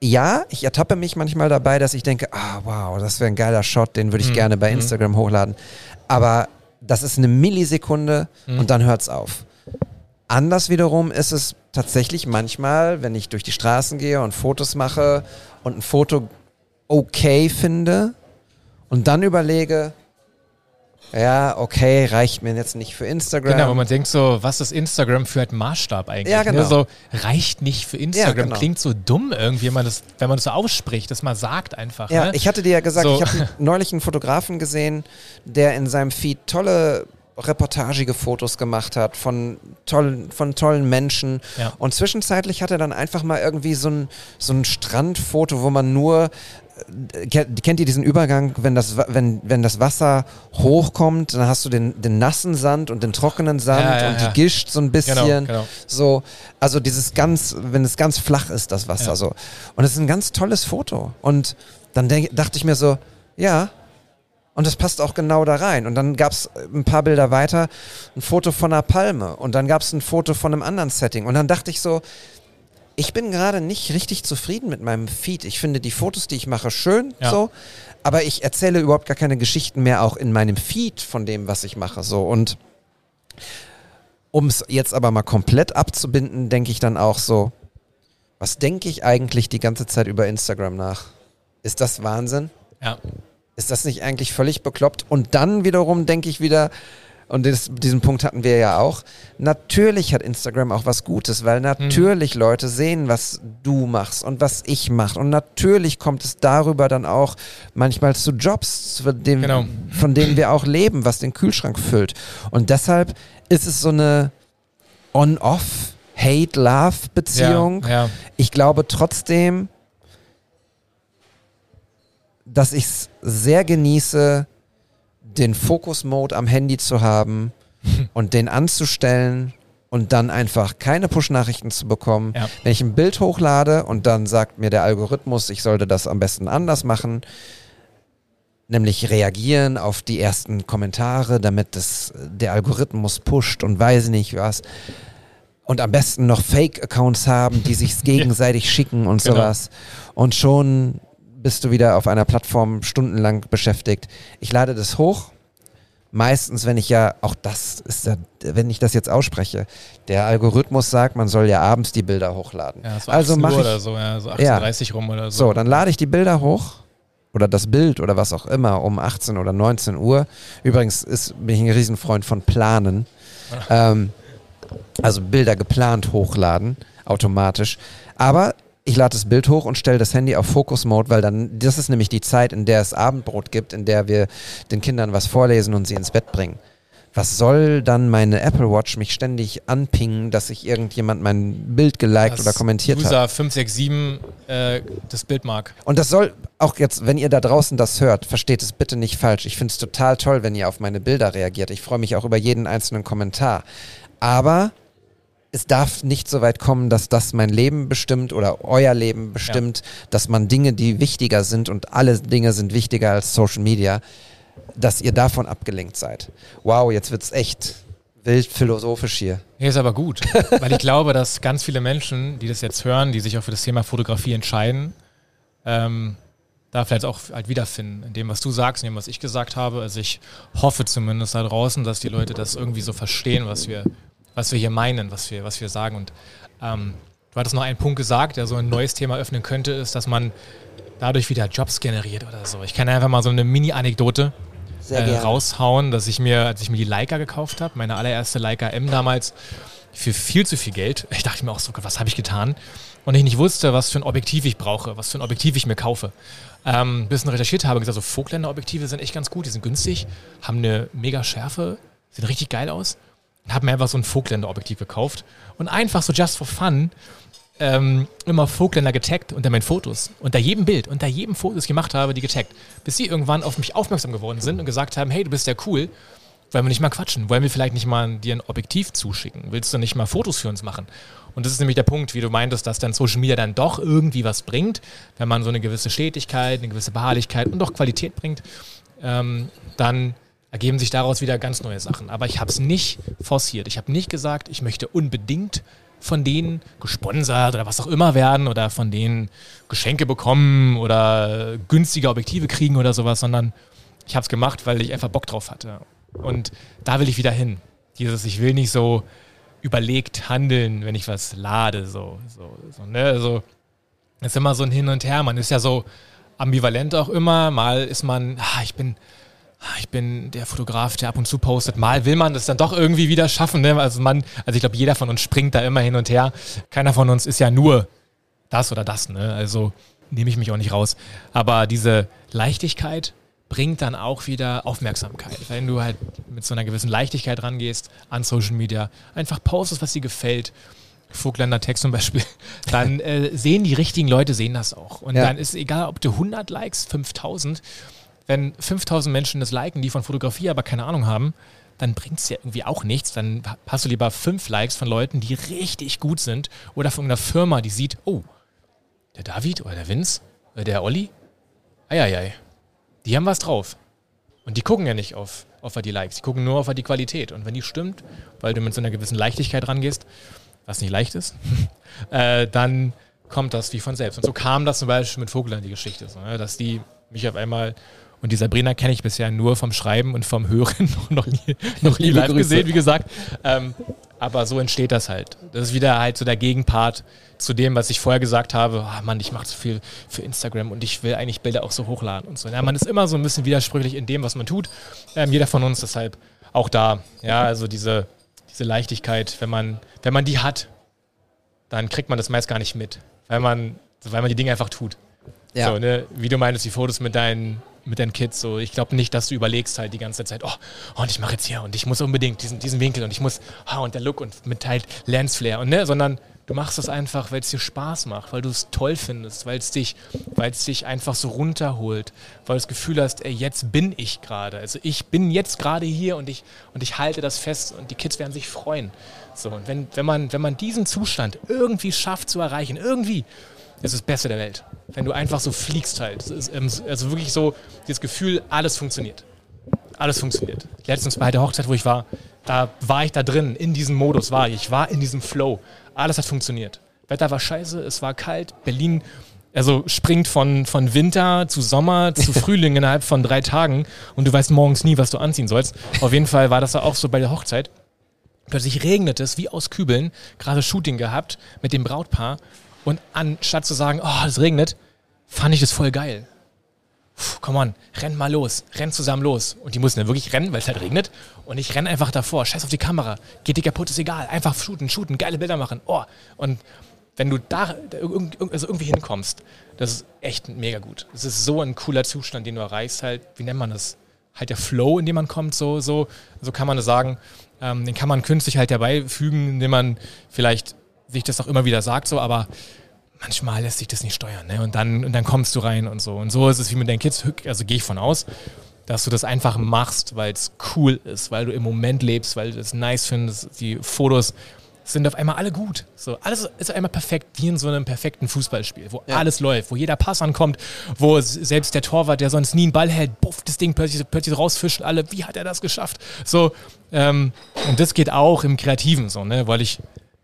[SPEAKER 1] ja, ich ertappe mich manchmal dabei, dass ich denke, ah wow, das wäre ein geiler Shot, den würde ich
[SPEAKER 5] Mhm.
[SPEAKER 1] gerne bei
[SPEAKER 5] Mhm.
[SPEAKER 1] Instagram hochladen. Aber das ist eine Millisekunde
[SPEAKER 5] Mhm.
[SPEAKER 1] und dann hört's auf. Anders wiederum ist es tatsächlich manchmal, wenn ich durch die Straßen gehe und Fotos mache und ein Foto okay finde und dann überlege, ja, okay, reicht mir jetzt nicht für Instagram.
[SPEAKER 5] Genau, wo man denkt so, was ist Instagram für ein Maßstab eigentlich?
[SPEAKER 1] Ja, genau.
[SPEAKER 5] Ne? So, reicht nicht für Instagram.
[SPEAKER 1] genau.
[SPEAKER 5] Klingt so dumm irgendwie, wenn man das, wenn man das so ausspricht, dass man sagt einfach.
[SPEAKER 1] Ja,
[SPEAKER 5] ne?
[SPEAKER 1] ich hatte dir ja gesagt,
[SPEAKER 5] So.
[SPEAKER 1] ich habe neulich einen Fotografen gesehen, der in seinem Feed tolle reportagige Fotos gemacht hat von tollen, von tollen Menschen.
[SPEAKER 5] Ja.
[SPEAKER 1] Und zwischenzeitlich hat er dann einfach mal irgendwie so ein, so ein Strandfoto, wo man nur äh, kennt ihr diesen Übergang, wenn das, wenn, wenn das Wasser hochkommt, dann hast du den, den nassen Sand und den trockenen Sand
[SPEAKER 5] Ja, ja,
[SPEAKER 1] und
[SPEAKER 5] ja.
[SPEAKER 1] die gischt so ein bisschen.
[SPEAKER 5] Genau, genau.
[SPEAKER 1] So, also dieses ganz, wenn es ganz flach ist, das Wasser so. Und es ist ein ganz tolles Foto. Und dann denk, dachte ich mir so, ja, und das passt auch genau da rein. Und dann gab es ein paar Bilder weiter ein Foto von einer Palme und dann gab es ein Foto von einem anderen Setting. Und dann dachte ich so, ich bin gerade nicht richtig zufrieden mit meinem Feed. Ich finde die Fotos, die ich mache, schön
[SPEAKER 5] Ja.
[SPEAKER 1] so, aber ich erzähle überhaupt gar keine Geschichten mehr auch in meinem Feed von dem, was ich mache. So und um es jetzt aber mal komplett abzubinden, denke ich dann auch so, was denke ich eigentlich die ganze Zeit über Instagram nach? Ist das Wahnsinn?
[SPEAKER 5] Ja.
[SPEAKER 1] Ist das nicht eigentlich völlig bekloppt? Und dann wiederum denke ich wieder, und das, diesen Punkt hatten wir ja auch, natürlich hat Instagram auch was Gutes, weil natürlich Leute sehen, was du machst und was ich mache. Und natürlich kommt es darüber dann auch manchmal zu Jobs, von denen,
[SPEAKER 5] Genau.
[SPEAKER 1] von denen wir auch leben, was den Kühlschrank füllt. Und deshalb ist es so eine On-Off, Hate-Love-Beziehung.
[SPEAKER 5] Ja, ja.
[SPEAKER 1] Ich glaube trotzdem, dass ich es sehr genieße, den Fokus-Mode am Handy zu haben und den anzustellen und dann einfach keine Push-Nachrichten zu bekommen.
[SPEAKER 5] Ja.
[SPEAKER 1] Wenn ich ein Bild hochlade und dann sagt mir der Algorithmus, ich sollte das am besten anders machen, nämlich reagieren auf die ersten Kommentare, damit das, der Algorithmus pusht und weiß nicht was. Und am besten noch Fake-Accounts haben, die sich gegenseitig schicken und
[SPEAKER 5] Genau.
[SPEAKER 1] sowas. Und schon bist du wieder auf einer Plattform stundenlang beschäftigt. Ich lade das hoch. Meistens, wenn ich ja, auch das ist ja, wenn ich das jetzt ausspreche, der Algorithmus sagt, man soll ja abends die Bilder hochladen.
[SPEAKER 5] Ja, so
[SPEAKER 1] also
[SPEAKER 5] 18
[SPEAKER 1] mache ich,
[SPEAKER 5] oder so, ja, so
[SPEAKER 1] Ja.
[SPEAKER 5] 18.30 rum oder so.
[SPEAKER 1] so, dann lade ich die Bilder hoch oder das Bild oder was auch immer um 18 oder 19 Uhr. Übrigens ist, bin ich ein Riesenfreund von Planen. Ähm, also Bilder geplant hochladen, automatisch. Aber ich lade das Bild hoch und stelle das Handy auf Focus Mode, weil dann, das ist nämlich die Zeit, in der es Abendbrot gibt, in der wir den Kindern was vorlesen und sie ins Bett bringen. Was soll dann meine Apple Watch mich ständig anpingen, dass sich irgendjemand mein Bild geliked oder kommentiert hat?
[SPEAKER 5] User 567 äh, das Bild mag.
[SPEAKER 1] Und das soll auch jetzt, wenn ihr da draußen das hört, versteht es bitte nicht falsch. Ich finde es total toll, wenn ihr auf meine Bilder reagiert. Ich freue mich auch über jeden einzelnen Kommentar. Aber es darf nicht so weit kommen, dass das mein Leben bestimmt oder euer Leben bestimmt, dass man Dinge, die wichtiger sind und alle Dinge sind wichtiger als Social Media, dass ihr davon abgelenkt seid. Wow, jetzt wird's echt wild philosophisch hier.
[SPEAKER 5] Nee, ist aber gut, weil ich glaube, dass ganz viele Menschen, die das jetzt hören, die sich auch für das Thema Fotografie entscheiden, ähm, da vielleicht auch halt wiederfinden, in dem, was du sagst, in dem, was ich gesagt habe. Also ich hoffe zumindest da draußen, dass die Leute das irgendwie so verstehen, was wir, was wir hier meinen, was wir, was wir sagen. Und ähm, du hattest noch einen Punkt gesagt, der so ein neues Thema öffnen könnte, ist, dass man dadurch wieder Jobs generiert oder so. Ich kann einfach mal so eine Mini-Anekdote äh, raushauen, dass ich mir, als ich mir die Leica gekauft habe, meine allererste Leica M damals, für viel zu viel Geld. Ich dachte mir auch so, was habe ich getan? Und ich nicht wusste, was für ein Objektiv ich brauche, was für ein Objektiv ich mir kaufe ähm, ein bisschen recherchiert habe, gesagt, so Vogtländer-Objektive sind echt ganz gut, die sind günstig, haben eine mega Schärfe, sehen richtig geil aus. Und habe mir einfach so ein Vogtländer-Objektiv gekauft und einfach so just for fun ähm, immer Vogtländer getaggt unter meinen Fotos. Unter jedem Bild, unter jedem Foto, das ich gemacht habe, die getaggt. Bis sie irgendwann auf mich aufmerksam geworden sind und gesagt haben, hey, du bist ja cool, wollen wir nicht mal quatschen? Wollen wir vielleicht nicht mal dir ein Objektiv zuschicken? Willst du nicht mal Fotos für uns machen? Und das ist nämlich der Punkt, wie du meintest, dass dann Social Media dann doch irgendwie was bringt, wenn man so eine gewisse Stetigkeit, eine gewisse Beharrlichkeit und auch Qualität bringt, ähm, dann ergeben sich daraus wieder ganz neue Sachen. Aber ich habe es nicht forciert. Ich habe nicht gesagt, ich möchte unbedingt von denen gesponsert oder was auch immer werden oder von denen Geschenke bekommen oder günstige Objektive kriegen oder sowas, sondern ich habe es gemacht, weil ich einfach Bock drauf hatte. Und da will ich wieder hin. Dieses, ich will nicht so überlegt handeln, wenn ich was lade. So, so, so ne? Also, das ist immer so ein Hin und Her. Man ist ja so ambivalent auch immer. Mal ist man, ah, ich bin, ich bin der Fotograf, der ab und zu postet. Mal will man das dann doch irgendwie wieder schaffen. Ne? Also man, also ich glaube, jeder von uns springt da immer hin und her. Keiner von uns ist ja nur das oder das. Ne? Also nehme ich mich auch nicht raus. Aber diese Leichtigkeit bringt dann auch wieder Aufmerksamkeit. Wenn du halt mit so einer gewissen Leichtigkeit rangehst an Social Media, einfach postest, was dir gefällt, Vogtländer Text zum Beispiel, dann äh, sehen die richtigen Leute, sehen das auch. Und ja. dann ist egal, ob du 100 Likes, 5000, wenn 5000 Menschen das liken, die von Fotografie aber keine Ahnung haben, dann bringt es ja irgendwie auch nichts. Dann hast du lieber fünf Likes von Leuten, die richtig gut sind oder von einer Firma, die sieht, oh, der David oder der Vince oder der Olli, eieiei, die haben was drauf. Und die gucken ja nicht auf, auf die Likes, die gucken nur auf die Qualität. Und wenn die stimmt, weil du mit so einer gewissen Leichtigkeit rangehst, was nicht leicht ist, äh, dann kommt das wie von selbst. Und so kam das zum Beispiel mit Vogelland die Geschichte, so, ne? dass die mich auf einmal und die Sabrina kenne ich bisher nur vom Schreiben und vom Hören, noch nie, noch nie live Grüße. gesehen, wie gesagt. Ähm, aber so entsteht das halt. Das ist wieder halt so der Gegenpart zu dem, was ich vorher gesagt habe. Oh Mann, ich mache so viel für Instagram und ich will eigentlich Bilder auch so hochladen und so. Ja, man ist immer so ein bisschen widersprüchlich in dem, was man tut. Ähm, jeder von uns deshalb auch da. Ja, also diese, diese Leichtigkeit, wenn man, wenn man die hat, dann kriegt man das meist gar nicht mit, weil man, weil man die Dinge einfach tut. Ja. So, ne? Wie du meinst, die Fotos mit deinen mit deinen Kids. So, ich glaube nicht, dass du überlegst halt die ganze Zeit, oh, oh und ich mache jetzt hier und ich muss unbedingt diesen, diesen Winkel und ich muss, oh, und der Look und mit halt Lensflare und ne, sondern du machst das einfach, weil es dir Spaß macht, weil du es toll findest, weil es dich, weil es dich einfach so runterholt, weil du das Gefühl hast, ey, jetzt bin ich gerade. Also ich bin jetzt gerade hier und ich, und ich halte das fest und die Kids werden sich freuen. So, und wenn, wenn man, wenn man diesen Zustand irgendwie schafft zu erreichen, irgendwie, ist das Beste der Welt. Wenn du einfach so fliegst halt. Ähm, also wirklich so das Gefühl, alles funktioniert. Alles funktioniert. Letztens bei der Hochzeit, wo ich war, da war ich da drin, in diesem Modus war ich. Ich war in diesem Flow. Alles hat funktioniert. Wetter war scheiße, es war kalt. Berlin also springt von, von Winter zu Sommer zu Frühling innerhalb von drei Tagen und du weißt morgens nie, was du anziehen sollst. Auf jeden Fall war das auch so bei der Hochzeit. Plötzlich regnet es wie aus Kübeln, gerade Shooting gehabt mit dem Brautpaar und anstatt zu sagen, oh, es regnet, fand ich das voll geil. Puh, come on, renn mal los, renn zusammen los. Und die mussten dann wirklich rennen, weil es halt regnet. Und ich renn einfach davor, scheiß auf die Kamera, geht dir kaputt, ist egal. Einfach shooten, shooten, geile Bilder machen. Oh, und wenn du da also irgendwie hinkommst, das ist echt mega gut. Das ist so ein cooler Zustand, den du erreichst halt, wie nennt man das? Halt der Flow, in dem man kommt, so, so, so kann man das sagen. Ähm, den kann man künstlich halt herbeifügen, indem man vielleicht sich das auch immer wieder sagt, so, aber manchmal lässt sich das nicht steuern. Ne? Und, dann, und dann kommst du rein und so. Und so ist es wie mit deinen Kids, also gehe ich von aus, dass du das einfach machst, weil es cool ist, weil du im Moment lebst, weil du es nice findest, die Fotos sind auf einmal alle gut. So, alles ist auf einmal perfekt, wie in so einem perfekten Fußballspiel, wo
[SPEAKER 1] Ja.
[SPEAKER 5] alles läuft, wo jeder Pass ankommt, wo selbst der Torwart, der sonst nie einen Ball hält, buff, das Ding plötzlich, plötzlich rausfischt, alle, wie hat er das geschafft? So, ähm, und das geht auch im Kreativen so, ne, weil ich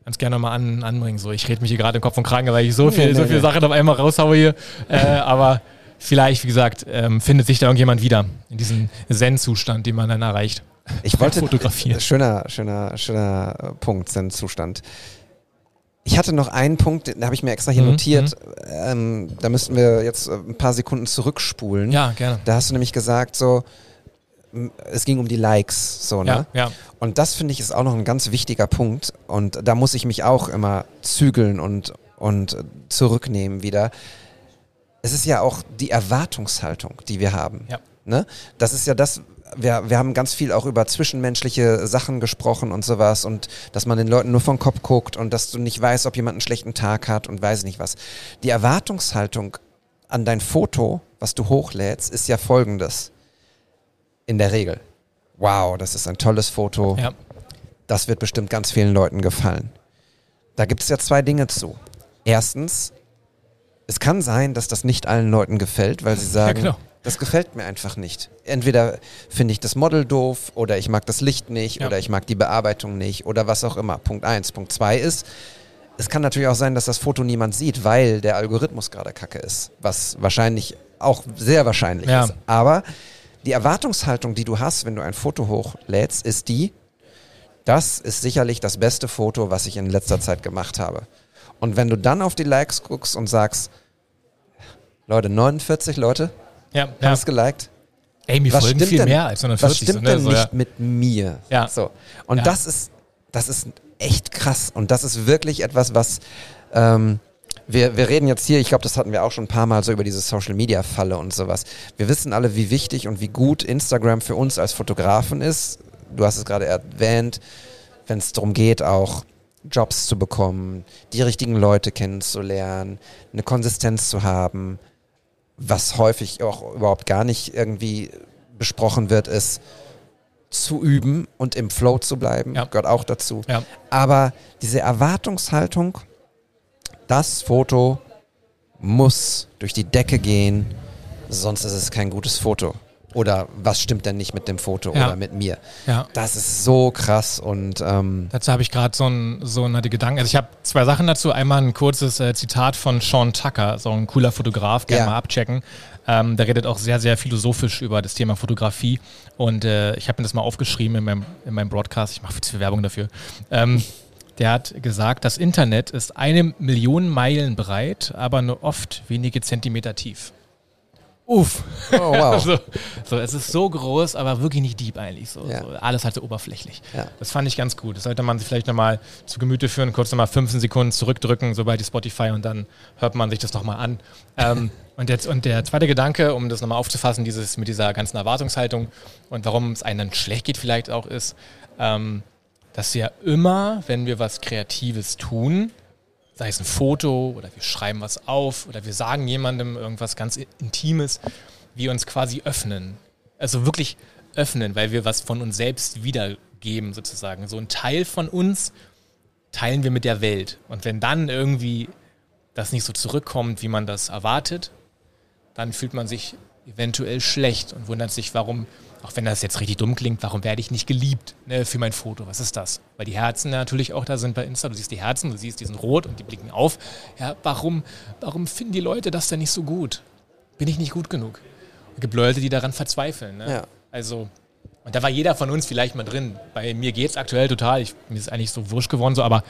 [SPEAKER 5] ganz gerne mal an, anbringen. So, ich rede mich hier gerade im Kopf und Kragen, weil ich so viel,
[SPEAKER 1] nee,
[SPEAKER 5] so viele
[SPEAKER 1] nee.
[SPEAKER 5] Sachen auf einmal raushaue hier. Äh, aber vielleicht, wie gesagt, ähm, findet sich da irgendjemand wieder in diesem Zen-Zustand, den man dann erreicht.
[SPEAKER 1] Ich wollte
[SPEAKER 5] Fotografieren.
[SPEAKER 1] Schöner, schöner, schöner Punkt, sein Zustand. Ich hatte noch einen Punkt, den habe ich mir extra hier
[SPEAKER 5] Mhm,
[SPEAKER 1] notiert. Ähm, da müssten wir jetzt ein paar Sekunden zurückspulen.
[SPEAKER 5] Ja, gerne.
[SPEAKER 1] Da hast du nämlich gesagt, so, es ging um die Likes, so, ne?
[SPEAKER 5] Ja, ja.
[SPEAKER 1] Und das finde ich ist auch noch ein ganz wichtiger Punkt. Und da muss ich mich auch immer zügeln und, und zurücknehmen wieder. Es ist ja auch die Erwartungshaltung, die wir haben.
[SPEAKER 5] Ja.
[SPEAKER 1] Ne? Das ist ja das, wir, wir haben ganz viel auch über zwischenmenschliche Sachen gesprochen und sowas und dass man den Leuten nur vom Kopf guckt und dass du nicht weißt, ob jemand einen schlechten Tag hat und weiß nicht was. Die Erwartungshaltung an dein Foto, was du hochlädst, ist ja folgendes. In der Regel. Wow, das ist ein tolles Foto.
[SPEAKER 5] ja.
[SPEAKER 1] Das wird bestimmt ganz vielen Leuten gefallen. Da gibt es ja zwei Dinge zu. Erstens, es kann sein, dass das nicht allen Leuten gefällt, weil sie sagen,
[SPEAKER 5] genau.
[SPEAKER 1] das gefällt mir einfach nicht. Entweder finde ich das Model doof oder ich mag das Licht nicht
[SPEAKER 5] Ja.
[SPEAKER 1] oder ich mag die Bearbeitung nicht oder was auch immer. Punkt eins. Punkt zwei ist, es kann natürlich auch sein, dass das Foto niemand sieht, weil der Algorithmus gerade kacke ist. Was wahrscheinlich auch sehr wahrscheinlich
[SPEAKER 5] Ja.
[SPEAKER 1] ist. Aber die Erwartungshaltung, die du hast, wenn du ein Foto hochlädst, ist die, das ist sicherlich das beste Foto, was ich in letzter Zeit gemacht habe. Und wenn du dann auf die Likes guckst und sagst, Leute, 49 Leute
[SPEAKER 5] ja,
[SPEAKER 1] haben
[SPEAKER 5] ja.
[SPEAKER 1] es geliked.
[SPEAKER 5] Ey, mir
[SPEAKER 1] Was
[SPEAKER 5] folgen
[SPEAKER 1] stimmt
[SPEAKER 5] viel
[SPEAKER 1] denn,
[SPEAKER 5] mehr als 140.
[SPEAKER 1] was stimmt
[SPEAKER 5] ne?
[SPEAKER 1] denn
[SPEAKER 5] so,
[SPEAKER 1] nicht
[SPEAKER 5] ja.
[SPEAKER 1] mit mir?
[SPEAKER 5] Ja.
[SPEAKER 1] So. Und das ist, das ist echt krass. Und das ist wirklich etwas, was ähm, wir, wir reden jetzt hier, ich glaube, das hatten wir auch schon ein paar Mal so über diese Social Media Falle und sowas. Wir wissen alle, wie wichtig und wie gut Instagram für uns als Fotografen ist. Du hast es gerade erwähnt, wenn es darum geht, auch Jobs zu bekommen, die richtigen Leute kennenzulernen, eine Konsistenz zu haben. Was häufig auch überhaupt gar nicht irgendwie besprochen wird, ist zu üben und im Flow zu bleiben,
[SPEAKER 5] Ja.
[SPEAKER 1] gehört auch dazu.
[SPEAKER 5] Ja.
[SPEAKER 1] Aber diese Erwartungshaltung, das Foto muss durch die Decke gehen, sonst ist es kein gutes Foto. Oder was stimmt denn nicht mit dem Foto
[SPEAKER 5] Ja.
[SPEAKER 1] oder mit mir?
[SPEAKER 5] ja.
[SPEAKER 1] Das ist so krass und ähm,
[SPEAKER 5] Dazu habe ich gerade so ein, so eine Gedanken. Also ich habe zwei Sachen dazu. Einmal ein kurzes äh, Zitat von Sean Tucker, so ein cooler Fotograf, gerne
[SPEAKER 1] Ja.
[SPEAKER 5] mal abchecken. Ähm, der redet auch sehr, sehr philosophisch über das Thema Fotografie. Und äh, ich habe mir das mal aufgeschrieben in meinem, in meinem Broadcast. Ich mache viel zu viel Werbung dafür. Ähm, der hat gesagt, das Internet ist eine Million Meilen breit, aber nur oft wenige Zentimeter tief. Uff.
[SPEAKER 1] oh, wow.
[SPEAKER 5] so, so, es ist so groß, aber wirklich nicht deep eigentlich. So,
[SPEAKER 1] Ja.
[SPEAKER 5] so, alles halt so oberflächlich.
[SPEAKER 1] Ja.
[SPEAKER 5] Das fand ich ganz gut. Das sollte man sich vielleicht nochmal zu Gemüte führen, kurz nochmal 15 Sekunden zurückdrücken, sobald die Spotify und dann hört man sich das nochmal an. ähm, und, jetzt, und der zweite Gedanke, um das nochmal aufzufassen, dieses mit dieser ganzen Erwartungshaltung und warum es einem dann schlecht geht vielleicht auch ist, ähm, dass wir immer, wenn wir was Kreatives tun, sei es ein Foto oder wir schreiben was auf oder wir sagen jemandem irgendwas ganz Intimes, wir uns quasi öffnen. Also wirklich öffnen, weil wir was von uns selbst wiedergeben sozusagen. So ein Teil von uns teilen wir mit der Welt. Und wenn dann irgendwie das nicht so zurückkommt, wie man das erwartet, dann fühlt man sich eventuell schlecht und wundert sich, warum, auch wenn das jetzt richtig dumm klingt, warum werde ich nicht geliebt ne, für mein Foto? Was ist das? Weil die Herzen natürlich auch da sind bei Insta. Du siehst die Herzen, du siehst diesen Rot und die blicken auf. Ja, warum, warum finden die Leute das denn nicht so gut? Bin ich nicht gut genug? Es gibt Leute, die daran verzweifeln. Ne?
[SPEAKER 1] Ja.
[SPEAKER 5] Also, und da war jeder von uns vielleicht mal drin. Bei mir geht es aktuell total. Ich, mir ist eigentlich so wurscht geworden, so, aber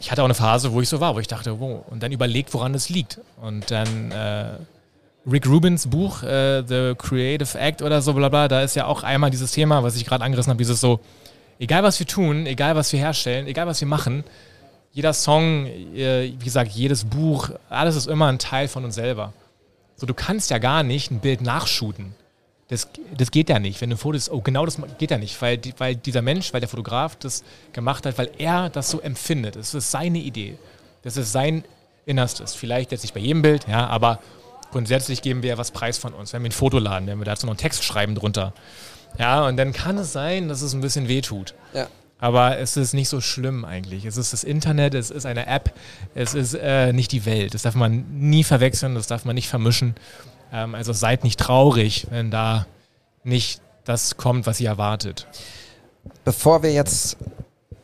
[SPEAKER 5] ich hatte auch eine Phase, wo ich so war, wo ich dachte, wow, und dann überlegt, woran es liegt. Und dann äh, Rick Rubins Buch, äh, The Creative Act oder so, bla bla, da ist ja auch einmal dieses Thema, was ich gerade angerissen habe, dieses so, egal was wir tun, egal was wir herstellen, egal was wir machen, jeder Song, äh, wie gesagt, jedes Buch, alles ist immer ein Teil von uns selber. So, du kannst ja gar nicht ein Bild nachshooten. Das, das geht ja nicht. Wenn du ein Foto ist, oh, genau das geht ja nicht, weil, weil dieser Mensch, weil der Fotograf das gemacht hat, weil er das so empfindet. Das ist seine Idee. Das ist sein Innerstes. Vielleicht jetzt nicht bei jedem Bild, ja, aber grundsätzlich geben wir ja was preis von uns. Wenn wir ein Foto laden, wenn wir dazu noch einen Text schreiben drunter. Ja, und dann kann es sein, dass es ein bisschen wehtut.
[SPEAKER 1] Ja.
[SPEAKER 5] Aber es ist nicht so schlimm eigentlich. Es ist das Internet, es ist eine App, es ist äh, nicht die Welt. Das darf man nie verwechseln, das darf man nicht vermischen. Ähm, also seid nicht traurig, wenn da nicht das kommt, was ihr erwartet.
[SPEAKER 1] Bevor wir jetzt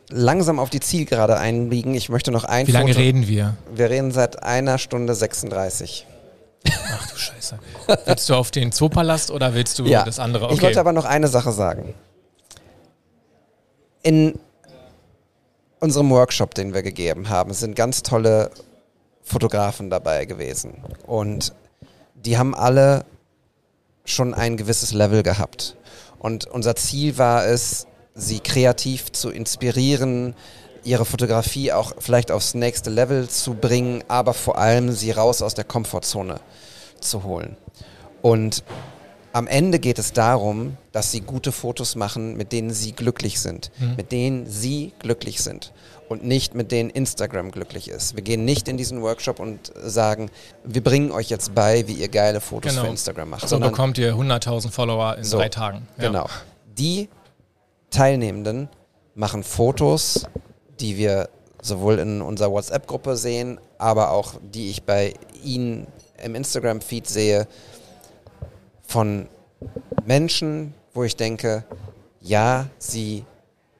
[SPEAKER 1] langsam auf die Zielgerade einbiegen, ich möchte noch ein
[SPEAKER 5] Wie lange
[SPEAKER 1] Foto.
[SPEAKER 5] reden wir?
[SPEAKER 1] Wir reden seit einer Stunde 36.
[SPEAKER 5] Ach du Scheiße. willst du auf den Zoopalast oder willst du
[SPEAKER 1] Ja.
[SPEAKER 5] das andere?
[SPEAKER 1] Ich wollte aber noch eine Sache sagen. In unserem Workshop, den wir gegeben haben, sind ganz tolle Fotografen dabei gewesen. Und die haben alle schon ein gewisses Level gehabt. Und unser Ziel war es, sie kreativ zu inspirieren, ihre Fotografie auch vielleicht aufs nächste Level zu bringen, aber vor allem sie raus aus der Komfortzone zu holen. Und am Ende geht es darum, dass sie gute Fotos machen, mit denen sie glücklich sind, mit denen sie glücklich sind und nicht mit denen Instagram glücklich ist. Wir gehen nicht in diesen Workshop und sagen, wir bringen euch jetzt bei, wie ihr geile Fotos
[SPEAKER 5] Genau.
[SPEAKER 1] für Instagram macht.
[SPEAKER 5] so bekommt ihr 100.000 Follower in
[SPEAKER 1] So,
[SPEAKER 5] drei Tagen. Ja.
[SPEAKER 1] Genau. Die Teilnehmenden machen Fotos, die wir sowohl in unserer WhatsApp-Gruppe sehen, aber auch die ich bei Ihnen im Instagram-Feed sehe, von Menschen, wo ich denke, ja, sie,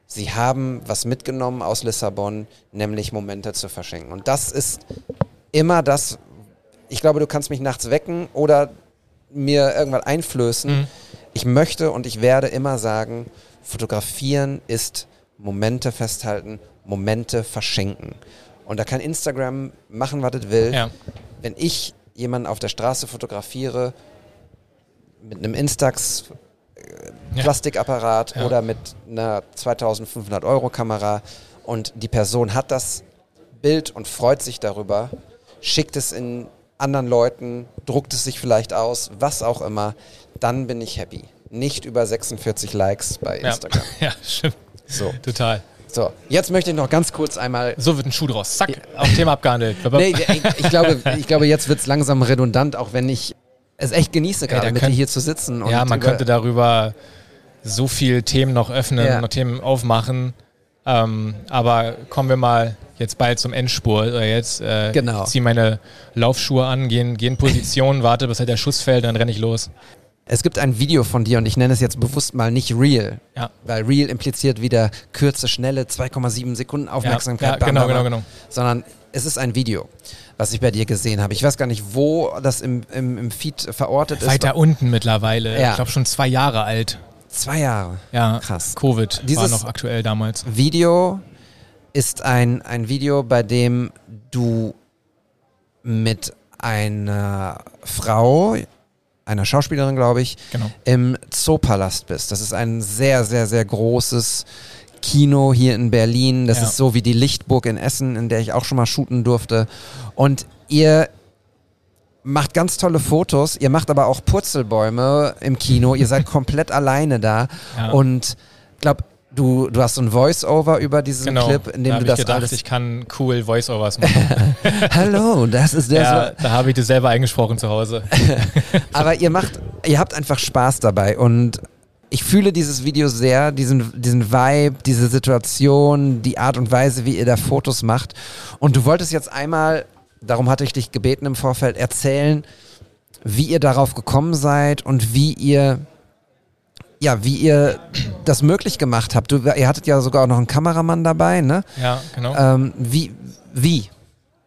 [SPEAKER 1] sie haben was mitgenommen aus Lissabon, nämlich Momente zu verschenken. Und das ist immer das, ich glaube, du kannst mich nachts wecken oder mir irgendwann einflößen.
[SPEAKER 5] Mhm.
[SPEAKER 1] Ich möchte und ich werde immer sagen, fotografieren ist Momente festhalten, Momente verschenken. Und da kann Instagram machen, was es will.
[SPEAKER 5] Ja.
[SPEAKER 1] Wenn ich jemanden auf der Straße fotografiere mit einem Instax äh,
[SPEAKER 5] Ja.
[SPEAKER 1] Plastikapparat
[SPEAKER 5] Ja.
[SPEAKER 1] oder mit einer 2500 Euro Kamera und die Person hat das Bild und freut sich darüber, schickt es in anderen Leuten, druckt es sich vielleicht aus, was auch immer, dann bin ich happy. Nicht über 46 Likes bei
[SPEAKER 5] Ja.
[SPEAKER 1] Instagram.
[SPEAKER 5] ja, stimmt.
[SPEAKER 1] So.
[SPEAKER 5] Total.
[SPEAKER 1] So, jetzt möchte ich noch ganz kurz einmal
[SPEAKER 5] So wird ein Schuh draus. Zack, auch Thema abgehandelt.
[SPEAKER 1] Nee, ich, glaube, ich glaube, jetzt wird es langsam redundant, auch wenn ich es echt genieße, gerade mit dir hier zu sitzen.
[SPEAKER 5] Ja, man könnte darüber so viel Themen noch öffnen,
[SPEAKER 1] Ja.
[SPEAKER 5] noch Themen aufmachen. Ähm, aber kommen wir mal jetzt bald zum Endspurt. Oder jetzt äh,
[SPEAKER 1] Genau.
[SPEAKER 5] zieh meine Laufschuhe an, gehen, gehen in Position, warte, bis halt der Schuss fällt, dann renne ich los.
[SPEAKER 1] Es gibt ein Video von dir und ich nenne es jetzt bewusst mal nicht Real.
[SPEAKER 5] Ja.
[SPEAKER 1] Weil Real impliziert wieder Kürze, schnelle, 2,7 Sekunden Aufmerksamkeit.
[SPEAKER 5] ja,
[SPEAKER 1] bam,
[SPEAKER 5] genau, genau, genau.
[SPEAKER 1] Sondern es ist ein Video, was ich bei dir gesehen habe. Ich weiß gar nicht, wo das im, im, im Feed verortet
[SPEAKER 5] Weiter
[SPEAKER 1] ist.
[SPEAKER 5] unten mittlerweile.
[SPEAKER 1] Ja.
[SPEAKER 5] Ich glaube schon zwei Jahre alt.
[SPEAKER 1] Zwei Jahre.
[SPEAKER 5] Ja,
[SPEAKER 1] Krass.
[SPEAKER 5] Covid war
[SPEAKER 1] Dieses-
[SPEAKER 5] noch aktuell damals.
[SPEAKER 1] Video ist ein, ein Video, bei dem du mit einer Frau, einer Schauspielerin, glaube ich,
[SPEAKER 5] Genau.
[SPEAKER 1] im Zoopalast bist. Das ist ein sehr, sehr, sehr großes Kino hier in Berlin. Das
[SPEAKER 5] Ja.
[SPEAKER 1] ist so wie die Lichtburg in Essen, in der ich auch schon mal shooten durfte. Und ihr macht ganz tolle Fotos, ihr macht aber auch Purzelbäume im Kino, ihr seid komplett alleine da
[SPEAKER 5] Ja.
[SPEAKER 1] und glaub, du, du hast so ein Voice-Over über diesen
[SPEAKER 5] Genau.
[SPEAKER 1] Clip, in dem
[SPEAKER 5] da
[SPEAKER 1] du
[SPEAKER 5] hab ich
[SPEAKER 1] das
[SPEAKER 5] gedacht,
[SPEAKER 1] alles...
[SPEAKER 5] ich kann cool Voice-Overs machen.
[SPEAKER 1] Hallo, das ist der...
[SPEAKER 5] ja,
[SPEAKER 1] so,
[SPEAKER 5] da habe ich das selber eingesprochen zu Hause.
[SPEAKER 1] aber ihr macht, ihr habt einfach Spaß dabei und ich fühle dieses Video sehr, diesen, diesen Vibe, diese Situation, die Art und Weise, wie ihr da Fotos macht. Und du wolltest jetzt einmal, darum hatte ich dich gebeten im Vorfeld, erzählen, wie ihr darauf gekommen seid und wie ihr, ja, wie ihr das möglich gemacht habt. Du, ihr hattet ja sogar auch noch einen Kameramann dabei, ne?
[SPEAKER 5] Ja, genau.
[SPEAKER 1] Ähm, wie, wie?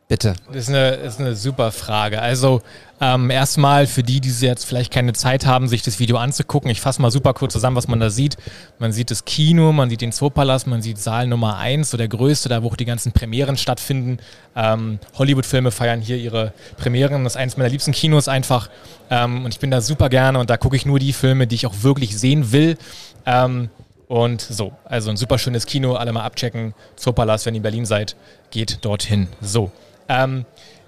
[SPEAKER 1] Bitte.
[SPEAKER 5] Das ist eine, ist eine super Frage. Also ähm, erstmal für die, die jetzt vielleicht keine Zeit haben, sich das Video anzugucken. Ich fasse mal super kurz zusammen, was man da sieht. Man sieht das Kino, man sieht den Zoopalast, man sieht Saal Nummer 1, so der größte, da wo auch die ganzen Premieren stattfinden. Ähm, Hollywood-Filme feiern hier ihre Premieren. Das ist eines meiner liebsten Kinos einfach. Ähm, und ich bin da super gerne und da gucke ich nur die Filme, die ich auch wirklich sehen will. Ähm, und so, also ein super schönes Kino, alle mal abchecken. Zoopalast, wenn ihr in Berlin seid, geht dorthin. So.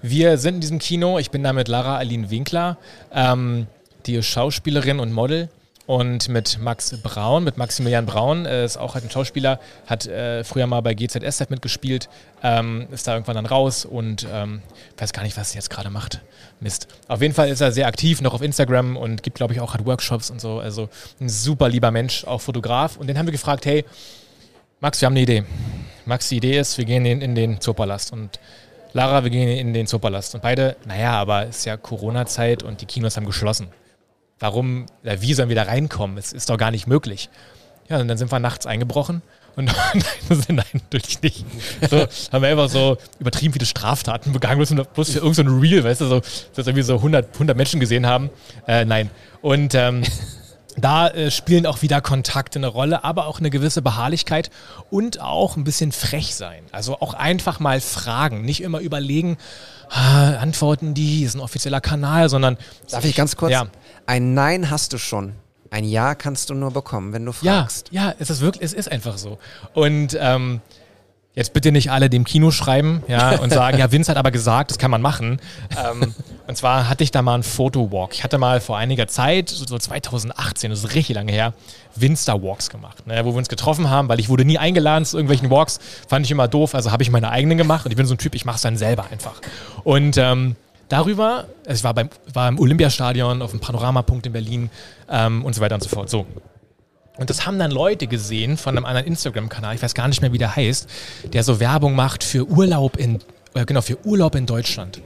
[SPEAKER 5] Wir sind in diesem Kino. Ich bin da mit Lara Aline Winkler, ähm, die ist Schauspielerin und Model. Und mit Max Braun, mit Maximilian Braun, äh, ist auch halt ein Schauspieler, hat äh, früher mal bei GZSZ mitgespielt, ähm, ist da irgendwann dann raus und ähm, weiß gar nicht, was er jetzt gerade macht. Mist. Auf jeden Fall ist er sehr aktiv, noch auf Instagram und gibt, glaube ich, auch hat Workshops und so. Also ein super lieber Mensch, auch Fotograf. Und den haben wir gefragt, hey, Max, wir haben eine Idee. Max, die Idee ist, wir gehen in, in den Zoopalast und Lara, wir gehen in den Zoopalast. Und beide, naja, aber es ist ja Corona-Zeit und die Kinos haben geschlossen. Warum, äh, wie sollen wir da reinkommen? Es ist doch gar nicht möglich. Ja, und dann sind wir nachts eingebrochen und nein, nein, natürlich nicht. So, haben wir einfach so übertrieben viele Straftaten begangen, bloß, für irgendein so Real, weißt du, so, dass wir so 100, 100 Menschen gesehen haben. Äh, nein. Und ähm, da äh, spielen auch wieder Kontakte eine Rolle, aber auch eine gewisse Beharrlichkeit und auch ein bisschen frech sein. Also auch einfach mal fragen, nicht immer überlegen, ah, antworten die, ist ein offizieller Kanal, sondern.
[SPEAKER 1] Darf ich ganz kurz?
[SPEAKER 5] Ja.
[SPEAKER 1] Ein Nein hast du schon. Ein Ja kannst du nur bekommen, wenn du fragst.
[SPEAKER 5] Ja, ja, es ist wirklich, es ist einfach so. Und ähm, Jetzt bitte nicht alle dem Kino schreiben ja, und sagen, ja, Vince hat aber gesagt, das kann man machen. Ähm, und zwar hatte ich da mal einen Fotowalk. Ich hatte mal vor einiger Zeit, so 2018, das ist richtig lange her, Winster Walks gemacht, ne, wo wir uns getroffen haben, weil ich wurde nie eingeladen zu irgendwelchen Walks, fand ich immer doof, also habe ich meine eigenen gemacht und ich bin so ein Typ, ich mache es dann selber einfach. Und ähm, darüber, also ich war, beim, war im Olympiastadion, auf dem Panoramapunkt in Berlin ähm, und so weiter und so fort. So, und das haben dann Leute gesehen von einem anderen Instagram-Kanal, ich weiß gar nicht mehr, wie der heißt, der so Werbung macht für Urlaub in, äh, genau, für Urlaub in Deutschland.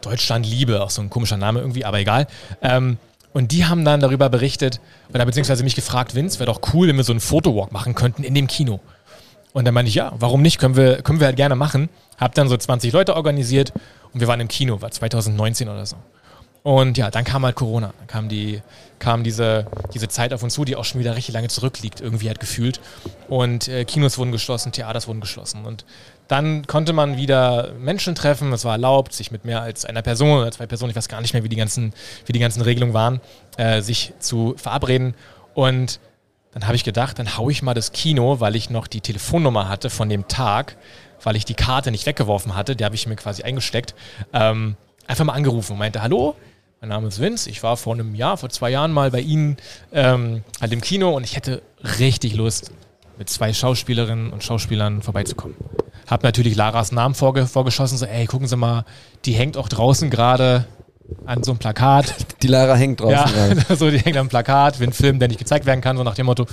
[SPEAKER 5] Deutschland Liebe, auch so ein komischer Name irgendwie, aber egal. Ähm, und die haben dann darüber berichtet oder beziehungsweise mich gefragt, Vince, wäre doch cool, wenn wir so einen Fotowalk machen könnten in dem Kino. Und dann meinte ich, ja, warum nicht? Können wir, können wir halt gerne machen. Hab dann so 20 Leute organisiert und wir waren im Kino, war 2019 oder so. Und ja, dann kam halt Corona. Dann kam, die, kam diese, diese Zeit auf uns zu, die auch schon wieder richtig lange zurückliegt, irgendwie halt gefühlt. Und äh, Kinos wurden geschlossen, Theaters wurden geschlossen. Und dann konnte man wieder Menschen treffen. Es war erlaubt, sich mit mehr als einer Person oder zwei Personen, ich weiß gar nicht mehr, wie die ganzen, wie die ganzen Regelungen waren, äh, sich zu verabreden. Und dann habe ich gedacht, dann haue ich mal das Kino, weil ich noch die Telefonnummer hatte von dem Tag, weil ich die Karte nicht weggeworfen hatte, die habe ich mir quasi eingesteckt, ähm, einfach mal angerufen und meinte, hallo, mein Name ist Vince. Ich war vor einem Jahr, vor zwei Jahren mal bei Ihnen ähm, halt im Kino und ich hätte richtig Lust, mit zwei Schauspielerinnen und Schauspielern vorbeizukommen. Hab natürlich Laras Namen vorge vorgeschossen, so, ey, gucken Sie mal, die hängt auch draußen gerade an so einem Plakat.
[SPEAKER 1] Die Lara hängt draußen.
[SPEAKER 5] Ja, so, die hängt am Plakat, wie ein Film, der nicht gezeigt werden kann, so nach dem Motto.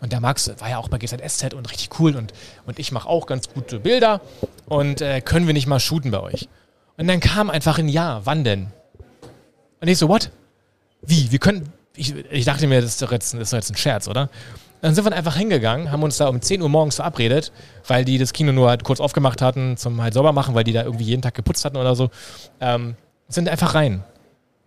[SPEAKER 5] Und der Max war ja auch bei GZSZ und richtig cool und, und ich mache auch ganz gute Bilder und äh, können wir nicht mal shooten bei euch? Und dann kam einfach ein Ja, wann denn? Und ich so, what? Wie? Wir können. Ich, ich dachte mir, das ist, doch jetzt, das ist doch jetzt ein Scherz, oder? Dann sind wir einfach hingegangen, haben uns da um 10 Uhr morgens verabredet, weil die das Kino nur halt kurz aufgemacht hatten zum halt sauber machen, weil die da irgendwie jeden Tag geputzt hatten oder so. Ähm, sind einfach rein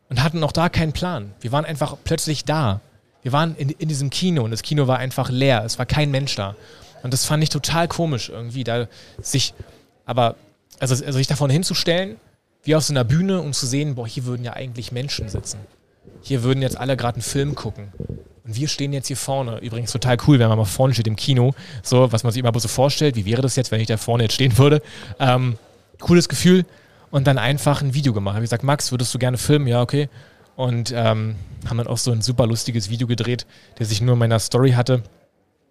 [SPEAKER 5] und hatten auch da keinen Plan. Wir waren einfach plötzlich da. Wir waren in, in diesem Kino und das Kino war einfach leer. Es war kein Mensch da. Und das fand ich total komisch irgendwie, da sich, aber, also, also sich davon hinzustellen wie auf so einer Bühne, um zu sehen, boah, hier würden ja eigentlich Menschen sitzen. Hier würden jetzt alle gerade einen Film gucken. Und wir stehen jetzt hier vorne. Übrigens total cool, wenn man mal vorne steht im Kino. So, was man sich immer so vorstellt. Wie wäre das jetzt, wenn ich da vorne jetzt stehen würde? Ähm, cooles Gefühl. Und dann einfach ein Video gemacht. Habe ich gesagt, Max, würdest du gerne filmen? Ja, okay. Und ähm, haben dann auch so ein super lustiges Video gedreht, der sich nur in meiner Story hatte.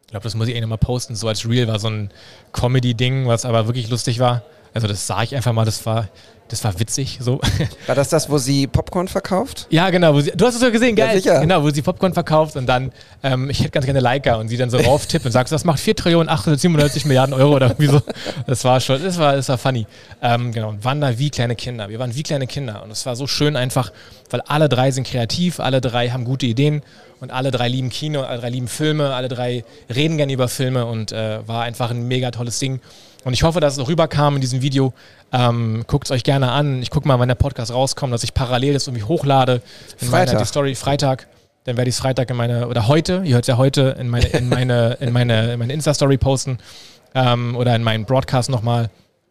[SPEAKER 5] Ich glaube, das muss ich eh nochmal posten. So als Real war so ein Comedy-Ding, was aber wirklich lustig war. Also das sah ich einfach mal, das war, das war witzig so.
[SPEAKER 1] War das das, wo sie Popcorn verkauft?
[SPEAKER 5] Ja, genau. Sie, du hast es so gesehen, geil.
[SPEAKER 1] Ja, sicher.
[SPEAKER 5] Genau, wo sie Popcorn verkauft und dann, ähm, ich hätte ganz gerne Leica und sie dann so rauftippt und sagt, das macht 4 Trillionen 897 Milliarden Euro oder irgendwie so. Das war schon, das war, das war funny. Ähm, genau, und waren da wie kleine Kinder. Wir waren wie kleine Kinder und es war so schön einfach, weil alle drei sind kreativ, alle drei haben gute Ideen und alle drei lieben Kino, alle drei lieben Filme, alle drei reden gerne über Filme und äh, war einfach ein mega tolles Ding. Und ich hoffe, dass es rüberkam in diesem Video. Ähm, Guckt es euch gerne an. Ich gucke mal, wann der Podcast rauskommt, dass ich parallel das irgendwie hochlade. In
[SPEAKER 1] Freitag.
[SPEAKER 5] Meine, die Story Freitag. Dann werde ich es Freitag in meine, oder heute, ihr hört es ja heute, in meine, in meine, in meine, in meine Insta-Story posten. Ähm, oder in meinen Broadcast nochmal.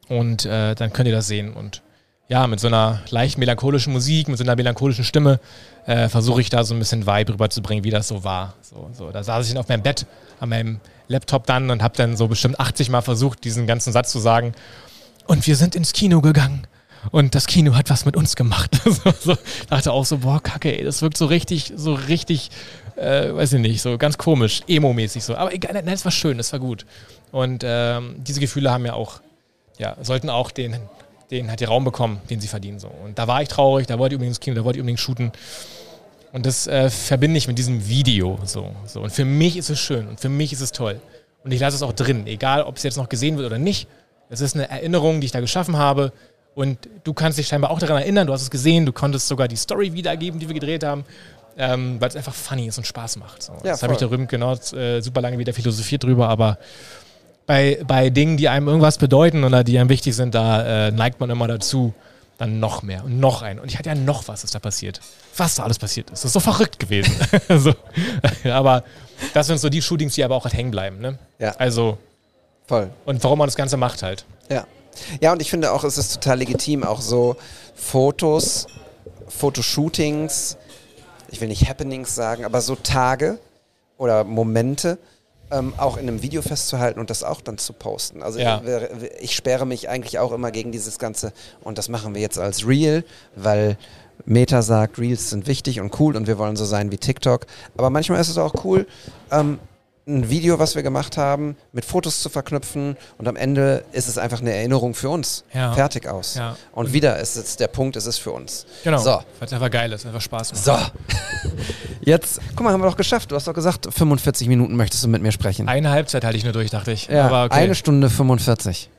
[SPEAKER 5] Und äh, dann könnt ihr das sehen. Und ja, mit so einer leicht melancholischen Musik, mit so einer melancholischen Stimme äh, versuche ich da so ein bisschen Vibe rüberzubringen, wie das so war. So, so. Da saß ich dann auf meinem Bett, an meinem Laptop dann und habe dann so bestimmt 80 Mal versucht, diesen ganzen Satz zu sagen. Und wir sind ins Kino gegangen. Und das Kino hat was mit uns gemacht. so, so. Dachte auch so, boah, kacke, ey, das wirkt so richtig, so richtig, äh, weiß ich nicht, so ganz komisch, emo-mäßig so. Aber egal, nein, es war schön, es war gut. Und ähm, diese Gefühle haben ja auch, ja, sollten auch den, den hat die Raum bekommen, den sie verdienen. So. Und da war ich traurig, da wollte ich unbedingt ins Kino, da wollte ich unbedingt shooten. Und das äh, verbinde ich mit diesem Video so, so. Und für mich ist es schön und für mich ist es toll. Und ich lasse es auch drin, egal ob es jetzt noch gesehen wird oder nicht. Es ist eine Erinnerung, die ich da geschaffen habe. Und du kannst dich scheinbar auch daran erinnern, du hast es gesehen, du konntest sogar die Story wiedergeben, die wir gedreht haben, ähm, weil es einfach funny ist und Spaß macht. So.
[SPEAKER 1] Ja,
[SPEAKER 5] das habe ich darüber genau äh, super lange wieder philosophiert drüber, aber bei, bei Dingen, die einem irgendwas bedeuten oder die einem wichtig sind, da äh, neigt man immer dazu, dann noch mehr und noch ein. Und ich hatte ja noch was, was da passiert. Was da alles passiert ist. Das ist so verrückt gewesen. so. Aber das sind so die Shootings, die aber auch halt hängen bleiben. Ne?
[SPEAKER 1] Ja.
[SPEAKER 5] Also,
[SPEAKER 1] Voll.
[SPEAKER 5] und warum man das Ganze macht halt.
[SPEAKER 1] Ja. Ja, und ich finde auch, es ist total legitim, auch so Fotos, Fotoshootings, ich will nicht Happenings sagen, aber so Tage oder Momente ähm, auch in einem Video festzuhalten und das auch dann zu posten. Also
[SPEAKER 5] Ja.
[SPEAKER 1] ich, ich sperre mich eigentlich auch immer gegen dieses Ganze und das machen wir jetzt als Reel, weil Meta sagt, Reels sind wichtig und cool und wir wollen so sein wie TikTok. Aber manchmal ist es auch cool, ähm, ein Video, was wir gemacht haben, mit Fotos zu verknüpfen und am Ende ist es einfach eine Erinnerung für uns.
[SPEAKER 5] Ja.
[SPEAKER 1] Fertig aus.
[SPEAKER 5] Ja.
[SPEAKER 1] Und wieder ist es der Punkt, ist es für uns.
[SPEAKER 5] Genau.
[SPEAKER 1] So.
[SPEAKER 5] Weil es einfach geil ist, einfach Spaß macht.
[SPEAKER 1] So. Jetzt, guck mal, haben wir doch geschafft. Du hast doch gesagt, 45 Minuten möchtest du mit mir sprechen.
[SPEAKER 5] Eine Halbzeit halte ich nur durch, dachte ich.
[SPEAKER 1] ja,
[SPEAKER 5] Aber okay.
[SPEAKER 1] eine Stunde 45.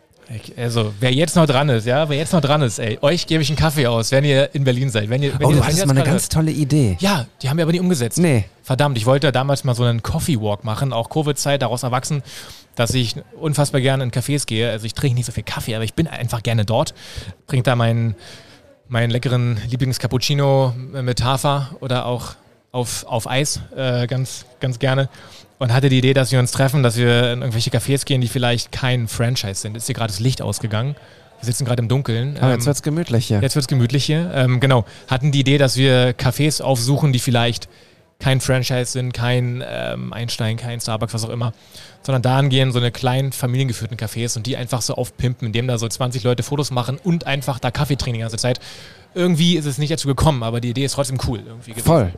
[SPEAKER 5] Also, wer jetzt noch dran ist, ja, wer jetzt noch dran ist, ey, euch gebe ich einen Kaffee aus, wenn ihr in Berlin seid. Wenn ihr, wenn
[SPEAKER 1] Oh,
[SPEAKER 5] ihr,
[SPEAKER 1] du hattest mal eine ganz tolle Idee.
[SPEAKER 5] Ja, die haben wir aber nie umgesetzt.
[SPEAKER 1] Nee.
[SPEAKER 5] Verdammt, ich wollte damals mal so einen Coffee Walk machen, auch Covid-Zeit, daraus erwachsen, dass ich unfassbar gerne in Cafés gehe. Also ich trinke nicht so viel Kaffee, aber ich bin einfach gerne dort. Trink da meinen, meinen leckeren Lieblings-Cappuccino mit Hafer oder auch auf, auf Eis äh, ganz, ganz gerne. Und hatte die Idee, dass wir uns treffen, dass wir in irgendwelche Cafés gehen, die vielleicht kein Franchise sind. Ist hier gerade das Licht ausgegangen. Wir sitzen gerade im Dunkeln.
[SPEAKER 1] Aber
[SPEAKER 5] Ähm,
[SPEAKER 1] jetzt wird's gemütlich hier.
[SPEAKER 5] Jetzt wird's gemütlich hier. Ähm, genau. Hatten die Idee, dass wir Cafés aufsuchen, die vielleicht kein Franchise sind, kein ähm, Einstein, kein Starbucks, was auch immer, sondern da angehen, so eine kleinen familiengeführten Cafés und die einfach so aufpimpen, indem da so 20 Leute Fotos machen und einfach da Kaffee trinken die ganze Zeit. Irgendwie ist es nicht dazu gekommen, aber die Idee ist trotzdem cool. Irgendwie gewesen.
[SPEAKER 1] Voll.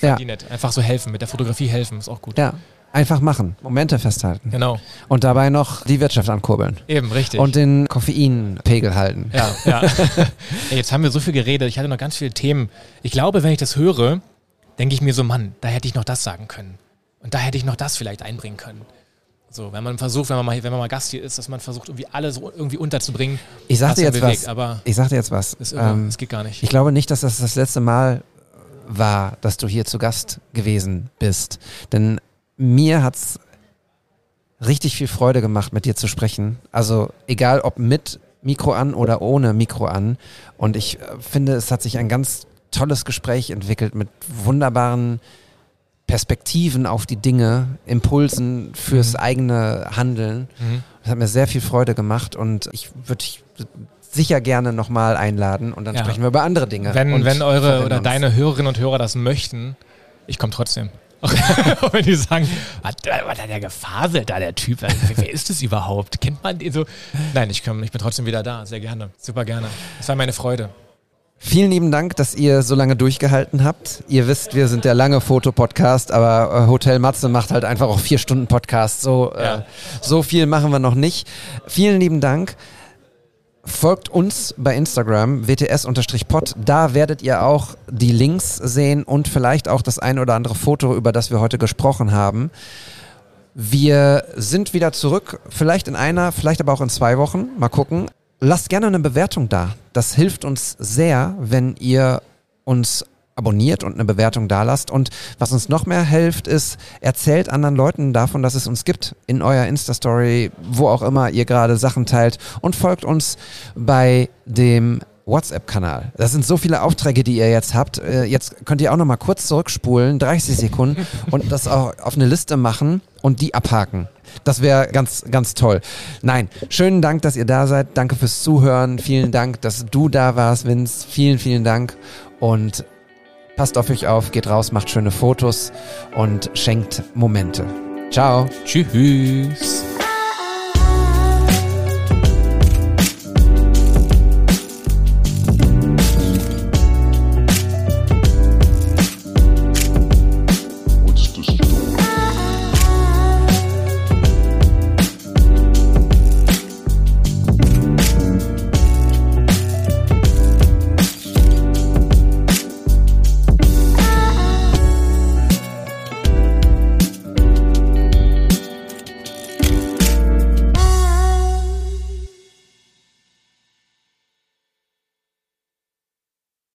[SPEAKER 1] Ja.
[SPEAKER 5] Die nett. Einfach so helfen, mit der Fotografie helfen, ist auch gut.
[SPEAKER 1] Ja. Einfach machen. Momente festhalten.
[SPEAKER 5] Genau.
[SPEAKER 1] Und dabei noch die Wirtschaft ankurbeln.
[SPEAKER 5] Eben, richtig.
[SPEAKER 1] Und den Koffeinpegel halten.
[SPEAKER 5] Ja, ja. Ey, jetzt haben wir so viel geredet. Ich hatte noch ganz viele Themen. Ich glaube, wenn ich das höre, denke ich mir so, Mann, da hätte ich noch das sagen können. Und da hätte ich noch das vielleicht einbringen können. So, wenn man versucht, wenn man mal, wenn man mal Gast hier ist, dass man versucht, irgendwie alles irgendwie unterzubringen.
[SPEAKER 1] Ich sag
[SPEAKER 5] was
[SPEAKER 1] dir
[SPEAKER 5] einen
[SPEAKER 1] jetzt
[SPEAKER 5] bewegt,
[SPEAKER 1] was.
[SPEAKER 5] Aber
[SPEAKER 1] Ich sag dir jetzt was.
[SPEAKER 5] ist irre.
[SPEAKER 1] Ähm,
[SPEAKER 5] das geht gar nicht.
[SPEAKER 1] Ich glaube nicht, dass das das letzte Mal war, dass du hier zu Gast gewesen bist. Denn mir hat's richtig viel Freude gemacht, mit dir zu sprechen. Also egal ob mit Mikro an oder ohne Mikro an. Und ich äh, finde, es hat sich ein ganz tolles Gespräch entwickelt mit wunderbaren Perspektiven auf die Dinge, Impulsen fürs eigene Handeln.
[SPEAKER 5] Mhm.
[SPEAKER 1] Das hat mir sehr viel Freude gemacht und ich würde sicher gerne nochmal einladen und dann
[SPEAKER 5] Ja.
[SPEAKER 1] sprechen wir über andere Dinge.
[SPEAKER 5] Wenn,
[SPEAKER 1] und
[SPEAKER 5] wenn eure oder deine Hörerinnen und Hörer das möchten, ich komme trotzdem. Wenn die sagen, was, was hat der gefaselt da, der Typ? Wer, ist das überhaupt? Kennt man den so? Nein, ich komme, ich bin trotzdem wieder da, sehr gerne. Super gerne. Es war meine Freude.
[SPEAKER 1] Vielen lieben Dank, dass ihr so lange durchgehalten habt. Ihr wisst, wir sind der lange Fotopodcast, aber äh, Hotel Matze macht halt einfach auch vier Stunden Podcast. So, äh,
[SPEAKER 5] Ja.
[SPEAKER 1] so viel machen wir noch nicht. Vielen lieben Dank. Folgt uns bei Instagram, wts-pod. Da werdet ihr auch die Links sehen und vielleicht auch das ein oder andere Foto, über das wir heute gesprochen haben. Wir sind wieder zurück, vielleicht in einer, vielleicht aber auch in zwei Wochen. Mal gucken. Lasst gerne eine Bewertung da. Das hilft uns sehr, wenn ihr uns abonniert und eine Bewertung da lasst. Und was uns noch mehr hilft, ist, erzählt anderen Leuten davon, dass es uns gibt. In eurer Insta-Story, wo auch immer ihr gerade Sachen teilt. Und folgt uns bei dem WhatsApp-Kanal. Das sind so viele Aufträge, die ihr jetzt habt. Äh, Jetzt könnt ihr auch noch mal kurz zurückspulen, 30 Sekunden, und das auch auf eine Liste machen und die abhaken. Das wäre ganz, ganz toll. Nein, schönen Dank, dass ihr da seid. Danke fürs Zuhören. Vielen Dank, dass du da warst, Vince. Vielen, vielen Dank. Und passt auf euch auf, geht raus, macht schöne Fotos und schenkt Momente. Ciao.
[SPEAKER 5] Tschüss.